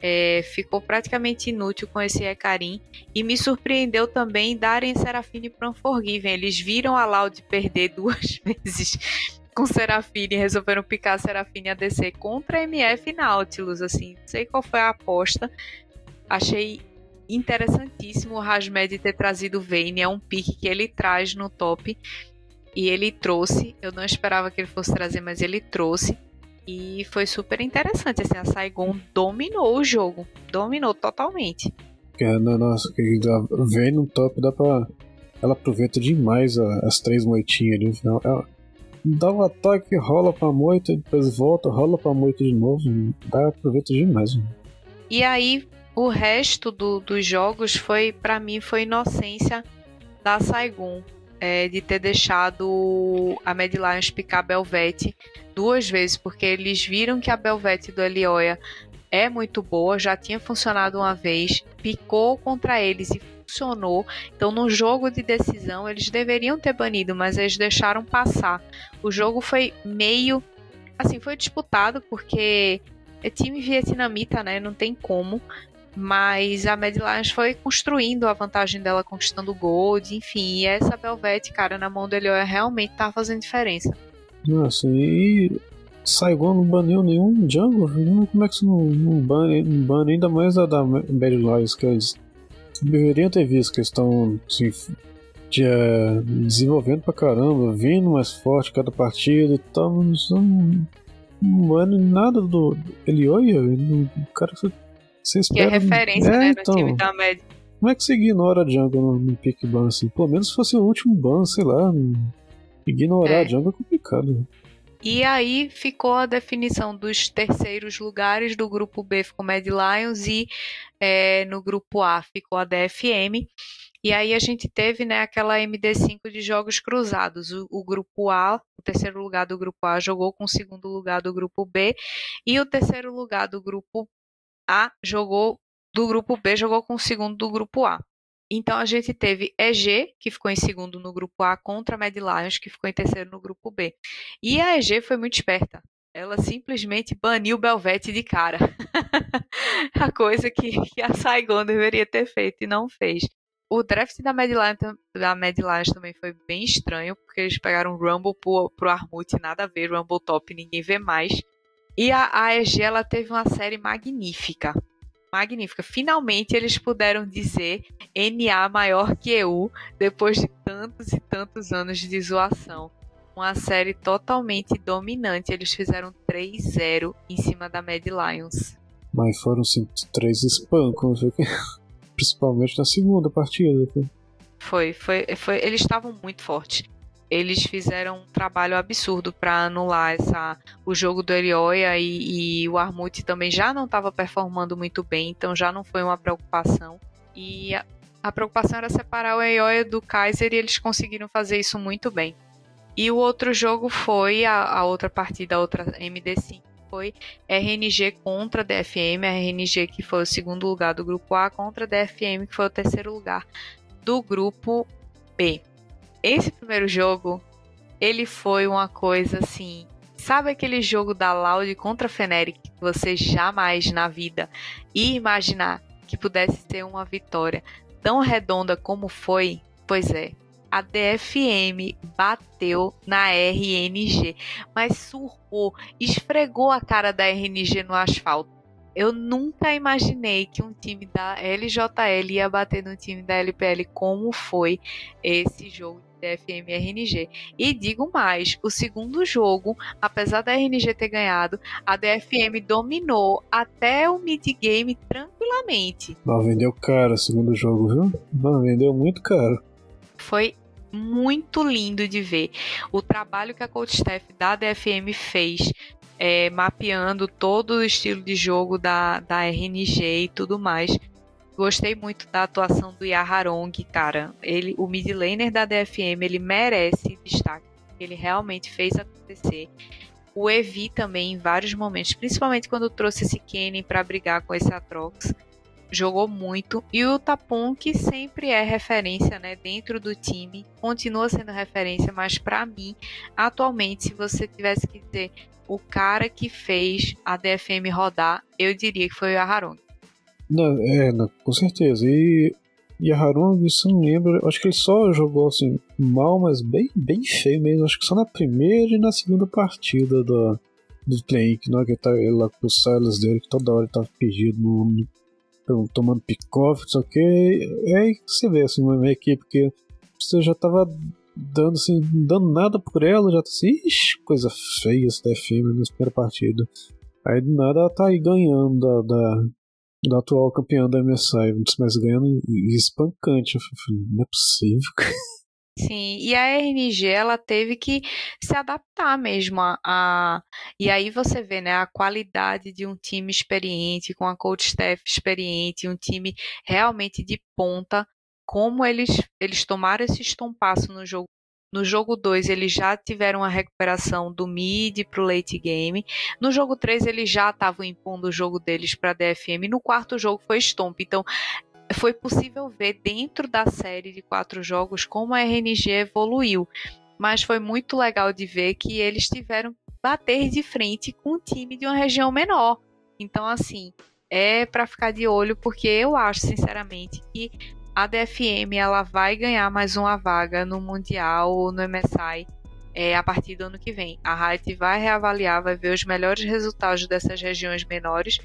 é, ficou praticamente inútil com esse Ecarim e me surpreendeu também darem Serafine para Unforgiven. Eles viram a Loud perder (laughs) duas vezes com Serafine e resolveram picar a Serafine ADC contra a MF Nautilus. Assim, não sei qual foi a aposta. Achei interessantíssimo o Rasmed ter trazido Vayne. É um pique que ele traz no top. E ele trouxe. Eu não esperava que ele fosse trazer, mas ele trouxe. E foi super interessante, assim, a Saigon dominou o jogo, dominou totalmente. É, nossa, que vem no top, dá pra. Ela aproveita demais as três moitinhas ali no final. Ela dá um ataque, rola pra moita, depois volta, rola pra moita de novo. Dá, aproveita demais. Mano. E aí, o resto do, dos jogos foi, para mim, foi inocência da Saigon é, de ter deixado a Mad Lions picar a Belvete duas vezes, porque eles viram que a Belvete do Elioia é muito boa, já tinha funcionado uma vez, picou contra eles e funcionou. Então, no jogo de decisão, eles deveriam ter banido, mas eles deixaram passar. O jogo foi meio. Assim, foi disputado porque é time vietnamita, né? Não tem como. Mas a Mad Lions foi construindo a vantagem dela, conquistando o gold, enfim. E essa Belvete, cara, na mão dele realmente tá fazendo diferença. Nossa, e Saigon não baniu nenhum jungle? Como é que você não, não bane, não bane ainda mais a da Mad Lions, que eles deveriam ter visto que eles estão assim, de, uh, desenvolvendo pra caramba, vindo mais forte cada partida e tal, mas não, não bane nada do Elioia, o cara que você espera... Que é referência, é, né, então, no time da média. Como é que você ignora a jungle no, no pick ban assim? Pelo menos se fosse o último ban, sei lá. Ignorar é. a jungle é complicado. E aí ficou a definição dos terceiros lugares do grupo B ficou Mad Lions e é, no grupo A ficou a DFM. E aí a gente teve né, aquela MD5 de jogos cruzados. O, o, grupo A, o terceiro lugar do grupo A jogou com o segundo lugar do grupo B e o terceiro lugar do grupo A jogou do grupo B, jogou com o segundo do grupo A. Então a gente teve EG, que ficou em segundo no grupo A, contra a Mad Lions, que ficou em terceiro no grupo B. E a EG foi muito esperta. Ela simplesmente baniu o Belvete de cara. (laughs) a coisa que, que, a Saigon deveria ter feito e não fez. O draft da Mad, Lions, da Mad Lions também foi bem estranho, porque eles pegaram Rumble pro, pro Armut, nada a ver, Rumble Top, ninguém vê mais. E a AEG, ela teve uma série magnífica magnífica. Finalmente eles puderam dizer NA maior que EU depois de tantos e tantos anos de zoação. Uma série totalmente dominante. Eles fizeram 3-0 em cima da Mad Lions. Mas foram sim, três espancos, (laughs) principalmente na segunda partida. Foi, foi, foi. Eles estavam muito fortes eles fizeram um trabalho absurdo para anular essa, o jogo do Erioia e, e o Armut também já não estava performando muito bem, então já não foi uma preocupação. E a, a preocupação era separar o Erioia do Kaiser e eles conseguiram fazer isso muito bem. E o outro jogo foi a, a outra partida, a outra MD5, foi RNG contra DFM, RNG que foi o segundo lugar do grupo A contra DFM que foi o terceiro lugar do grupo B esse primeiro jogo, ele foi uma coisa assim. Sabe aquele jogo da Loud contra Feneric que você jamais na vida ia imaginar que pudesse ter uma vitória tão redonda como foi? Pois é, a DFM bateu na RNG, mas surrou, esfregou a cara da RNG no asfalto. Eu nunca imaginei que um time da LJL ia bater no time da LPL como foi esse jogo DFM e RNG. E digo mais, o segundo jogo, apesar da RNG ter ganhado, a DFM dominou até o mid-game tranquilamente. Não, vendeu caro o segundo jogo, viu? Não, vendeu muito caro. Foi muito lindo de ver. O trabalho que a coach staff da DFM fez é, mapeando todo o estilo de jogo da, da RNG e tudo mais, Gostei muito da atuação do Yaharong, cara. Ele, o mid laner da DFM, ele merece destaque. Ele realmente fez acontecer. O Evi também, em vários momentos, principalmente quando trouxe esse Kenny para brigar com esse Atrox, jogou muito. E o Tapon, que sempre é referência né, dentro do time, continua sendo referência, mas para mim, atualmente, se você tivesse que dizer o cara que fez a DFM rodar, eu diria que foi o Yaharong. Não, é, não, com certeza. E, e a Harung, isso não lembro, acho que ele só jogou assim mal, mas bem, bem feio mesmo. Acho que só na primeira e na segunda partida do, do play que, não, que tá ele lá com os Silas dele, que toda hora ele tava perdido no, no, tomando pick-off, só que é aí que você vê assim, uma equipe que você já tava dando assim, dando nada por ela, já tá assim, ixi, coisa feia essa DFM na primeira partida. Aí do nada ela tá aí ganhando da, da, da atual campeã da MSI, mas ganhando espancante. Eu falei, não é possível. (laughs) Sim, e a RNG ela teve que se adaptar mesmo a, a, e aí você vê, né, a qualidade de um time experiente com a coach staff experiente, um time realmente de ponta, como eles eles tomaram esse estompaço no jogo no jogo 2, eles já tiveram a recuperação do mid para o late game. No jogo 3, eles já estavam impondo o jogo deles para DFM. No quarto jogo foi Stomp. Então, foi possível ver dentro da série de quatro jogos como a RNG evoluiu. Mas foi muito legal de ver que eles tiveram que bater de frente com um time de uma região menor. Então, assim, é para ficar de olho, porque eu acho, sinceramente, que a DFM ela vai ganhar mais uma vaga no Mundial ou no MSI é, a partir do ano que vem. A Riot vai reavaliar, vai ver os melhores resultados dessas regiões menores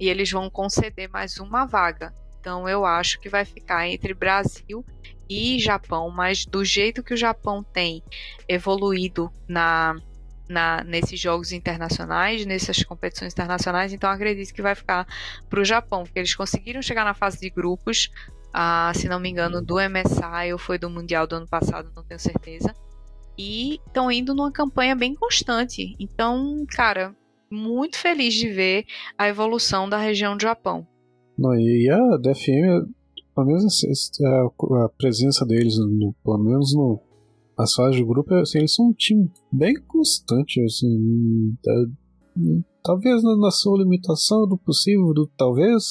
e eles vão conceder mais uma vaga. Então eu acho que vai ficar entre Brasil e Japão, mas do jeito que o Japão tem evoluído na, na, nesses jogos internacionais, nessas competições internacionais, então acredito que vai ficar para o Japão, porque eles conseguiram chegar na fase de grupos, ah, se não me engano, do MSI ou foi do Mundial do ano passado, não tenho certeza. E estão indo numa campanha bem constante. Então, cara, muito feliz de ver a evolução da região do Japão. Não, e a DFM, pelo menos a, a presença deles, no, pelo menos no, as fases de grupo, assim, eles são um time bem constante, assim, é, talvez na, sua limitação do possível, do talvez,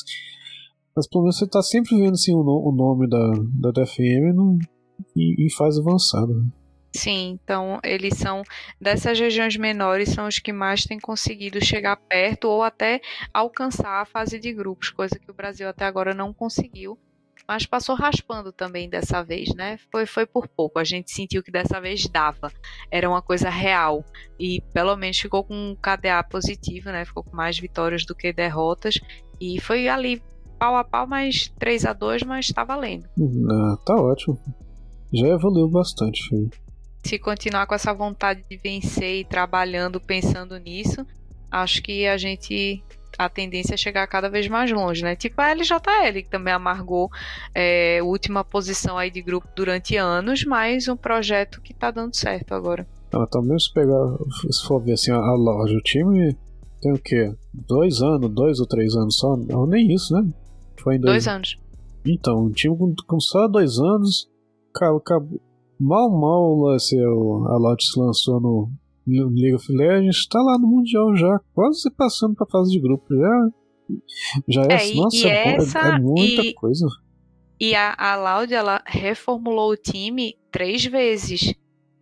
mas pelo menos você está sempre vendo assim, o, o nome da, da DFM no, e, e faz avançado. Né? Sim, então eles são dessas regiões menores são os que mais têm conseguido chegar perto ou até alcançar a fase de grupos, coisa que o Brasil até agora não conseguiu, mas passou raspando também dessa vez, né? Foi foi por pouco, a gente sentiu que dessa vez dava, era uma coisa real e pelo menos ficou com um KDA positivo, né? Ficou com mais vitórias do que derrotas e foi ali pau a pau, mas 3 a 2 mas tá valendo. Ah, tá ótimo. Já evoluiu bastante, se continuar com essa vontade de vencer e trabalhando, pensando nisso, acho que a gente a tendência é chegar cada vez mais longe, né? Tipo a LJL, que também amargou é, última posição aí de grupo durante anos, mas um projeto que tá dando certo agora. Ah, também se pegar, se for ver assim, a, loja, o time tem o quê? Dois anos, dois ou três anos só? Não, nem isso, né? Foi em dois, dois anos. Então, o time com, com só dois anos acabou, mal, mal assim, a Lotus lançou no, League of Legends, tá lá no Mundial já, quase passando pra fase de grupo. Já, já é, é nossa, é, essa, é, muita e, coisa. E a, a Loud, ela reformulou o time três vezes.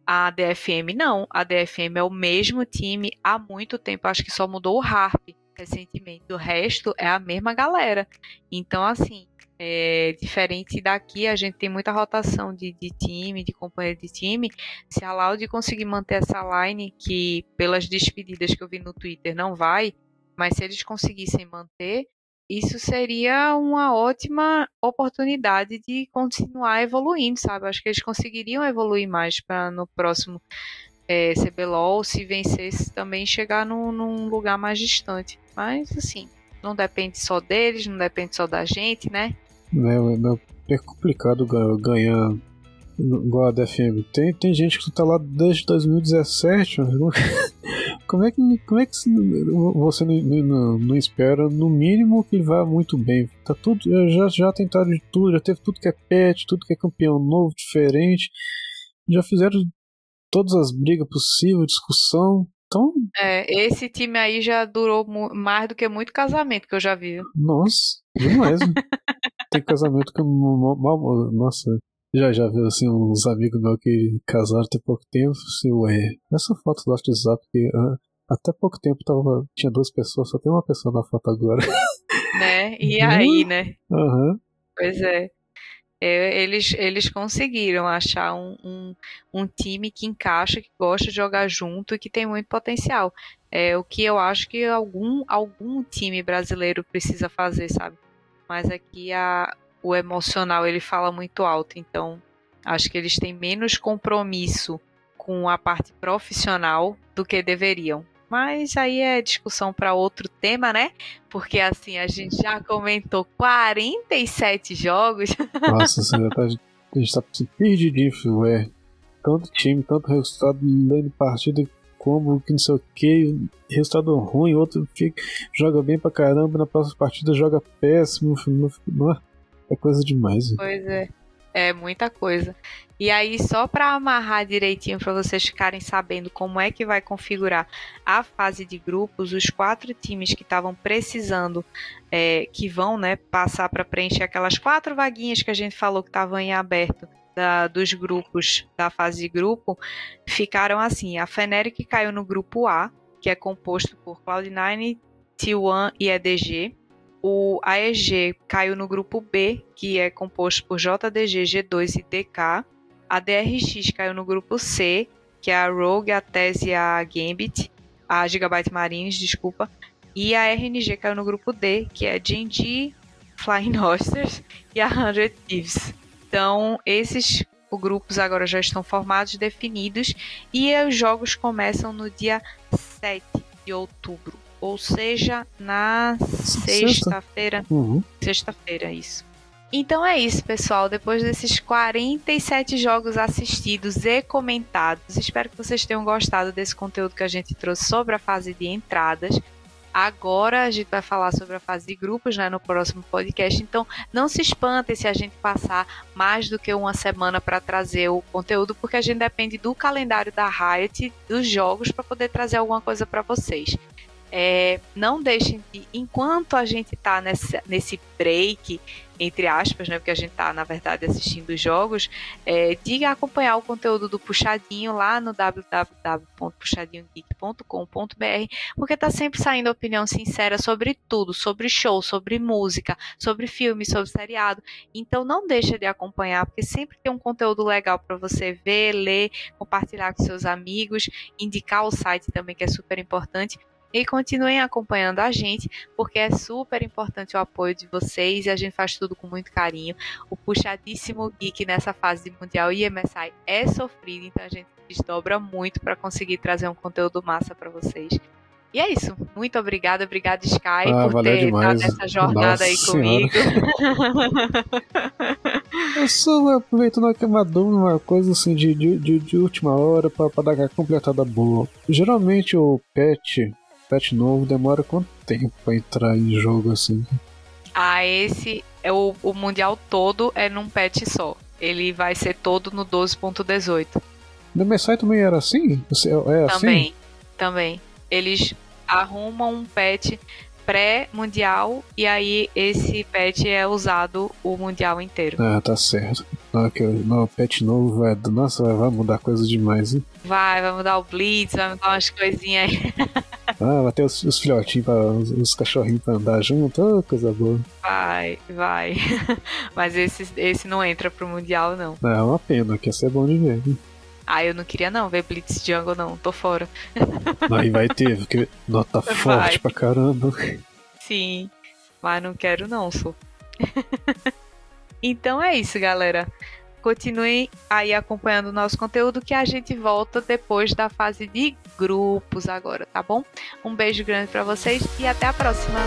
A DFM não. A DFM é o mesmo time há muito tempo. Acho que só mudou o Harp recentemente. O resto é a mesma galera. Então, assim, é, diferente daqui, a gente tem muita rotação de, de time, de companheiro de time. Se a Laude conseguir manter essa line, que pelas despedidas que eu vi no Twitter não vai, mas se eles conseguissem manter, isso seria uma ótima oportunidade de continuar evoluindo, sabe? Acho que eles conseguiriam evoluir mais para no próximo é, CBLOL, se vencesse também chegar no, num lugar mais distante. Mas assim, não depende só deles, não depende só da gente, né? É, é complicado ganhar igual a DFM. Tem, tem gente que tá lá desde 2017. (laughs) Como é que, como é que você não, não, não, espera, no mínimo, que vá muito bem? Tá tudo, já, já tentaram de tudo, já teve tudo que é pet, tudo que é campeão novo, diferente. Já fizeram todas as brigas possíveis, discussão. Então. É, esse time aí já durou mais do que muito casamento que eu já vi. Nossa, demais. (laughs) Tem casamento que mal. Nossa, já já viu assim uns amigos meus que casaram tem pouco tempo. Assim, ué, essa foto do WhatsApp que uh, até pouco tempo tava, tinha duas pessoas, só tem uma pessoa na foto agora. (laughs) Né? E aí, né? Uhum. Pois é. É. eles, eles conseguiram achar um, um, um, time que encaixa, que gosta de jogar junto e que tem muito potencial. É o que eu acho que algum, algum time brasileiro precisa fazer, sabe? mas aqui a, o emocional ele fala muito alto, então acho que eles têm menos compromisso com a parte profissional do que deveriam. Mas aí é discussão para outro tema, né? Porque assim, a gente já comentou 47 jogos. (laughs) Nossa, tá, a gente tá perdidinho, é. Tanto time, tanto resultado, lendo partida como, que não sei o que, resultado ruim, outro fica, joga bem pra caramba, na próxima partida joga péssimo, é coisa demais. Pois é. É muita coisa. E aí, só para amarrar direitinho para vocês ficarem sabendo como é que vai configurar a fase de grupos, os quatro times que estavam precisando, é, que vão né, passar para preencher aquelas quatro vaguinhas que a gente falou que estavam em aberto da, dos grupos da fase de grupo ficaram assim: a Feneric caiu no grupo A, que é composto por Cloud9, T1 e EDG. O AEG caiu no grupo B, que é composto por JDG, G2 e DK. A DRX caiu no grupo C, que é a Rogue, a Tese e a Gambit. A Gigabyte Marines, desculpa. E a RNG caiu no grupo D, que é Genji, Flying Hosters e a 100 Thieves. Então, esses grupos agora já estão formados, definidos, e os jogos começam no dia 7 de outubro, ou seja, na sexta-feira. Uhum. Sexta-feira, isso. Então é isso, pessoal. Depois desses 47 jogos assistidos e comentados, espero que vocês tenham gostado desse conteúdo que a gente trouxe sobre a fase de entradas. Agora a gente vai falar sobre a fase de grupos né, no próximo podcast, então não se espantem se a gente passar mais do que uma semana para trazer o conteúdo, porque a gente depende do calendário da Riot, dos jogos, para poder trazer alguma coisa para vocês. É, não deixem de, enquanto a gente está nesse, break, entre aspas, né, porque a gente está, na verdade, assistindo os jogos, é, diga acompanhar o conteúdo do Puxadinho lá no www.puxadinhogeek.com.br, porque está sempre saindo opinião sincera sobre tudo, sobre show, sobre música, sobre filme, sobre seriado. Então não deixa de acompanhar, porque sempre tem um conteúdo legal para você ver, ler, compartilhar com seus amigos, indicar o site também, que é super importante. E continuem acompanhando a gente, porque é super importante o apoio de vocês e a gente faz tudo com muito carinho. O puxadíssimo geek nessa fase de Mundial e MSI é sofrido, então a gente desdobra muito para conseguir trazer um conteúdo massa para vocês. E é isso. Muito obrigada, obrigada Sky ah, por ter estado nessa jornada Nossa aí comigo. (laughs) Eu só aproveitando uma queimadura, uma coisa assim de, de, de, última hora pra, pra dar aquela completada boa. Geralmente o patch, patch novo, demora quanto tempo pra entrar em jogo assim? ah, esse é o, o mundial todo é num patch só. Ele vai ser todo no 12.18. No MSI também era assim? É assim? Também, também. Eles arrumam um patch pré-mundial e aí esse patch é usado o mundial inteiro. Ah, tá certo. Que, não, patch novo vai. Nossa, vai mudar coisa demais, hein? Vai, vai mudar o Blitz, vai mudar umas coisinhas aí. (laughs) Ah, vai ter os, os filhotinhos, pra, os, os cachorrinhos pra andar junto, oh, coisa boa. Vai, vai. (laughs) Mas esse, esse não entra pro mundial, não. Não, é uma pena, que ia ser bom de ver. hein? Ah, eu não queria não ver Blitz Jungle, não. Tô fora. Aí vai ter, porque nota Vai. forte pra caramba. Sim, mas não quero não, sou. (laughs) então é isso, galera. Continuem aí acompanhando o nosso conteúdo que a gente volta depois da fase de grupos agora, tá bom? Um beijo grande pra vocês e até a próxima.